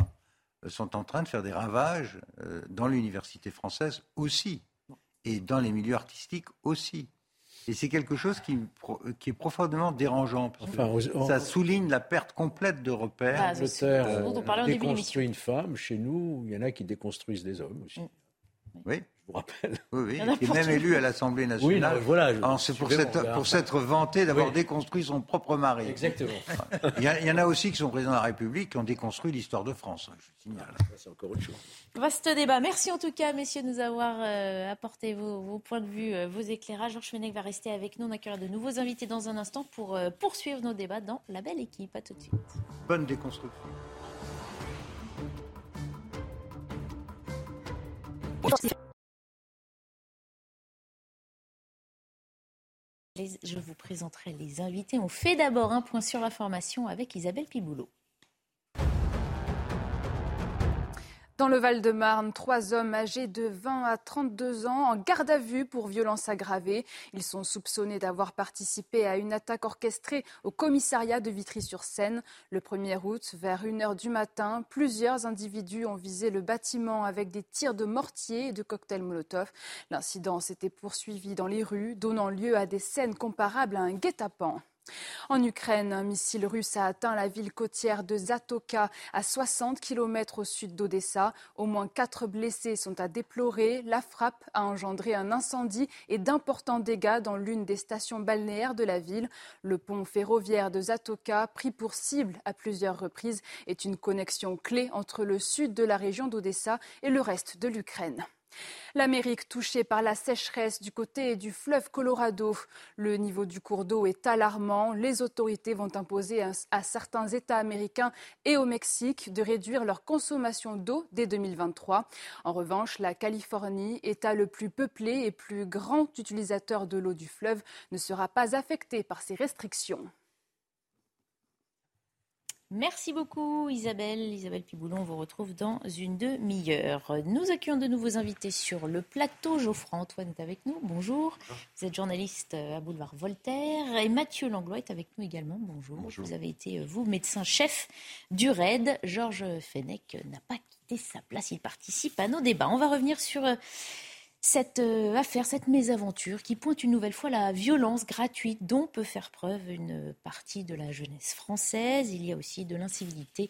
[SPEAKER 6] euh, sont en train de faire des ravages euh, dans l'université française aussi, et dans les milieux artistiques aussi. Et c'est quelque chose qui, qui est profondément dérangeant, parce que
[SPEAKER 7] Enfin, on-
[SPEAKER 6] ça souligne la perte complète de repères.
[SPEAKER 1] Ah, c'est ce
[SPEAKER 7] L'Angleterre
[SPEAKER 1] dont on
[SPEAKER 7] euh,
[SPEAKER 1] parlait au début de
[SPEAKER 7] déconstruit une femme. Chez nous, il y en a qui déconstruisent des hommes aussi.
[SPEAKER 6] Oui.
[SPEAKER 7] Vous rappelle.
[SPEAKER 6] Oui, oui,
[SPEAKER 1] Il
[SPEAKER 6] est même élu à l'Assemblée nationale.
[SPEAKER 7] Oui, non, voilà,
[SPEAKER 6] c'est pour s'être pour vanté d'avoir
[SPEAKER 7] Oui.
[SPEAKER 6] déconstruit son propre mari.
[SPEAKER 7] Exactement.
[SPEAKER 6] Il y, a- il y en a aussi qui sont présidents de la République qui ont déconstruit l'histoire de France, hein, je signale.
[SPEAKER 7] C'est encore autre chose.
[SPEAKER 1] Vaste débat. Merci en tout cas, messieurs, de nous avoir euh, apporté vos, vos points de vue, euh, vos éclairages. Georges Fenech va rester avec nous. On accueillera de nouveaux invités dans un instant pour euh, poursuivre nos débats dans la belle équipe. À tout de suite.
[SPEAKER 6] Bonne déconstruction.
[SPEAKER 1] Je vous présenterai les invités. On fait d'abord un point sur l'information avec Isabelle Piboulot.
[SPEAKER 2] Dans le Val-de-Marne, trois hommes âgés de 20 à 32 ans en garde à vue pour violence aggravée. Ils sont soupçonnés d'avoir participé à une attaque orchestrée au commissariat de Vitry-sur-Seine. Le 1er août, vers 1h du matin, plusieurs individus ont visé le bâtiment avec des tirs de mortier et de cocktails Molotov. L'incident s'était poursuivi dans les rues, donnant lieu à des scènes comparables à un guet-apens. En Ukraine, un missile russe a atteint la ville côtière de Zatoka, à 60 km au sud d'Odessa. Au moins quatre blessés sont à déplorer. La frappe a engendré un incendie et d'importants dégâts dans l'une des stations balnéaires de la ville. Le pont ferroviaire de Zatoka, pris pour cible à plusieurs reprises, est une connexion clé entre le sud de la région d'Odessa et le reste de l'Ukraine. L'Amérique touchée par la sécheresse du côté du fleuve Colorado. Le niveau du cours d'eau est alarmant. Les autorités vont imposer à, certains États américains et au Mexique de réduire leur consommation d'eau dès 2023. En revanche, la Californie, État le plus peuplé et plus grand utilisateur de l'eau du fleuve, ne sera pas affecté par ces restrictions.
[SPEAKER 1] Merci beaucoup Isabelle. Isabelle Piboulon, on vous retrouve dans une demi-heure. Nous accueillons de nouveaux invités sur le plateau. Geoffroy Antoine est avec nous. Bonjour. Vous êtes journaliste à Boulevard Voltaire. Et Mathieu Langlois est avec nous également. Bonjour. Vous avez été, euh, vous, médecin-chef du RAID. Georges Fenech n'a pas quitté sa place. Il participe à nos débats. On va revenir sur... cette euh, affaire, cette mésaventure qui pointe une nouvelle fois la violence gratuite dont peut faire preuve une partie de la jeunesse française. Il y a aussi de l'incivilité,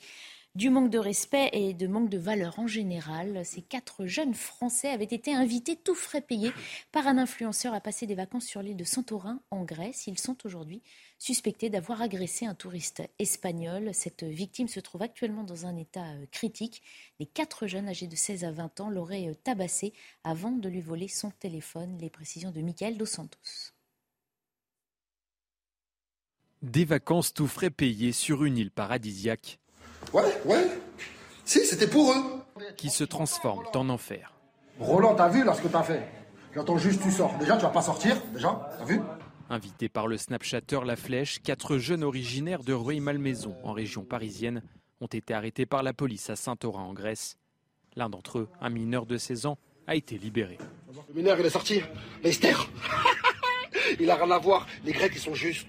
[SPEAKER 1] du manque de respect et de manque de valeur en général. Ces quatre jeunes Français avaient été invités, tout frais payés, par un influenceur à passer des vacances sur l'île de Santorin en Grèce. Ils sont aujourd'hui suspectés d'avoir agressé un touriste espagnol. Cette victime se trouve actuellement dans un état euh, critique. Les quatre jeunes âgés de 16 à 20 ans l'auraient euh, tabassé avant de lui voler son téléphone. Les précisions de Michael Dos Santos.
[SPEAKER 3] Des vacances tout frais payées sur une île paradisiaque
[SPEAKER 4] Ouais, ouais. Si, c'était pour eux.
[SPEAKER 3] qui se transforment en enfer.
[SPEAKER 4] Roland, t'as vu là ce que t'as fait J'entends juste tu sors. Déjà, tu vas pas sortir, déjà, t'as vu
[SPEAKER 3] Invités par le Snapchatter La Flèche, quatre jeunes originaires de Rueil-Malmaison, en région parisienne, ont été arrêtés par la police à Saint-Orin, en Grèce. L'un d'entre eux, un mineur de 16 ans, a été libéré.
[SPEAKER 4] Le mineur, il est sorti. Mais Esther Il a rien à voir. Les Grecs, ils sont justes.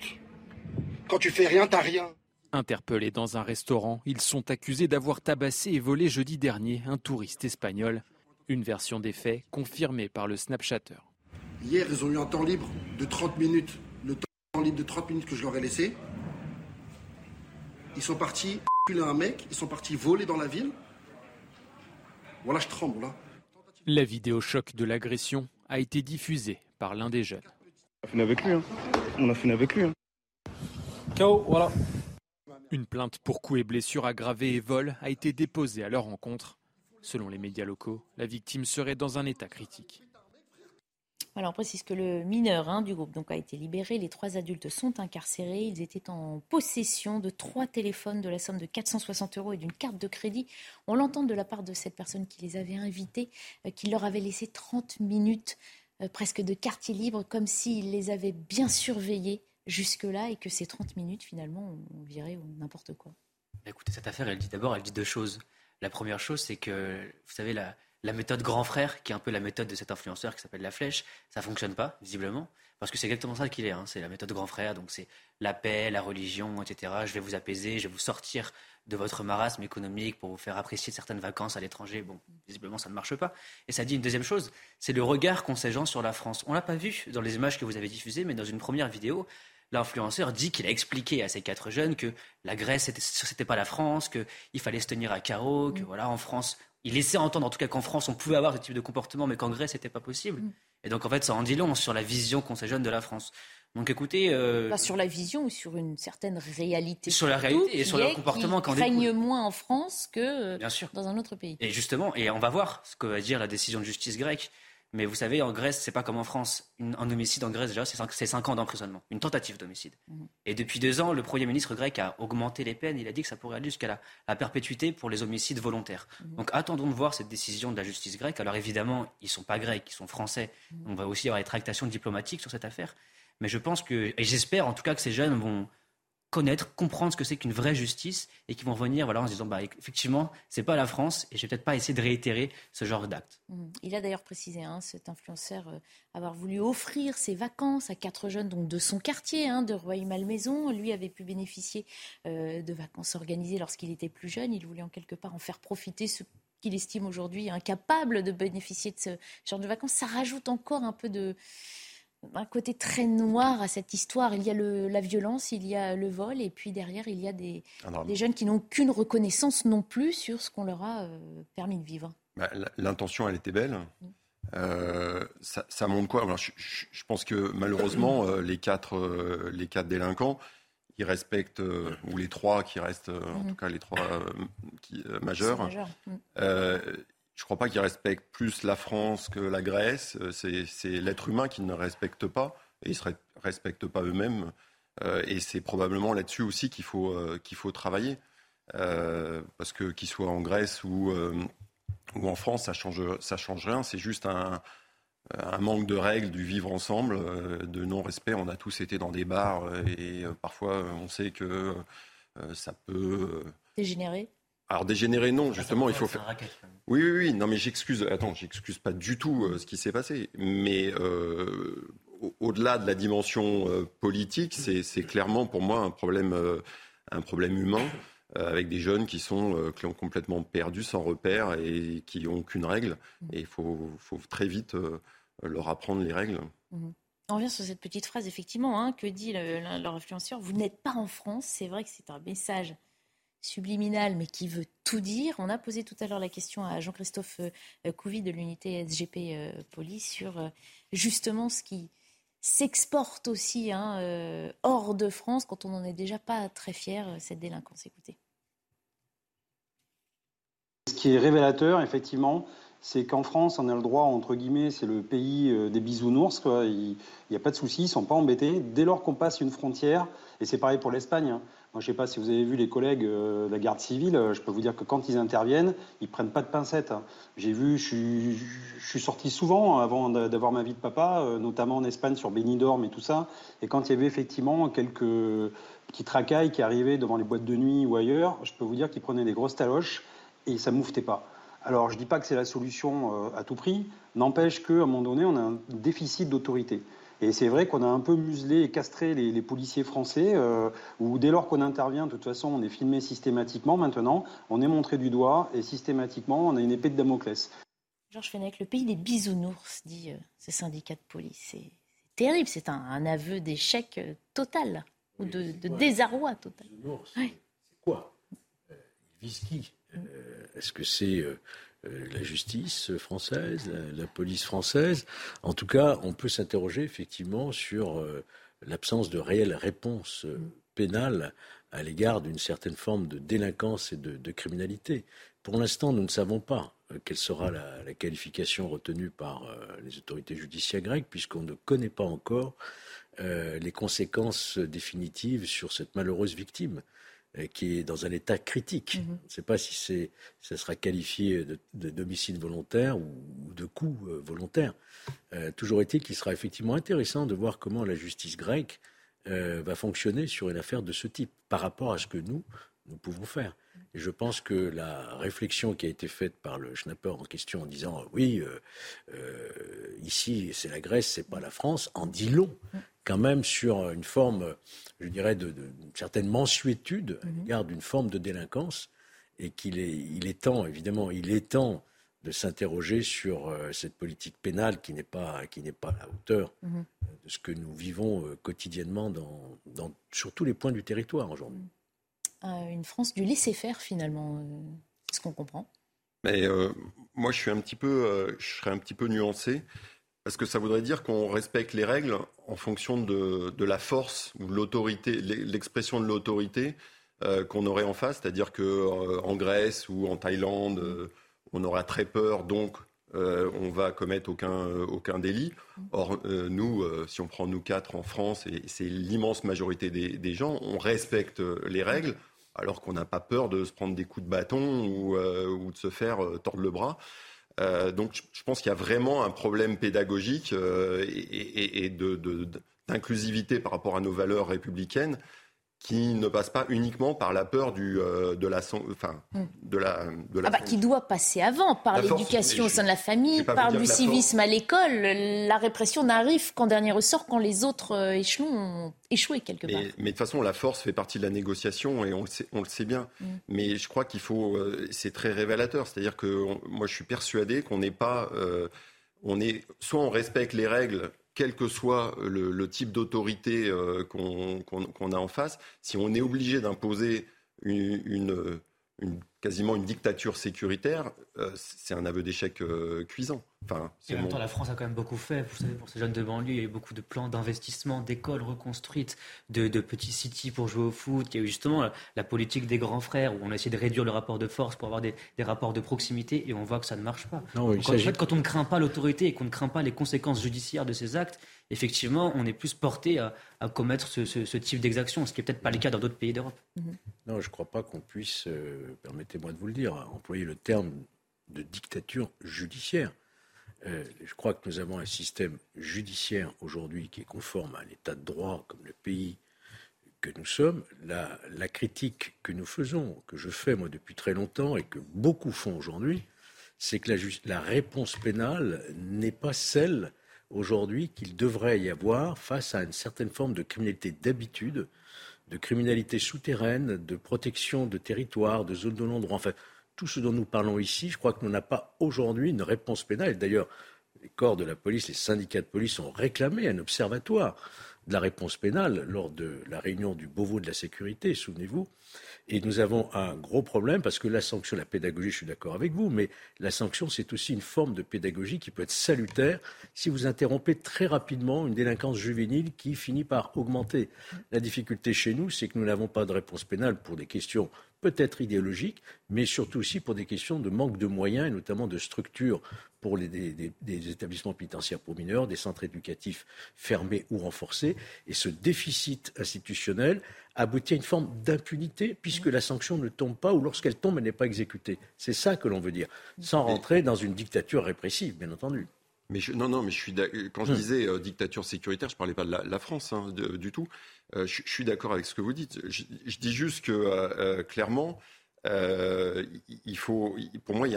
[SPEAKER 4] Quand tu fais rien, t'as rien.
[SPEAKER 3] Interpellés dans un restaurant, ils sont accusés d'avoir tabassé et volé jeudi dernier un touriste espagnol. Une version des faits confirmée par le Snapchatter.
[SPEAKER 4] Hier, ils ont eu un temps libre de 30 minutes. Le temps libre de 30 minutes que je leur ai laissé. Ils sont partis culer un mec, ils sont partis voler dans la ville. Voilà, je tremble, là.
[SPEAKER 3] La vidéo choc de l'agression a été diffusée par l'un des jeunes.
[SPEAKER 5] On a fini avec lui. Hein. On a fini avec lui. Hein.
[SPEAKER 3] KO, voilà. Une plainte pour coups et blessures aggravées et vol a été déposée à leur rencontre. Selon les médias locaux, la victime serait dans un état critique.
[SPEAKER 1] Alors, on précise que le mineur hein, du groupe donc, a été libéré. Les trois adultes sont incarcérés. Ils étaient en possession de trois téléphones de la somme de 460 euros et d'une carte de crédit. On l'entend de la part de cette personne qui les avait invités, euh, qu'il leur avait laissé 30 minutes euh, presque de quartier libre, comme s'il les avait bien surveillés jusque-là et que ces 30 minutes, finalement, on virait n'importe quoi.
[SPEAKER 20] Bah, écoutez, cette affaire, elle dit d'abord, elle dit deux choses. La première chose, c'est que, vous savez, la, méthode grand frère, qui est un peu la méthode de cet influenceur qui s'appelle La Flèche, ça fonctionne pas, visiblement, parce que c'est exactement ça qu'il est. Hein. C'est la méthode grand frère, donc c'est la paix, la religion, etc. Je vais vous apaiser, je vais vous sortir de votre marasme économique pour vous faire apprécier certaines vacances à l'étranger. Bon, visiblement, ça ne marche pas. Et ça dit une deuxième chose, c'est le regard qu'ont ces gens sur la France. On l'a pas vu dans les images que vous avez diffusées, mais dans une première vidéo, l'influenceur dit qu'il a expliqué à ces quatre jeunes que la Grèce, c'était pas la France, qu'il fallait se tenir à carreau, que voilà, en France, il laissait entendre en tout cas qu'en France, on pouvait avoir ce type de comportement, mais qu'en Grèce, c'était pas possible. Mm. Et donc, en fait, ça en dit long sur la vision qu'ont ces jeunes de la France. Donc, écoutez. Euh...
[SPEAKER 1] sur la vision ou sur une certaine réalité.
[SPEAKER 20] Sur la réalité et sur le comportement
[SPEAKER 1] qu'en craignent moins en France que Bien sûr. dans un autre pays.
[SPEAKER 20] Et justement, et on va voir ce que va dire la décision de justice grecque. Mais vous savez, en Grèce, c'est pas comme en France. un homicide en Grèce, déjà, c'est 5, ans d'emprisonnement. Une tentative d'homicide. Mhm. Et depuis deux ans, le Premier ministre grec a augmenté les peines. Il a dit que ça pourrait aller jusqu'à la, perpétuité pour les homicides volontaires. Mhm. Donc attendons de voir cette décision de la justice grecque. Alors évidemment, ils sont pas grecs, ils sont français. Mhm. On va aussi avoir des tractations diplomatiques sur cette affaire. Mais je pense que, et j'espère en tout cas que ces jeunes vont, connaître, comprendre ce que c'est qu'une vraie justice et qui vont venir voilà, en se disant bah, effectivement, c'est pas la France et je vais peut-être pas essayer de réitérer ce genre d'acte.
[SPEAKER 1] Mmh. Il a d'ailleurs précisé, hein, cet influenceur, euh, avoir voulu offrir ses vacances à quatre jeunes donc de son quartier, hein, de Rueil-Malmaison. Lui avait pu bénéficier euh, de vacances organisées lorsqu'il était plus jeune. Il voulait en quelque part en faire profiter ceux qu'il estime aujourd'hui incapable de bénéficier de ce genre de vacances. Ça rajoute encore un peu de un côté très noir à cette histoire. Il y a la violence, il y a le vol, et puis derrière, il y a des, jeunes qui n'ont qu'une reconnaissance non plus sur ce qu'on leur a euh, permis de vivre.
[SPEAKER 21] Bah, l'intention, elle était belle. Euh, ça, montre quoi? Je, pense que malheureusement, euh, les, quatre, les quatre délinquants, ils respectent, ou les trois qui restent, en mm. tout cas les trois qui, majeurs, je ne crois pas qu'ils respectent plus la France que la Grèce. Euh, c'est l'être humain qui ne respecte pas et ils ne respectent pas eux-mêmes. Euh, et c'est probablement là-dessus aussi qu'il faut, euh, qu'il faut travailler. parce que qu'ils soient en Grèce ou, en France, ça ça change rien. C'est juste un, manque de règles du vivre ensemble, de non-respect. On a tous été dans des bars et parfois on sait que ça peut
[SPEAKER 1] dégénérer.
[SPEAKER 21] Alors dégénérer, non, justement, il faut faire. Oui, oui, oui. Non, mais j'excuse. Attends, j'excuse pas du tout euh, ce qui s'est passé. Mais euh, au-delà de la dimension euh, politique, c'est clairement pour moi un problème, un problème humain avec des jeunes qui sont qui ont complètement perdu sans repère et qui n'ont aucune règle. Et il faut, faut, très vite leur apprendre les règles.
[SPEAKER 1] Mmh. On revient sur cette petite phrase, effectivement, hein, que dit leur influenceur. Vous n'êtes pas en France. C'est vrai que c'est un message subliminal, mais qui veut tout dire. On a posé tout à l'heure la question à Jean-Christophe euh, Couvi de l'unité SGP euh, Police sur euh, justement ce qui s'exporte aussi hein, hors de France quand on n'en est déjà pas très fier, cette délinquance. Écoutez.
[SPEAKER 10] Ce qui est révélateur, effectivement, c'est qu'en France, on a le droit, entre guillemets, c'est le pays des bisounours. Il n'y a pas de souci, ils ne sont pas embêtés. Dès lors qu'on passe une frontière, et c'est pareil pour l'Espagne, hein, moi, je ne sais pas si vous avez vu les collègues euh, de la garde civile, euh, je peux vous dire que quand ils interviennent, ils ne prennent pas de pincettes. Hein. J'ai vu, je suis, sorti souvent avant d'avoir ma vie de papa, euh, notamment en Espagne sur Benidorm et tout ça. Et quand il y avait effectivement quelques petits tracailles qui arrivaient devant les boîtes de nuit ou ailleurs, je peux vous dire qu'ils prenaient des grosses taloches et ça ne mouftait pas. Alors, je ne dis pas que c'est la solution à tout prix, n'empêche qu'à un moment donné, on a un déficit d'autorité. Et c'est vrai qu'on a un peu muselé et castré les, policiers français, euh, où dès lors qu'on intervient, de toute façon, on est filmé systématiquement maintenant, on est montré du doigt, et systématiquement, on a une épée de Damoclès.
[SPEAKER 1] Georges Fenech, le pays des bisounours, dit euh, ce syndicat de police. C'est terrible, c'est un, aveu d'échec euh, total, ou de, désarroi total.
[SPEAKER 7] C'est quoi? Ils visent qui Est-ce que c'est la justice française, la, police française. En tout cas, on peut s'interroger effectivement sur l'absence de réelle réponse pénale à l'égard d'une certaine forme de délinquance et de, criminalité. Pour l'instant, nous ne savons pas quelle sera la, qualification retenue par les autorités judiciaires grecques, puisqu'on ne connaît pas encore les conséquences définitives sur cette malheureuse victime. Euh, qui est dans un état critique. Mhm. Je ne sais pas si ça sera qualifié de, d'homicide volontaire ou, de coup euh, volontaire. Euh, toujours est-il qu'il sera effectivement intéressant de voir comment la justice grecque va fonctionner sur une affaire de ce type par rapport à ce que nous, nous pouvons faire. Et je pense que la réflexion qui a été faite par le schnapper en question en disant oui, ici c'est la Grèce, c'est pas la France, en dit long quand même sur une forme, je dirais, de, certaine mensuétude à mhm. l'égard d'une forme de délinquance et qu'il est, il est temps, évidemment, il est temps de s'interroger sur euh, cette politique pénale qui n'est pas, qui n'est pas à la hauteur mhm. de ce que nous vivons euh, quotidiennement dans, dans, sur tous les points du territoire aujourd'hui.
[SPEAKER 1] Euh, une France du laisser-faire finalement, c'est ce qu'on comprend.
[SPEAKER 21] Mais moi, je suis un petit peu, je serais un petit peu nuancé. Parce que ça voudrait dire qu'on respecte les règles en fonction de, la force ou l'autorité, l'expression de l'autorité euh, qu'on aurait en face. C'est-à-dire qu'en euh, Grèce ou en Thaïlande, euh, on aura très peur, donc on va commettre aucun, délit. Or, nous, si on prend nous quatre en France, et c'est l'immense majorité des, gens, on respecte les règles alors qu'on n'a pas peur de se prendre des coups de bâton ou de se faire tordre le bras. Euh, donc je pense qu'il y a vraiment un problème pédagogique euh, et, d'inclusivité par rapport à nos valeurs républicaines qui ne passe pas uniquement par la peur du, euh, de la, enfin,
[SPEAKER 1] hmm.
[SPEAKER 21] de la, de
[SPEAKER 1] ah bah, qui doit passer avant par l'éducation au sein de la famille, par du civisme à l'école. La répression n'arrive qu'en dernier ressort quand les autres euh, échelons ont échoué quelque
[SPEAKER 21] part. Mais, de toute façon, la force fait partie de la négociation et on le sait, on le sait bien. Hmm. Mais je crois qu'il faut, euh, c'est très révélateur. C'est-à-dire que moi, je suis persuadé qu'on n'est pas, on est, soit on respecte les règles quel que soit le, type d'autorité euh, qu'on a en face, si on est obligé d'imposer une, quasiment une dictature sécuritaire, euh, c'est un aveu d'échec euh, cuisant.
[SPEAKER 20] Enfin, en même temps, la France a quand même beaucoup fait. Vous savez, pour ces jeunes de banlieue, il y a eu beaucoup de plans d'investissement, d'écoles reconstruites, de, petits cities pour jouer au foot. Il y a eu justement la, politique des grands frères où on a essayé de réduire le rapport de force pour avoir des, rapports de proximité et on voit que ça ne marche pas. en fait, quand on ne craint pas l'autorité et qu'on ne craint pas les conséquences judiciaires de ces actes, effectivement, on est plus porté à, commettre ce, type d'exaction, ce qui n'est peut-être pas le cas dans d'autres pays d'Europe.
[SPEAKER 7] Mhm. Non, je ne crois pas qu'on puisse, euh, permettez-moi de vous le dire, employer le terme de dictature judiciaire. Euh, je crois que nous avons un système judiciaire aujourd'hui qui est conforme à l'état de droit comme le pays que nous sommes. La, la, critique que nous faisons, que je fais moi depuis très longtemps et que beaucoup font aujourd'hui, c'est que la, la, réponse pénale n'est pas celle aujourd'hui qu'il devrait y avoir face à une certaine forme de criminalité d'habitude, de criminalité souterraine, de protection de territoire, de zones de non-droit. Enfin, tout ce dont nous parlons ici, je crois que nous n'avons pas aujourd'hui une réponse pénale. D'ailleurs, les corps de la police, les syndicats de police ont réclamé un observatoire de la réponse pénale lors de la réunion du Beauvau de la sécurité, souvenez-vous. Et nous avons un gros problème parce que la sanction, la pédagogie, je suis d'accord avec vous, mais la sanction, c'est aussi une forme de pédagogie qui peut être salutaire si vous interrompez très rapidement une délinquance juvénile qui finit par augmenter. La difficulté chez nous, c'est que nous n'avons pas de réponse pénale pour des questions peut-être idéologiques, mais surtout aussi pour des questions de manque de moyens et notamment de structures pour les, des, établissements pénitentiaires pour mineurs, des centres éducatifs fermés ou renforcés. Et ce déficit institutionnel aboutit à une forme d'impunité puisque la sanction ne tombe pas ou lorsqu'elle tombe, elle n'est pas exécutée. C'est ça que l'on veut dire, sans rentrer dans une dictature répressive, bien entendu.
[SPEAKER 21] Mais non, non, mais je suis quand je hum. disais euh, dictature sécuritaire, je ne parlais pas de la, France hein, du tout. Euh, je, suis d'accord avec ce que vous dites. Je, dis juste que euh, clairement, il faut, pour moi, il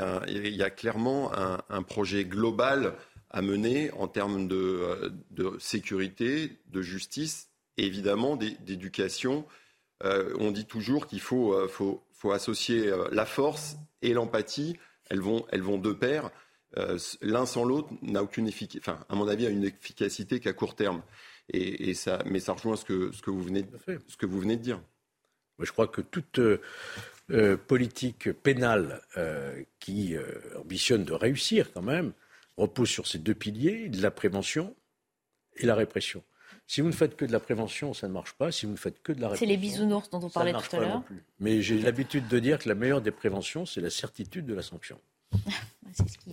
[SPEAKER 21] y a, clairement un, projet global à mener en termes de, de sécurité, de justice évidemment d'éducation. On dit toujours qu'il faut, faut, faut, associer la force et l'empathie. Elles vont, elles vont de pair. L'un sans l'autre n'a aucune efficacité, enfin, à mon avis, a une efficacité qu'à court terme. Et, ça, mais ça rejoint ce que, ce que, vous, venez de, ce que vous venez de dire.
[SPEAKER 7] Je crois que toute euh, politique pénale euh, qui euh, ambitionne de réussir quand même repose sur ces deux piliers, la prévention et la répression. Si vous ne faites que de la prévention, ça ne marche pas. Si vous ne faites que de la répression,
[SPEAKER 1] C'est les bisounours dont on
[SPEAKER 7] ça
[SPEAKER 1] parlait
[SPEAKER 7] ne marche
[SPEAKER 1] tout à
[SPEAKER 7] pas non
[SPEAKER 1] l'heure.
[SPEAKER 7] plus. Mais j'ai l'habitude de dire que la meilleure des préventions, c'est la certitude de la sanction.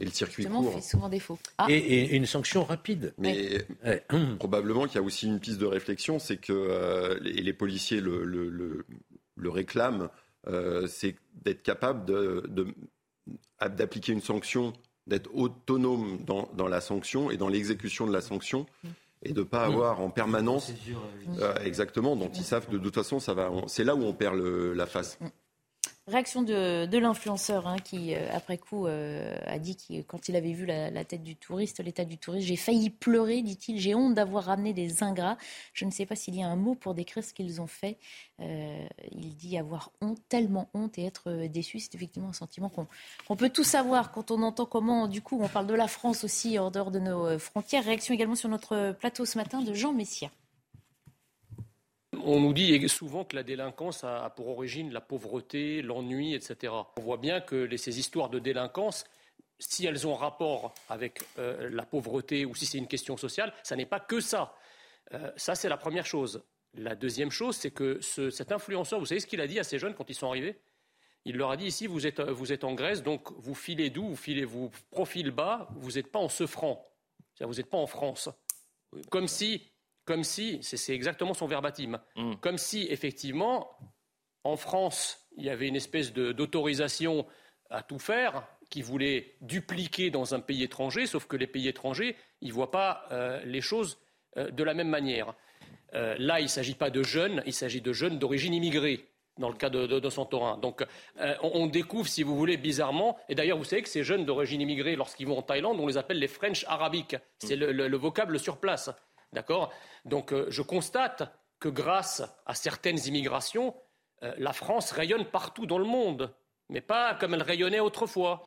[SPEAKER 21] Et le circuit court.
[SPEAKER 1] fait souvent défaut. Ah,
[SPEAKER 7] Et, une sanction rapide.
[SPEAKER 21] Mais probablement qu'il y a aussi une piste de réflexion, c'est que euh, les, les policiers le, le- le- le réclament, euh, c'est d'être capable de- de- d'appliquer une sanction, d'être autonome dans, dans la sanction et dans l'exécution de la sanction. Et de ne pas
[SPEAKER 20] Mm.
[SPEAKER 21] avoir en permanence. Euh, exactement, dont ils savent que de toute façon, ça va. C'est là où on perd le- la face.
[SPEAKER 1] Réaction de, l'influenceur hein, qui, euh, après coup, euh, a dit que quand il avait vu la, tête du touriste, l'état du touriste, j'ai failli pleurer, dit-il. J'ai honte d'avoir ramené des ingrats. Je ne sais pas s'il y a un mot pour décrire ce qu'ils ont fait. Euh, il dit avoir honte, tellement honte et être déçu. C'est effectivement un sentiment qu'on peut tous avoir quand on entend comment, du coup, on parle de la France aussi hors dehors de nos frontières. Réaction également sur notre plateau ce matin de Jean Messia.
[SPEAKER 9] On nous dit souvent que la délinquance a pour origine la pauvreté, l'ennui, etc. On voit bien que les- ces histoires de délinquance, si elles ont rapport avec euh, la pauvreté ou si c'est une question sociale, ça n'est pas que ça. Euh, ça, c'est la première chose. La deuxième chose, c'est que ce- cet influenceur, vous savez ce qu'il a dit à ces jeunes quand ils sont arrivés? Il leur a dit ici, vous êtes, vous êtes en Grèce, donc vous filez d'où? Vous filez, vous profil bas, vous n'êtes pas en ce franc. Vous n'êtes pas en France. Comme si, comme si, c'est exactement son verbatim, comme si effectivement, en France, il y avait une espèce d'autorisation à tout faire qui voulait dupliquer dans un pays étranger, sauf que les pays étrangers, ils ne voient pas euh, les choses euh, de la même manière. Euh, là, il ne s'agit pas de jeunes, il s'agit de jeunes d'origine immigrée dans le cas de, de, de Santorin. Donc euh, on, on découvre, si vous voulez, bizarrement, et d'ailleurs vous savez que ces jeunes d'origine immigrée, lorsqu'ils vont en Thaïlande, on les appelle les French arabiques. C'est le, le- le vocable sur place. D'accord? Donc euh, je constate que grâce à certaines immigrations, euh, la France rayonne partout dans le monde, mais pas comme elle rayonnait autrefois.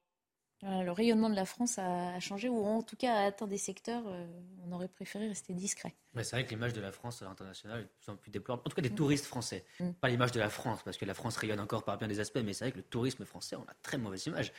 [SPEAKER 1] Voilà, le rayonnement de la France a, changé, ou en tout cas a atteint des secteurs, euh, on aurait préféré rester discret.
[SPEAKER 20] Ouais, c'est vrai que l'image de la France à l'international est de plus en plus déplorable. En tout cas, des touristes français. Pas l'image de la France, parce que la France rayonne encore par bien des aspects, mais c'est vrai que le tourisme français, on a très mauvaise image.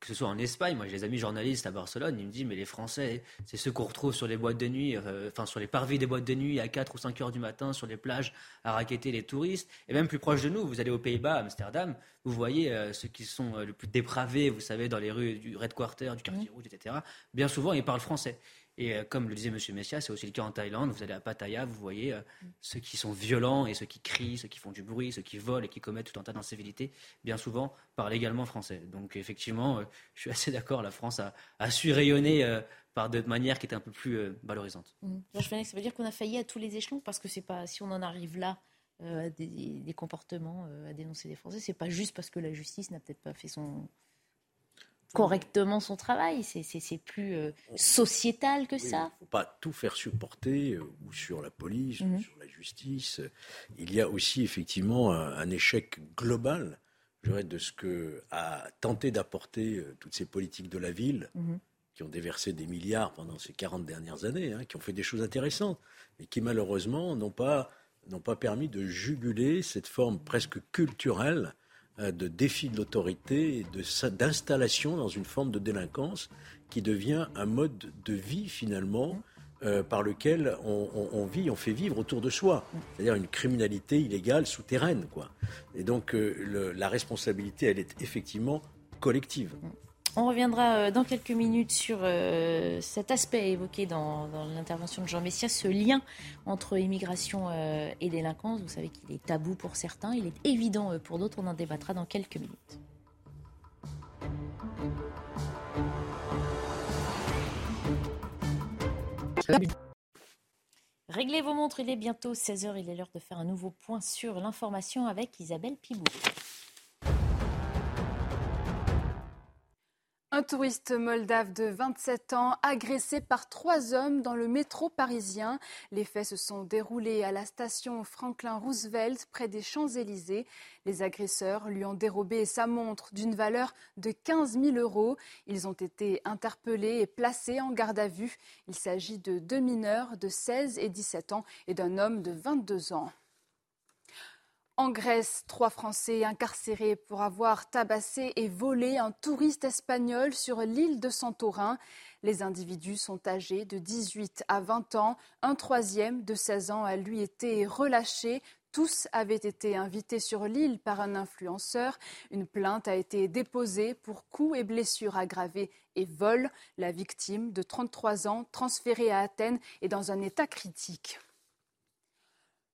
[SPEAKER 20] Que ce soit en Espagne, moi j'ai des amis journalistes à Barcelone, ils me disent, mais les Français, c'est ceux qu'on retrouve sur les boîtes de nuit, euh, enfin sur les parvis des boîtes de nuit à 4 ou 5 heures du matin, sur les plages, à raqueter les touristes. Et même plus proche de nous, vous allez aux Pays-Bas, à Amsterdam, vous voyez euh, ceux qui sont euh, le plus dépravés, vous savez, dans les rues du Red Quarter, du quartier rouge, etc. Bien souvent, ils parlent français. Et euh, comme le disait M. Messia, c'est aussi le cas en Thaïlande. Vous allez à Pattaya, vous voyez euh, ceux qui sont violents et ceux qui crient, ceux qui font du bruit, ceux qui volent et qui commettent tout un tas d'incivilités, bien souvent parlent également français. Donc effectivement, euh, je suis assez d'accord, la France a, su rayonner par de manière qui était un peu plus euh, valorisante.
[SPEAKER 1] Mmh. Georges ça veut dire qu'on a failli à tous les échelons, parce que c'est pas si on en arrive là, à des, des comportements à dénoncer les Français, c'est pas juste parce que la justice n'a peut-être pas fait son correctement son travail, c'est- plus euh, sociétal que ça.
[SPEAKER 7] faut pas tout faire supporter euh, ou sur la police
[SPEAKER 1] Mhm.
[SPEAKER 7] ou sur la justice. Il y a aussi effectivement un, un échec global je dirais, de ce que a tenté d'apporter euh, toutes ces politiques de la ville
[SPEAKER 1] Mhm.
[SPEAKER 7] qui ont déversé des milliards pendant ces 40 dernières années, hein, qui ont fait des choses intéressantes, mais qui malheureusement n'ont pas, pas permis de juguler cette forme presque culturelle de défi de l'autorité d'installation dans une forme de délinquance qui devient un mode de vie finalement euh, par lequel on, vit, on fait vivre autour de soi, c'est-à-dire une criminalité illégale souterraine, quoi. Et donc euh, la responsabilité, elle est effectivement collective.
[SPEAKER 1] On reviendra euh, dans quelques minutes sur euh, cet aspect évoqué dans, l'intervention de Jean Messia, ce lien entre immigration euh, et délinquance. Vous savez qu'il est tabou pour certains, il est évident pour d'autres. On en débattra dans quelques minutes. Réglez vos montres, il est bientôt 16h, il est l'heure de faire un nouveau point sur l'information avec Isabelle Pibou.
[SPEAKER 2] Un touriste moldave de 27 ans agressé par trois hommes dans le métro parisien. Les faits se sont déroulés à la station Franklin Roosevelt près des Champs-Élysées. Les agresseurs lui ont dérobé sa montre d'une valeur de 15 000 euros. Ils ont été interpellés et placés en garde à vue. Il s'agit de deux mineurs de 16 et 17 ans et d'un homme de 22 ans. En Grèce, trois Français incarcérés pour avoir tabassé et volé un touriste espagnol sur l'île de Santorin. Les individus sont âgés de 18 à 20 ans. Un troisième de 16 ans a lui été relâché. Tous avaient été invités sur l'île par un influenceur. Une plainte a été déposée pour coups et blessures aggravées et vol. La victime de 33 ans, transférée à Athènes, est dans un état critique.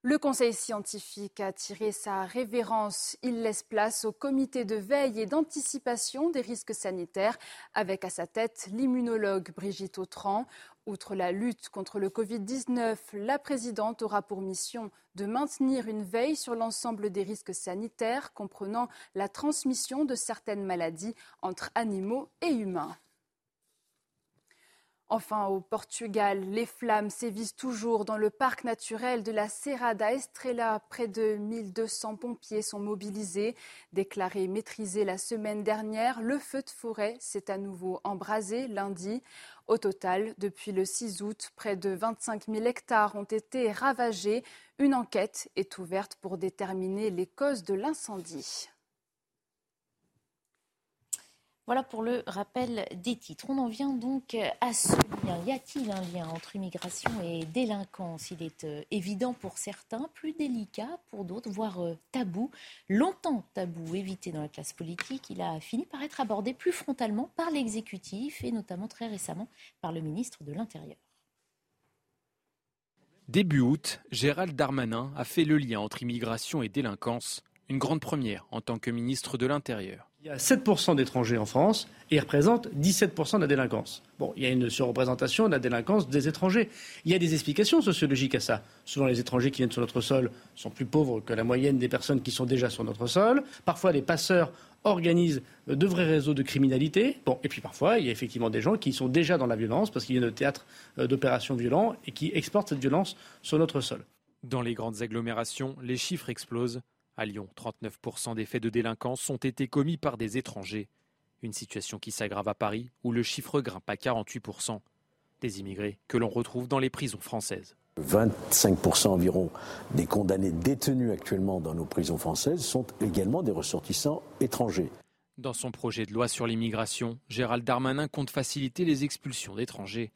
[SPEAKER 2] Le Conseil scientifique a tiré sa révérence. Il laisse place au comité de veille et d'anticipation des risques sanitaires, avec à sa tête l'immunologue Brigitte Autran. Outre la lutte contre le Covid-19, la présidente aura pour mission de maintenir une veille sur l'ensemble des risques sanitaires, comprenant la transmission de certaines maladies entre animaux et humains. Enfin, au Portugal, les flammes sévissent toujours dans le parc naturel de la Serra da Estrela. Près de 1200 pompiers sont mobilisés. Déclaré maîtrisé la semaine dernière, le feu de forêt s'est à nouveau embrasé lundi. Au total, depuis le 6 août, près de 25 000 hectares ont été ravagés. Une enquête est ouverte pour déterminer les causes de l'incendie.
[SPEAKER 1] Voilà pour le rappel des titres. On en vient donc à ce lien. Y a-t-il un lien entre immigration et délinquance? Il est euh, évident pour certains, plus délicat pour d'autres, voire euh, tabou. Longtemps tabou, évité dans la classe politique, il a fini par être abordé plus frontalement par l'exécutif et notamment très récemment par le ministre de l'Intérieur.
[SPEAKER 3] Début août, Gérald Darmanin a fait le lien entre immigration et délinquance, une grande première en tant que ministre de l'Intérieur.
[SPEAKER 22] Il y a 7% d'étrangers en France et ils représentent 17% de la délinquance. Bon, il y a une surreprésentation de la délinquance des étrangers. Il y a des explications sociologiques à ça. Souvent, les étrangers qui viennent sur notre sol sont plus pauvres que la moyenne des personnes qui sont déjà sur notre sol. Parfois, les passeurs organisent de vrais réseaux de criminalité. Bon, et puis parfois, il y a effectivement des gens qui sont déjà dans la violence parce qu'il y a de théâtre euh, d'opérations violents et qui exportent cette violence sur notre sol.
[SPEAKER 3] Dans les grandes agglomérations, les chiffres explosent. À Lyon, 39% des faits de délinquance ont été commis par des étrangers. Une situation qui s'aggrave à Paris, où le chiffre grimpe à 48%. Des immigrés que l'on retrouve dans les prisons françaises.
[SPEAKER 7] 25% environ des condamnés détenus actuellement dans nos prisons françaises sont également des ressortissants étrangers.
[SPEAKER 3] Dans son projet de loi sur l'immigration, Gérald Darmanin compte faciliter les expulsions d'étrangers.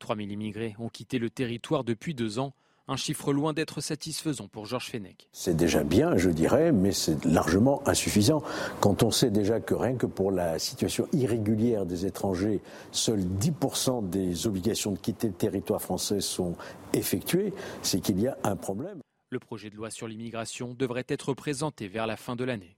[SPEAKER 3] 3000 immigrés ont quitté le territoire depuis deux ans, un chiffre loin d'être satisfaisant pour Georges Fenech.
[SPEAKER 7] C'est déjà bien, je dirais, mais c'est largement insuffisant. Quand on sait déjà que rien que pour la situation irrégulière des étrangers, seuls 10% des obligations de quitter le territoire français sont effectuées, c'est qu'il y a un problème.
[SPEAKER 3] Le projet de loi sur l'immigration devrait être présenté vers la fin de l'année.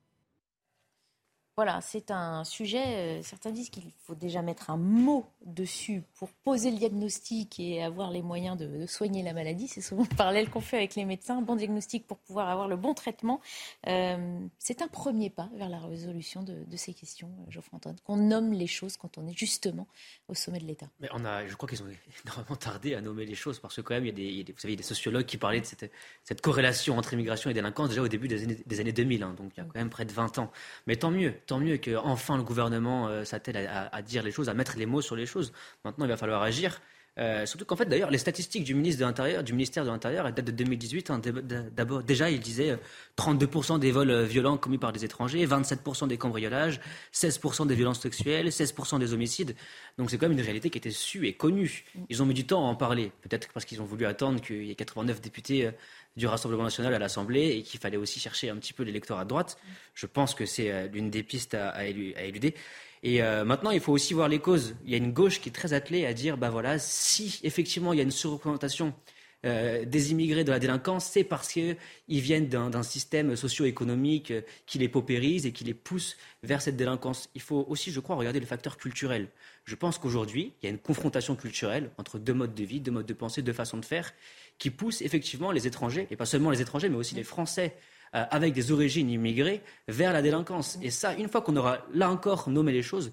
[SPEAKER 1] Voilà, c'est un sujet, euh, certains disent qu'il faut déjà mettre un mot dessus pour poser le diagnostic et avoir les moyens de, soigner la maladie. C'est souvent le parallèle qu'on fait avec les médecins, bon diagnostic pour pouvoir avoir le bon traitement. Euh, c'est un premier pas vers la résolution de, ces questions, euh, Geoffroy Antoine, qu'on nomme les choses quand on est justement au sommet de l'État.
[SPEAKER 20] Mais on a, je crois qu'ils ont énormément tardé à nommer les choses parce que quand même, il y a des, il y a des vous savez, des sociologues qui parlaient de cette, cette, corrélation entre immigration et délinquance déjà au début des années, des années 2000, hein, donc il y a quand même près de 20 ans. Mais tant mieux tant mieux qu'enfin le gouvernement euh, s'attelle à, dire les choses, à mettre les mots sur les choses. Maintenant, il va falloir agir. Euh, surtout qu'en fait, d'ailleurs, les statistiques du ministre de l'Intérieur, du ministère de l'Intérieur, datent de 2018. Hein, d'abord, déjà, il disait 32% euh, des vols violents commis par des étrangers, 27% des cambriolages, 16% des violences sexuelles, 16% des homicides. Donc, c'est quand même une réalité qui était su et connue. Ils ont mis du temps à en parler. Peut-être parce qu'ils ont voulu attendre qu'il y ait 89 députés du Rassemblement national à l'Assemblée et qu'il fallait aussi chercher un petit peu l'électorat à droite. Je pense que c'est euh, l'une des pistes à, éluder. Et euh, maintenant, il faut aussi voir les causes. Il y a une gauche qui est très attelée à dire, bah voilà, si effectivement il y a une surreprésentation euh, des immigrés de la délinquance, c'est parce qu'ils viennent d'un système socio-économique qui les paupérise et qui les pousse vers cette délinquance. Il faut aussi, je crois, regarder le facteur culturel. Je pense qu'aujourd'hui, il y a une confrontation culturelle entre deux modes de vie, deux modes de pensée, deux façons de faire, qui pousse effectivement les étrangers, et pas seulement les étrangers, mais aussi les Français euh, avec des origines immigrées, vers la délinquance. Et ça, une fois qu'on aura là encore nommé les choses,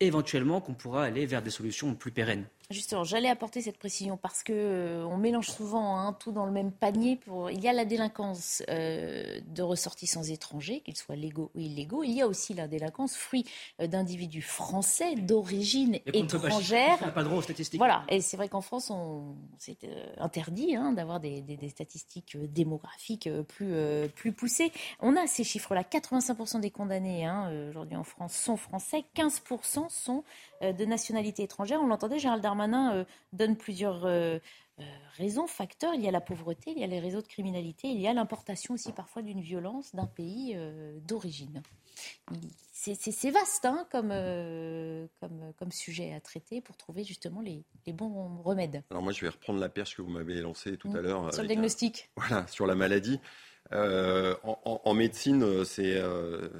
[SPEAKER 20] éventuellement qu'on pourra aller vers des solutions plus pérennes.
[SPEAKER 1] Justement, j'allais apporter cette précision parce que euh, on mélange souvent hein, tout dans le même panier. Pour... Il y a la délinquance euh, de ressortissants étrangers, qu'ils soient légaux ou illégaux. Il y a aussi la délinquance fruit euh, d'individus français d'origine étrangère.
[SPEAKER 20] On n'a pas droit aux statistiques.
[SPEAKER 1] Voilà, et c'est vrai qu'en France, on... c'est interdit hein, d'avoir des, des, des, statistiques démographiques plus, plus poussées. On a ces chiffres-là. 85% des condamnés hein, aujourd'hui en France sont français, 15% sont de nationalité étrangère. On l'entendait, Gérald Darmanin Darmanin euh, donne plusieurs euh, euh, raisons, facteurs. Il y a la pauvreté, il y a les réseaux de criminalité, il y a l'importation aussi parfois d'une violence d'un pays d'origine. C'est vaste hein, comme, comme, comme, sujet à traiter pour trouver justement les, bons remèdes.
[SPEAKER 21] Alors moi, je vais reprendre la perche que vous m'avez lancée tout à l'heure.
[SPEAKER 1] Sur le diagnostic.
[SPEAKER 21] voilà, sur la maladie. En, médecine, c'est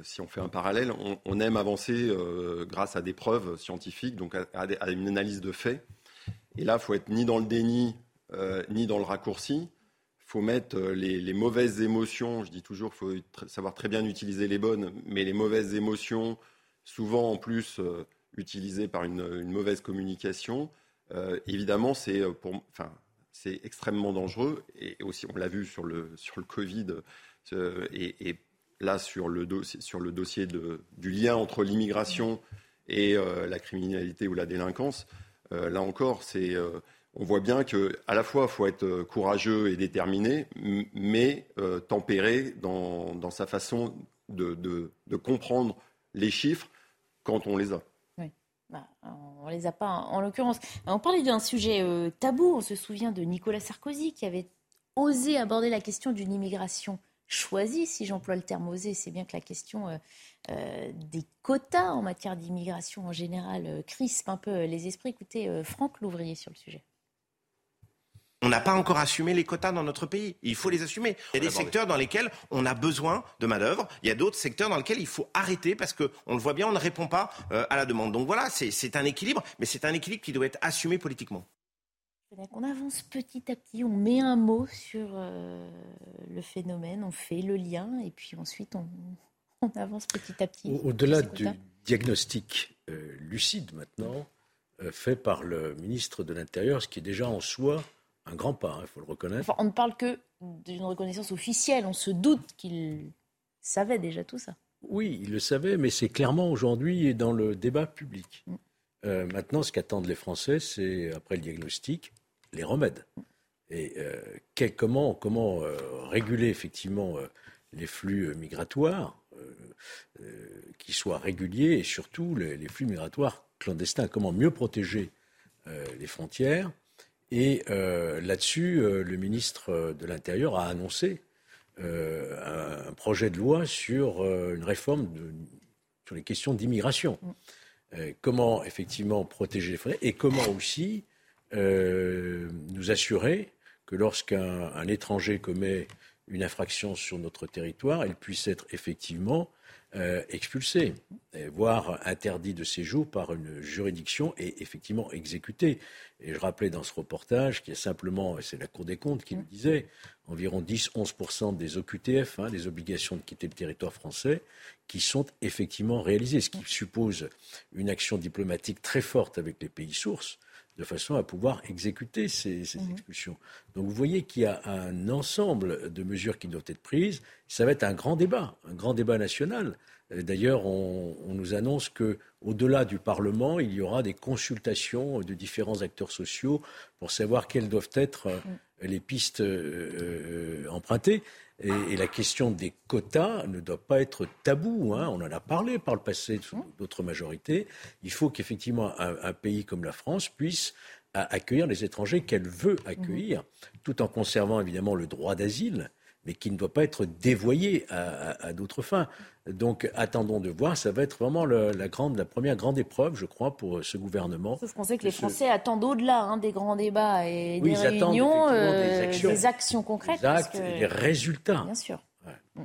[SPEAKER 21] si on fait un parallèle, on, aime avancer grâce à des preuves scientifiques, donc à, une analyse de faits. Et là, il faut être ni dans le déni, euh, ni dans le raccourci. Il faut mettre euh, les, mauvaises émotions. Je dis toujours qu'il faut savoir très bien utiliser les bonnes, mais les mauvaises émotions, souvent en plus euh, utilisées par une, mauvaise communication, évidemment, c'est enfin, c'est extrêmement dangereux. Et aussi, on l'a vu sur le, Covid et, là, sur le, dossier du lien entre l'immigration et la criminalité ou la délinquance. Euh, là encore, c'est euh, on voit bien que à la fois il faut être euh, courageux et déterminé, mais tempéré dans, sa façon de, comprendre les chiffres quand on les a.
[SPEAKER 1] Bah, on les a pas en, l'occurrence. On parlait d'un sujet tabou. On se souvient de Nicolas Sarkozy qui avait osé aborder la question d'une immigration choisie, si j'emploie le terme osé. C'est bien que la question euh, des quotas en matière d'immigration en général euh, crispe un peu euh, les esprits. Écoutez, Franck Louvrier sur le sujet.
[SPEAKER 23] On n'a pas encore assumé les quotas dans notre pays. Il faut les assumer. Il y a des secteurs dans lesquels on a besoin de main-d'œuvre. Il y a d'autres secteurs dans lesquels il faut arrêter parce qu'on le voit bien, on ne répond pas à la demande. Donc voilà, c'est un équilibre, mais c'est un équilibre qui doit être assumé politiquement.
[SPEAKER 1] On avance petit à petit, on met un mot sur le phénomène, on fait le lien et puis ensuite on, on avance petit à petit.
[SPEAKER 7] Au-delà du diagnostic euh, lucide maintenant, euh, fait par le ministre de l'Intérieur, ce qui est déjà en soi un grand pas, il hein, faut le reconnaître.
[SPEAKER 1] on ne parle que d'une reconnaissance officielle, on se doute qu'il savait déjà tout ça.
[SPEAKER 7] Oui, il le savait, mais c'est clairement aujourd'hui dans le débat public. Mm. Euh, maintenant, ce qu'attendent les Français, c'est, après le diagnostic, les remèdes. Et comment, comment réguler effectivement les flux migratoires euh, euh, qui soient réguliers et surtout les, flux migratoires clandestins. Comment mieux protéger euh, les frontières Et là-dessus, le ministre de l'Intérieur a annoncé un, projet de loi sur une réforme sur les questions d'immigration. comment effectivement protéger les frontières et comment aussi nous assurer que lorsqu'un étranger commet une infraction sur notre territoire, elle puisse être effectivement euh, expulsée, voire interdit de séjour par une juridiction et effectivement exécutée. Et je rappelais dans ce reportage qu'il y a simplement, et c'est la Cour des comptes qui le disait, environ 10-11% des OQTF, hein, des obligations de quitter le territoire français, qui sont effectivement réalisées, ce qui suppose une action diplomatique très forte avec les pays sources de façon à pouvoir exécuter ces, mhm. expulsions. Donc vous voyez qu'il y a un ensemble de mesures qui doivent être prises. Ça va être un grand débat, un grand débat national. Euh, d'ailleurs, on, nous annonce que, au-delà du Parlement, il y aura des consultations de différents acteurs sociaux pour savoir quelles doivent être euh, mm. les pistes euh, empruntées. Et, la question des quotas ne doit pas être tabou. Hein. On en a parlé par le passé sous d'autres majorités. Il faut qu'effectivement un, pays comme la France puisse accueillir les étrangers qu'elle veut accueillir, tout en conservant évidemment le droit d'asile mais qui ne doit pas être dévoyé à, d'autres fins. Donc attendons de voir, ça va être vraiment la, grande, la première grande épreuve, je crois, pour ce gouvernement.
[SPEAKER 1] Sauf qu'on sait que les Français attendent au-delà hein, des grands débats et des réunions, euh, des, actions. concrètes.
[SPEAKER 7] Exact, des résultats.
[SPEAKER 1] Bien sûr. Mm.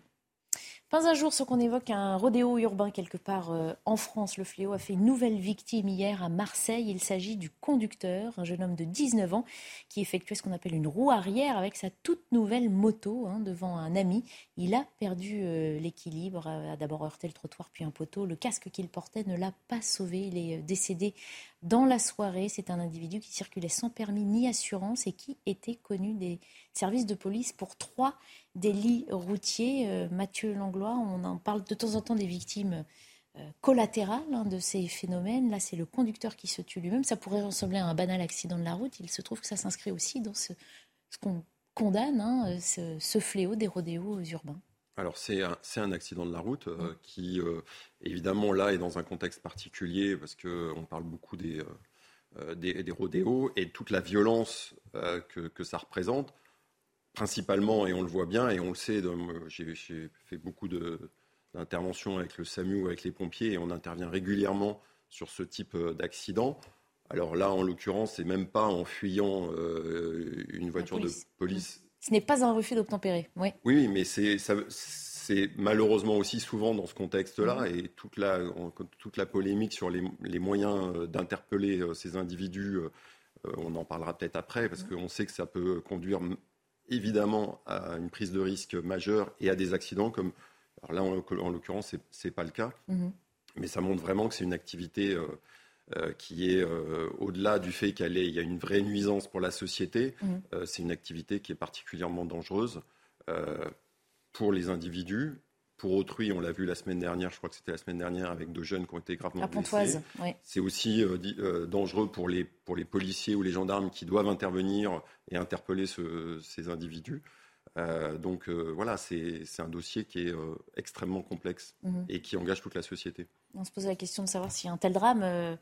[SPEAKER 1] Pas un jour, ce qu'on évoque un rodéo urbain quelque part euh, en France. Le fléau a fait une nouvelle victime hier à Marseille. Il s'agit du conducteur, un jeune homme de 19 ans, qui effectuait ce qu'on appelle une roue arrière avec sa toute nouvelle moto hein, devant un ami. Il a perdu euh, l'équilibre, a d'abord heurté le trottoir puis un poteau. Le casque qu'il portait ne l'a pas sauvé. Il est euh, décédé dans la soirée. C'est un individu qui circulait sans permis ni assurance et qui était connu des services de police pour trois délits routiers. Euh, Mathieu Langlois, on en parle de temps en temps des victimes euh, collatérales hein, de ces phénomènes. Là, c'est le conducteur qui se tue lui-même. Ça pourrait ressembler à un banal accident de la route. Il se trouve que ça s'inscrit aussi dans ce, qu'on condamne, hein, ce, fléau des rodéos urbains.
[SPEAKER 21] Alors c'est un, un, accident de la route euh, qui, évidemment, là est dans un contexte particulier parce qu'on parle beaucoup des, des, rodéos et toute la violence que, que, ça représente principalement, et on le voit bien, et on le sait, j'ai fait beaucoup d'interventions avec le SAMU ou avec les pompiers, et on intervient régulièrement sur ce type euh, d'accident. Alors là, en l'occurrence, c'est même pas en fuyant euh, une voiture de police.
[SPEAKER 1] Ce n'est pas un refus d'obtempérer, oui.
[SPEAKER 21] Oui, mais c'est malheureusement aussi souvent dans ce contexte-là, mm-hmm. et toute la, toute la polémique sur les, les moyens euh, d'interpeller ces individus, on en parlera peut-être après, parce mm-hmm. qu'on sait que ça peut conduire évidemment à une prise de risque majeure et à des accidents comme alors là en, l'occurrence c'est n'est pas le cas, mhm. mais ça montre vraiment que c'est une activité euh, euh, qui est euh, au-delà du fait qu'il y a une vraie nuisance pour la société, mhm. c'est une activité qui est particulièrement dangereuse pour les individus, pour autrui, on l'a vu la semaine dernière, je crois que c'était la semaine dernière, avec deux jeunes qui ont été gravement blessés. C'est aussi euh, euh, dangereux pour les, pour les policiers ou les gendarmes qui doivent intervenir et interpeller ces individus. Euh, donc voilà, c'est un dossier qui est extrêmement complexe mhm. et qui engage toute la société.
[SPEAKER 1] On se pose la question de savoir si un tel drame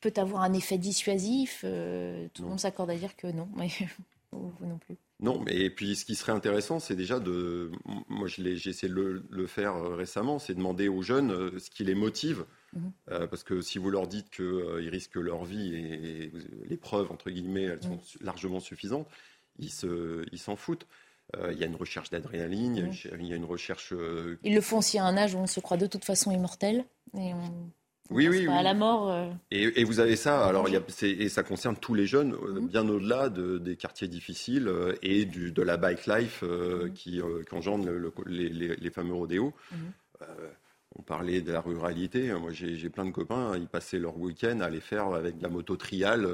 [SPEAKER 1] peut avoir un effet dissuasif. tout le monde s'accorde à dire que non, mais vous non plus.
[SPEAKER 21] Non, mais puis ce qui serait intéressant, c'est déjà de. Moi, j'ai essayé de le, faire euh, récemment, c'est demander aux jeunes euh, ce qui les motive. Mhm. Euh, parce que si vous leur dites qu'ils risquent leur vie et, les preuves, entre guillemets, elles sont mhm. largement suffisantes, ils s'en foutent. Il y a une recherche d'adrénaline, mhm. il y a une recherche.
[SPEAKER 1] Ils le font aussi à un âge où on se croit de toute façon immortel. Et on
[SPEAKER 21] oui, oui,
[SPEAKER 1] À la mort. Euh.
[SPEAKER 21] Et, vous avez ça, alors, y a, et ça concerne tous les jeunes, euh, mhm. bien au-delà de, des quartiers difficiles euh, et du, de la bike life mhm. qui, engendre les, les, fameux rodéos. Mhm. On parlait de la ruralité. Moi, j'ai plein de copains, ils passaient leur week-end à aller faire avec de la moto trial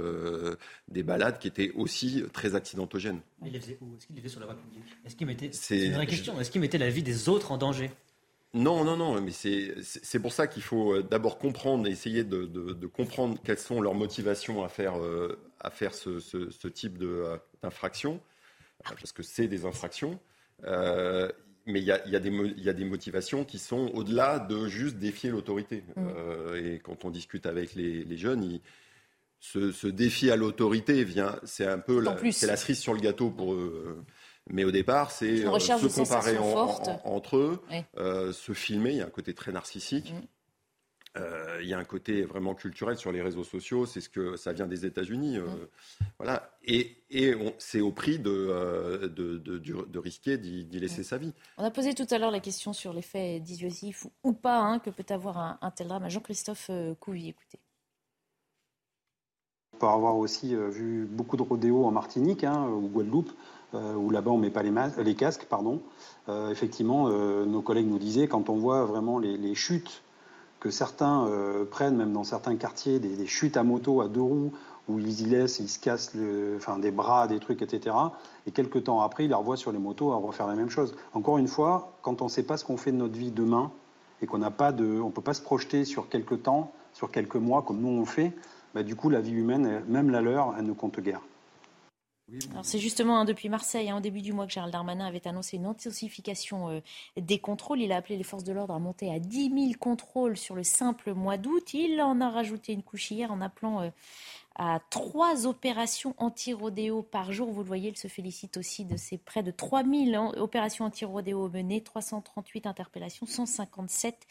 [SPEAKER 21] des balades qui étaient aussi très accidentogènes.
[SPEAKER 20] il les faisait où? Est-ce qu'il les faisait sur la voie publique? Est-ce qu'il mettait, c'est une vraie question, est-ce qu'il mettait la vie des autres en danger?
[SPEAKER 21] Non, non, non, mais c'est pour ça qu'il faut euh, d'abord comprendre, essayer de, de, comprendre quelles sont leurs motivations à faire, euh, à faire ce, ce, type euh, d'infraction, parce que c'est des infractions. Mais il y a, y, a y a, des motivations qui sont au-delà de juste défier l'autorité. Mmh. et quand on discute avec les, les jeunes, ils, ce, ce, défi à l'autorité vient, c'est un peu la, la cerise sur le gâteau pour eux. Mais au départ, c'est euh, se comparer entre eux, euh, se filmer. Il y a un côté très narcissique. Euh, il y a un côté vraiment culturel sur les réseaux sociaux, c'est ce que ça vient des États-Unis, mm. voilà. Et, et c'est au prix de, de, de, risquer d'y laisser mm. sa vie.
[SPEAKER 1] On a posé tout à l'heure la question sur l'effet dissuasif ou, pas hein, que peut avoir un, tel drame Jean-Christophe Couvi. Écoutez.
[SPEAKER 10] On peut avoir aussi vu beaucoup de rodéos en Martinique hein, ou Guadeloupe euh, où là-bas on ne met pas les, les casques. Pardon. Euh, effectivement, euh, nos collègues nous disaient, quand on voit vraiment les, chutes que certains prennent, même dans certains quartiers, des, chutes à moto à deux roues, où ils y laissent, ils se cassent enfin, des bras, des trucs, etc. Et quelques temps après, ils les revoient sur les motos à refaire la même chose. Encore une fois, quand on ne sait pas ce qu'on fait de notre vie demain, et qu'on n'a pas de, on peut pas se projeter sur quelques temps, sur quelques mois, comme nous on fait, bah, du coup, la vie humaine, même la leur, elle ne compte guère.
[SPEAKER 1] C'est justement hein, depuis Marseille, hein, au début du mois, que Gérald Darmanin avait annoncé une intensification euh, des contrôles. Il a appelé les forces de l'ordre à monter à 10 000 contrôles sur le simple mois d'août. Il en a rajouté une couche hier en appelant euh, à trois opérations anti-rodéo par jour. Vous le voyez, il se félicite aussi de ces près de 3 000 opérations anti-rodéo menées, 338 interpellations, 157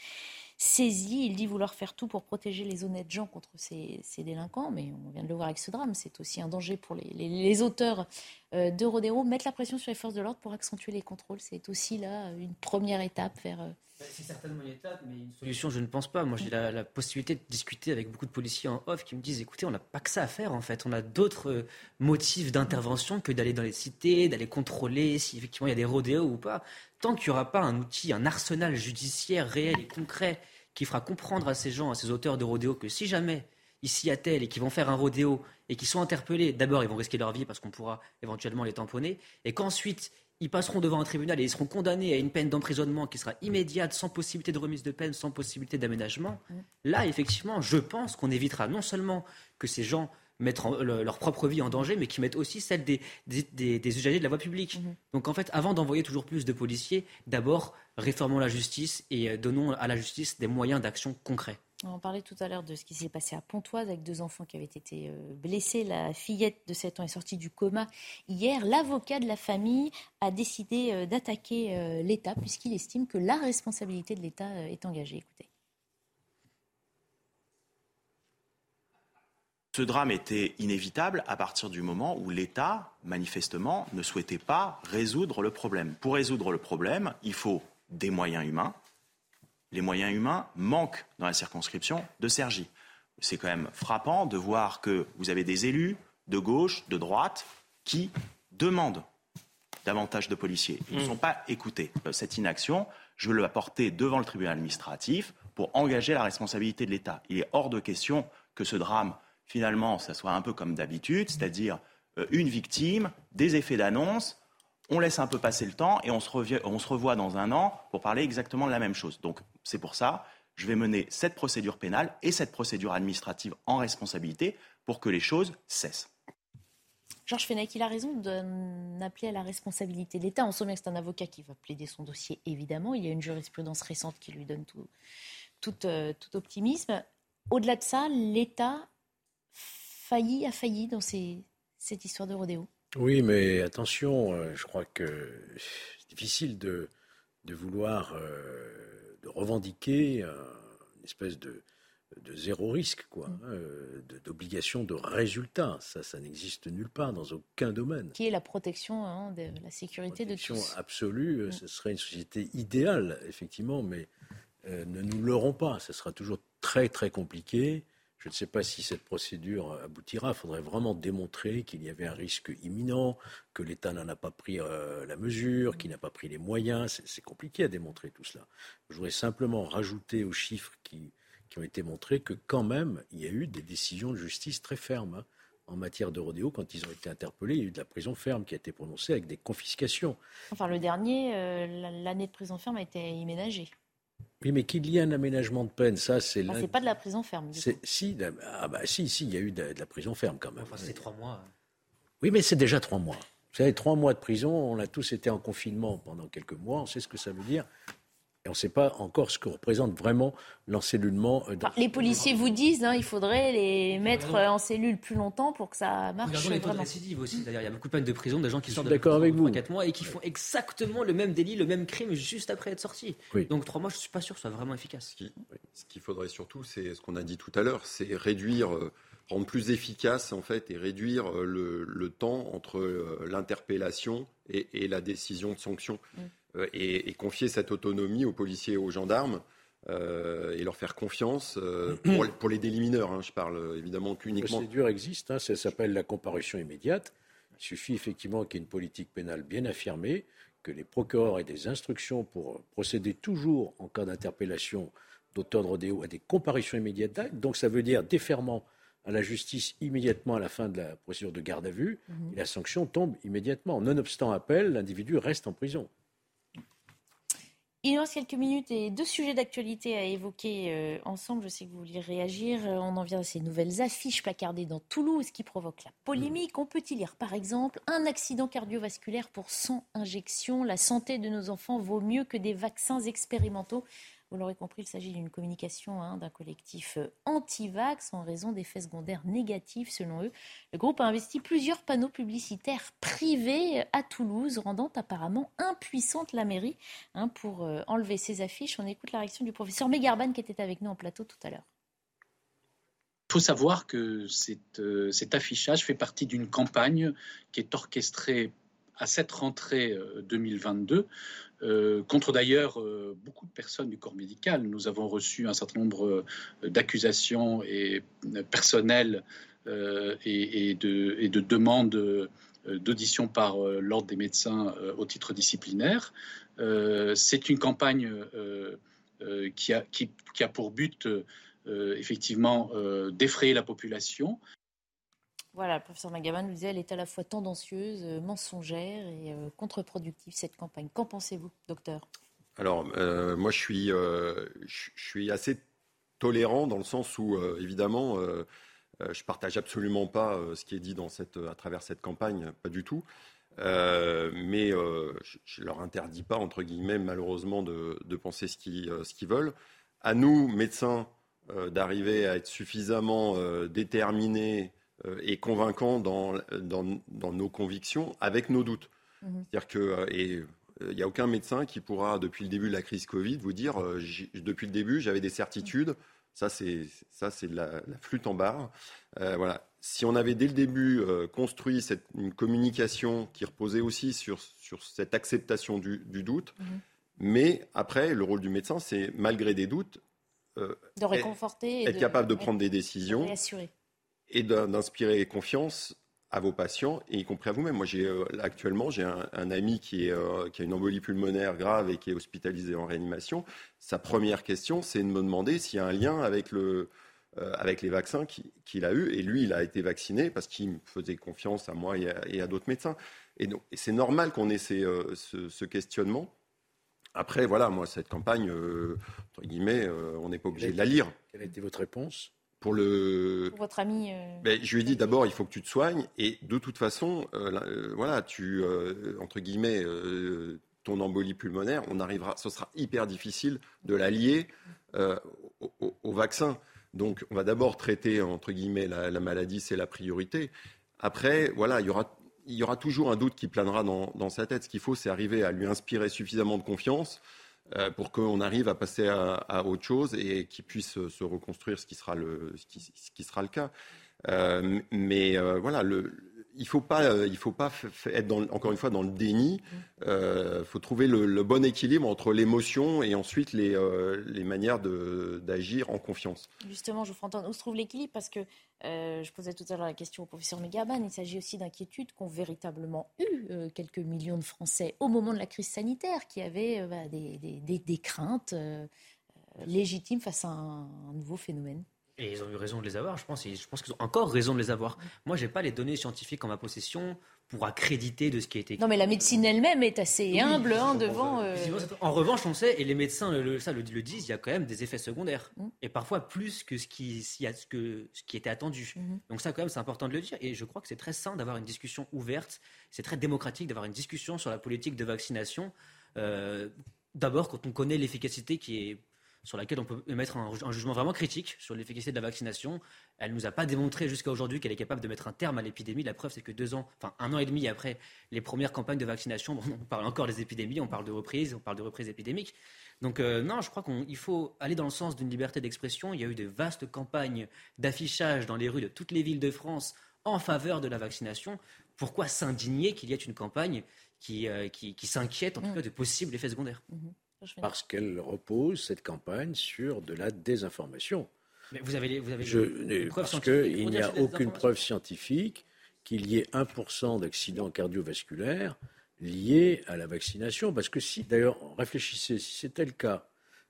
[SPEAKER 1] saisi. Il dit vouloir faire tout pour protéger les honnêtes gens contre ces, délinquants, mais on vient de le voir avec ce drame. C'est aussi un danger pour les, auteurs euh, de Rodéo. Mettre la pression sur les forces de l'ordre pour accentuer les contrôles, c'est aussi là une première étape vers. Euh,
[SPEAKER 20] bah, c'est certainement une étape, mais une solution, je ne pense pas. Moi, j'ai la, possibilité de discuter avec beaucoup de policiers en off qui me disent écoutez, on n'a pas que ça à faire, en fait. On a d'autres euh, motifs d'intervention que d'aller dans les cités, d'aller contrôler si effectivement il y a des rodéos ou pas tant qu'il n'y aura pas un outil, un arsenal judiciaire réel et concret qui fera comprendre à ces gens, à ces auteurs de rodéo, que si jamais ils s'y attellent et qui vont faire un rodéo et qui sont interpellés, d'abord ils vont risquer leur vie parce qu'on pourra éventuellement les tamponner, et qu'ensuite ils passeront devant un tribunal et ils seront condamnés à une peine d'emprisonnement qui sera immédiate, sans possibilité de remise de peine, sans possibilité d'aménagement, là, effectivement, je pense qu'on évitera non seulement que ces gens mettent leur propre vie en danger, mais qui mettent aussi celle des, des, usagers de la voie publique. Mm-hmm. Donc en fait, avant d'envoyer toujours plus de policiers, d'abord réformons la justice et euh, donnons à la justice des moyens d'action concrets.
[SPEAKER 1] On parlait tout à l'heure de ce qui s'est passé à Pontoise avec deux enfants qui avaient été euh, blessés. La fillette de 7 ans est sortie du coma hier. L'avocat de la famille a décidé euh, d'attaquer l'État puisqu'il estime que la responsabilité de l'État est engagée. Écoutez.
[SPEAKER 24] Ce drame était inévitable à partir du moment où l'État, manifestement, ne souhaitait pas résoudre le problème. Pour résoudre le problème, il faut des moyens humains, les moyens humains manquent dans la circonscription de Cergy. C'est quand même frappant de voir que vous avez des élus de gauche, de droite, qui demandent davantage de policiers. Ils ne mm. sont pas écoutés. Euh, cette inaction, je veux la porter devant le tribunal administratif pour engager la responsabilité de l'État. Il est hors de question que ce drame, finalement, ça soit un peu comme d'habitude, c'est-à-dire euh, une victime, des effets d'annonce, on laisse un peu passer le temps et on se, revoit dans un an pour parler exactement de la même chose. Donc c'est pour ça, je vais mener cette procédure pénale et cette procédure administrative en responsabilité pour que les choses cessent.
[SPEAKER 1] Georges Fenech, il a raison d'appeler à la responsabilité de l'État. On bien que c'est un avocat qui va plaider son dossier, évidemment. Il y a une jurisprudence récente qui lui donne tout, euh, optimisme. Au-delà de ça, l'État failli, a failli dans cette histoire de rodéo.
[SPEAKER 7] Oui, mais attention, euh, je crois que c'est difficile de, de vouloir euh, de revendiquer une espèce de, de zéro risque, quoi, mm. hein, euh, d'obligation de résultat. Ça, ça n'existe nulle part dans aucun domaine.
[SPEAKER 1] Qui est la protection hein, de la sécurité de tous.
[SPEAKER 7] absolue. Mm. Ce serait une société idéale, effectivement, mais ne nous leurrons pas. Ce sera toujours très très compliqué. Je ne sais pas si cette procédure aboutira. Il faudrait vraiment démontrer qu'il y avait un risque imminent, que l'État n'en a pas pris euh, la mesure, qu'il n'a pas pris les moyens. C'est compliqué à démontrer tout cela. Je voudrais simplement rajouter aux chiffres qui, ont été montrés que quand même, il y a eu des décisions de justice très fermes. Hein. en matière de rodéo, quand ils ont été interpellés, il y a eu de la prison ferme qui a été prononcée avec des confiscations.
[SPEAKER 1] Enfin, le dernier, euh, l'année de prison ferme a été imménagée.
[SPEAKER 7] Oui, mais qu'il y ait un aménagement de peine, ça, c'est
[SPEAKER 1] là. c'est pas de la prison ferme. Du
[SPEAKER 7] Si, ah bah, si, si, il y a eu de, la prison ferme quand même.
[SPEAKER 20] Enfin, c'est trois mois.
[SPEAKER 7] Oui, mais c'est déjà trois mois. Vous savez, trois mois de prison, on a tous été en confinement pendant quelques mois, on sait ce que ça veut dire on ne sait pas encore ce que représente vraiment l'encellulement.
[SPEAKER 1] Euh, les policiers vous disent hein, il faudrait les mettre en cellule plus longtemps pour que ça marche.
[SPEAKER 20] Regardons les taux de récidive aussi. D'ailleurs, il y a beaucoup de peines de prison, des gens qui sortent
[SPEAKER 7] de d'accord avec vous.
[SPEAKER 20] 4 mois et qui font exactement le même délit, le même crime juste après être sortis. Donc trois mois, je ne suis pas sûr que ce soit vraiment efficace.
[SPEAKER 21] Ce qu'il faudrait surtout, c'est ce qu'on a dit tout à l'heure, c'est réduire euh, rendre plus efficace en fait et réduire euh, le, temps entre l'interpellation et, la décision de sanction. Euh, et, confier cette autonomie aux policiers et aux gendarmes. Euh, et leur faire confiance euh, pour, les délits mineurs. Hein. je parle évidemment qu'uniquement. La
[SPEAKER 7] procédure existe, hein, ça s'appelle la comparution immédiate. Il suffit effectivement qu'il y ait une politique pénale bien affirmée, que les procureurs aient des instructions pour procéder toujours en cas d'interpellation d'auteur de rodéo à des comparutions immédiates. Donc ça veut dire déferment à la justice immédiatement à la fin de la procédure de garde à vue, mhm. et la sanction tombe immédiatement. Nonobstant appel, l'individu reste en prison.
[SPEAKER 1] Il nous reste quelques minutes et deux sujets d'actualité à évoquer euh, ensemble. Je sais que vous vouliez réagir. Euh, on en vient à ces nouvelles affiches placardées dans Toulouse qui provoquent la polémique. On peut y lire par exemple un accident cardiovasculaire pour 100 injections. La santé de nos enfants vaut mieux que des vaccins expérimentaux. Vous l'aurez compris, il s'agit d'une communication hein, d'un collectif euh, anti-vax en raison d'effets secondaires négatifs selon eux. Le groupe a investi plusieurs panneaux publicitaires privés à Toulouse, rendant apparemment impuissante la mairie hein, pour euh, enlever ces affiches. On écoute la réaction du professeur Megarban qui était avec nous en plateau tout à l'heure.
[SPEAKER 13] Il faut savoir que euh, cet affichage fait partie d'une campagne qui est orchestrée à cette rentrée 2022 euh, contre d'ailleurs euh, beaucoup de personnes du corps médical. Nous avons reçu un certain nombre euh, d'accusations et personnelles et, de, et, de, demandes d'audition par l'ordre des médecins au titre disciplinaire. C'est une campagne qui a, qui, a, pour but effectivement d'effrayer la population.
[SPEAKER 1] Voilà, le professeur Magaman nous disait elle est à la fois tendancieuse, mensongère et contre-productive cette campagne. Qu'en pensez-vous, docteur?
[SPEAKER 21] Alors, moi, je suis, je suis assez tolérant dans le sens où, évidemment, je partage absolument pas ce qui est dit dans cette, à travers cette campagne, pas du tout. Euh, mais euh, je ne leur interdis pas, entre guillemets, malheureusement, de, penser ce qu'ils euh, veulent. À nous, médecins, d'arriver à être suffisamment déterminés et convaincants dans, dans, nos convictions avec nos doutes. Mhm. C'est-à-dire que, et il n'y a aucun médecin qui pourra, depuis le début de la crise Covid, vous dire, depuis le début, j'avais des certitudes. Ça, c'est ça, c'est la, la, flûte en barre. voilà si on avait dès le début euh, construit cette, une communication qui reposait aussi sur, sur cette acceptation du, doute, mhm. mais après, le rôle du médecin, c'est malgré des doutes,
[SPEAKER 1] euh, de réconforter,
[SPEAKER 21] être, capable de prendre des décisions et d'inspirer confiance à vos patients, et y compris à vous-même. Moi, j'ai euh, actuellement, j'ai un, ami qui, est, qui a une embolie pulmonaire grave et qui est hospitalisé en réanimation. Sa première question, c'est de me demander s'il y a un lien avec le, euh, avec les vaccins qu'il a eu. Et lui, il a été vacciné parce qu'il me faisait confiance à moi et à, d'autres médecins. Et, c'est normal qu'on ait euh, ce, questionnement. Après, voilà, moi, cette campagne, euh, entre guillemets, on n'est pas obligé de la lire.
[SPEAKER 7] Quelle a été votre réponse?
[SPEAKER 21] Pour le.
[SPEAKER 1] Pour votre ami.
[SPEAKER 21] Ben, je lui ai dit d'abord, il faut que tu te soignes. Et de toute façon, voilà, tu, entre guillemets, ton embolie pulmonaire, on arrivera, ce sera hyper difficile de la lier au, vaccin. Donc, on va d'abord traiter, entre guillemets, la, maladie, c'est la priorité. Après, voilà, il y aura, il y aura toujours un doute qui planera dans, sa tête. Ce qu'il faut, c'est arriver à lui inspirer suffisamment de confiance euh, pour qu'on arrive à passer à, autre chose et qu'il puisse se reconstruire, ce qui sera le, ce qui, sera le cas. Euh, mais euh, voilà, le, il faut pas, euh, il faut pas être encore une fois dans le déni. Il euh, faut trouver le, bon équilibre entre l'émotion et ensuite les, euh, les manières d'agir en confiance.
[SPEAKER 1] Justement, je vous entendre où se trouve l'équilibre? Parce que je posais tout à l'heure la question au professeur Megaban. Il s'agit aussi d'inquiétudes qu'ont véritablement eu quelques millions de Français au moment de la crise sanitaire, qui avaient bah, des, des, des, craintes légitimes face à un nouveau phénomène.
[SPEAKER 20] Et ils ont eu raison de les avoir, je pense. je pense qu'ils ont encore raison de les avoir. Moi, je n'ai pas les données scientifiques en ma possession pour accréditer de ce qui a été
[SPEAKER 1] Non, mais la médecine elle-même est assez humble hein, devant. Euh,
[SPEAKER 20] en revanche, on sait, et les médecins le, ça le, disent, il y a quand même des effets secondaires. Mm. Et parfois plus que ce qui, que ce qui était attendu. Mm-hmm. Donc, ça, quand même, c'est important de le dire. Et je crois que c'est très sain d'avoir une discussion ouverte. C'est très démocratique d'avoir une discussion sur la politique de vaccination. Euh, d'abord, quand on connaît l'efficacité qui est sur laquelle on peut émettre un, jugement vraiment critique sur l'efficacité de la vaccination. Elle ne nous a pas démontré jusqu'à aujourd'hui qu'elle est capable de mettre un terme à l'épidémie. La preuve, c'est que deux ans, enfin un an et demi après les premières campagnes de vaccination, on parle encore des épidémies, on parle de reprise, on parle de reprise épidémique. Donc euh, non, je crois qu'il faut aller dans le sens d'une liberté d'expression. Il y a eu de vastes campagnes d'affichage dans les rues de toutes les villes de France en faveur de la vaccination. Pourquoi s'indigner qu'il y ait une campagne qui, euh, qui, s'inquiète en tout mm. cas de possibles effets secondaires? Mm-hmm.
[SPEAKER 7] Parce qu'elle repose, cette campagne, sur de la désinformation.
[SPEAKER 20] Mais vous avez, vous avez
[SPEAKER 7] des preuves Parce qu'il n'y a aucune preuve scientifique qu'il y ait 1% d'accidents cardiovasculaires liés à la vaccination. Parce que si, d'ailleurs, réfléchissez, si c'était le cas,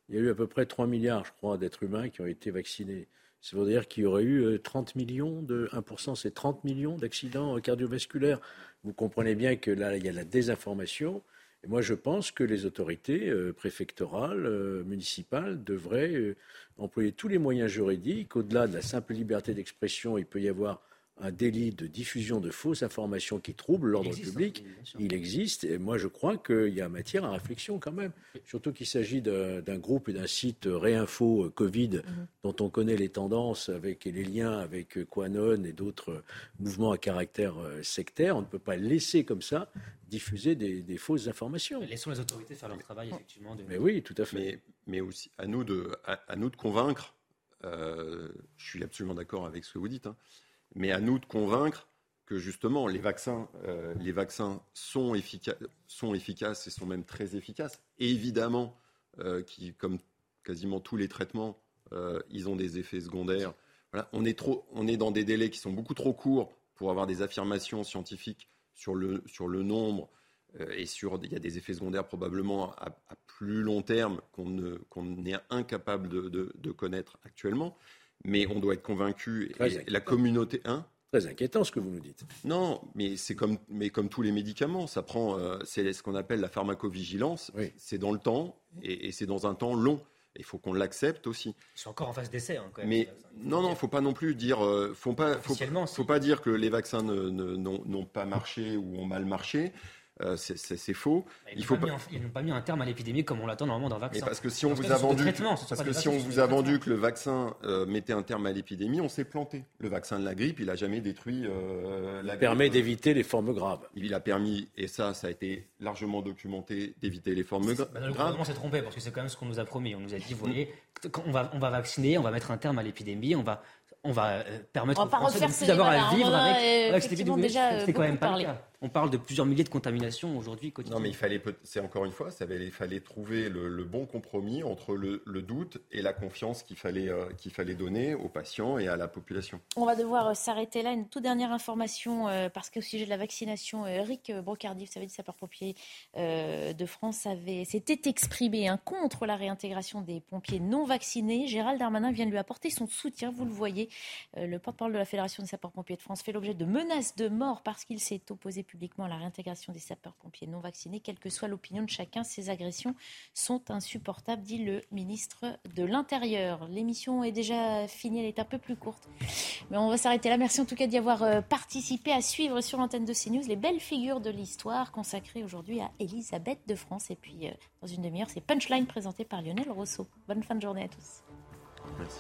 [SPEAKER 7] il y a eu à peu près 3 milliards, je crois, d'êtres humains qui ont été vaccinés. Ça veut dire qu'il y aurait eu 30 euh, millions de 1%, c'est 30 millions d'accidents euh, cardiovasculaires. Vous comprenez bien que là, il y a la désinformation. Moi, je pense que les autorités euh, préfectorales, euh, municipales, devraient euh, employer tous les moyens juridiques. Au-delà de la simple liberté d'expression, il peut y avoir un délit de diffusion de fausses informations qui troublent l'ordre public. il existe. Et moi, je crois qu'il y a matière à réflexion quand même. Surtout qu'il s'agit d'un groupe et d'un site Réinfo euh, Covid mhm. dont on connaît les tendances avec, et les liens avec euh, Quanon et d'autres mouvements à caractère euh, sectaire. On ne peut pas laisser comme ça diffuser des, fausses informations.
[SPEAKER 20] Laissons les autorités faire leur travail, effectivement.
[SPEAKER 7] Mais oui, tout à fait.
[SPEAKER 21] Mais, aussi, à nous de, à, nous de convaincre. je suis absolument d'accord avec ce que vous dites. Hein, mais à nous de convaincre que justement les vaccins, euh, les vaccins sont, efficaces et sont même très efficaces. Évidemment, euh, comme quasiment tous les traitements, euh, ils ont des effets secondaires. On, est trop, on est dans des délais qui sont beaucoup trop courts pour avoir des affirmations scientifiques sur le, sur le nombre et sur, il y a des effets secondaires probablement à, plus long terme qu'on est incapable de, connaître actuellement. Mais on doit être convaincu. la communauté. Hein
[SPEAKER 7] Très inquiétant ce que vous nous dites.
[SPEAKER 21] Non, mais c'est comme, mais comme tous les médicaments, ça prend, euh, c'est ce qu'on appelle la pharmacovigilance. C'est dans le temps et, c'est dans un temps long. Il faut qu'on l'accepte aussi.
[SPEAKER 20] Ils sont encore en phase d'essai, hein, quand même.
[SPEAKER 21] Mais non, non, faut pas non plus dire, euh, faut pas, faut, faut, pas dire que les vaccins n'ont pas marché ou ont mal marché. Euh, c'est faux.
[SPEAKER 20] Ils n'ont pas, mis un terme à l'épidémie comme on l'attend normalement d'un vaccin.
[SPEAKER 21] parce que si on vous a vendu, parce que si on vous a vendu que le vaccin euh, mettait un terme à l'épidémie, on s'est planté. Le vaccin de la grippe, il n'a jamais détruit euh, la
[SPEAKER 7] il permet d'éviter les formes graves.
[SPEAKER 21] Il a permis, et ça, ça a été largement documenté, d'éviter les formes graves.
[SPEAKER 20] Le gouvernement s'est trompé parce que c'est quand même ce qu'on nous a promis. On nous a dit, vous voyez, on va, on va vacciner, on va mettre un terme à l'épidémie, on va on va permettre aux Français de plus d'avoir à vivre avec, cette épidémie. C'est quand même pas le cas. On parle de plusieurs milliers de contaminations aujourd'hui
[SPEAKER 21] Non, mais il fallait, c'est encore une fois, ça il fallait trouver le, bon compromis entre le, doute et la confiance qu'il fallait, euh, qu'il fallait donner aux patients et à la population.
[SPEAKER 1] On va devoir euh, s'arrêter là. Une toute dernière information, euh, parce qu'au sujet de la vaccination, Eric Brocardi, vous savez, du sapeur-pompier de France, avait, s'était exprimé hein, contre la réintégration des pompiers non vaccinés. Gérald Darmanin vient de lui apporter son soutien, vous le voyez. le porte-parole de la Fédération des sapeurs-pompiers de France fait l'objet de menaces de mort parce qu'il s'est opposé publiquement la réintégration des sapeurs-pompiers non vaccinés, quelle que soit l'opinion de chacun. Ces agressions sont insupportables, dit le ministre de l'Intérieur. L'émission est déjà finie, elle est un peu plus courte. Mais on va s'arrêter là. Merci en tout cas d'y avoir euh, participé, à suivre sur l'antenne de CNews les belles figures de l'histoire consacrées aujourd'hui à Elisabeth de France. Et puis, euh, dans une demi-heure, c'est Punchline présenté par Lionel Rousseau. Bonne fin de journée à tous. Merci.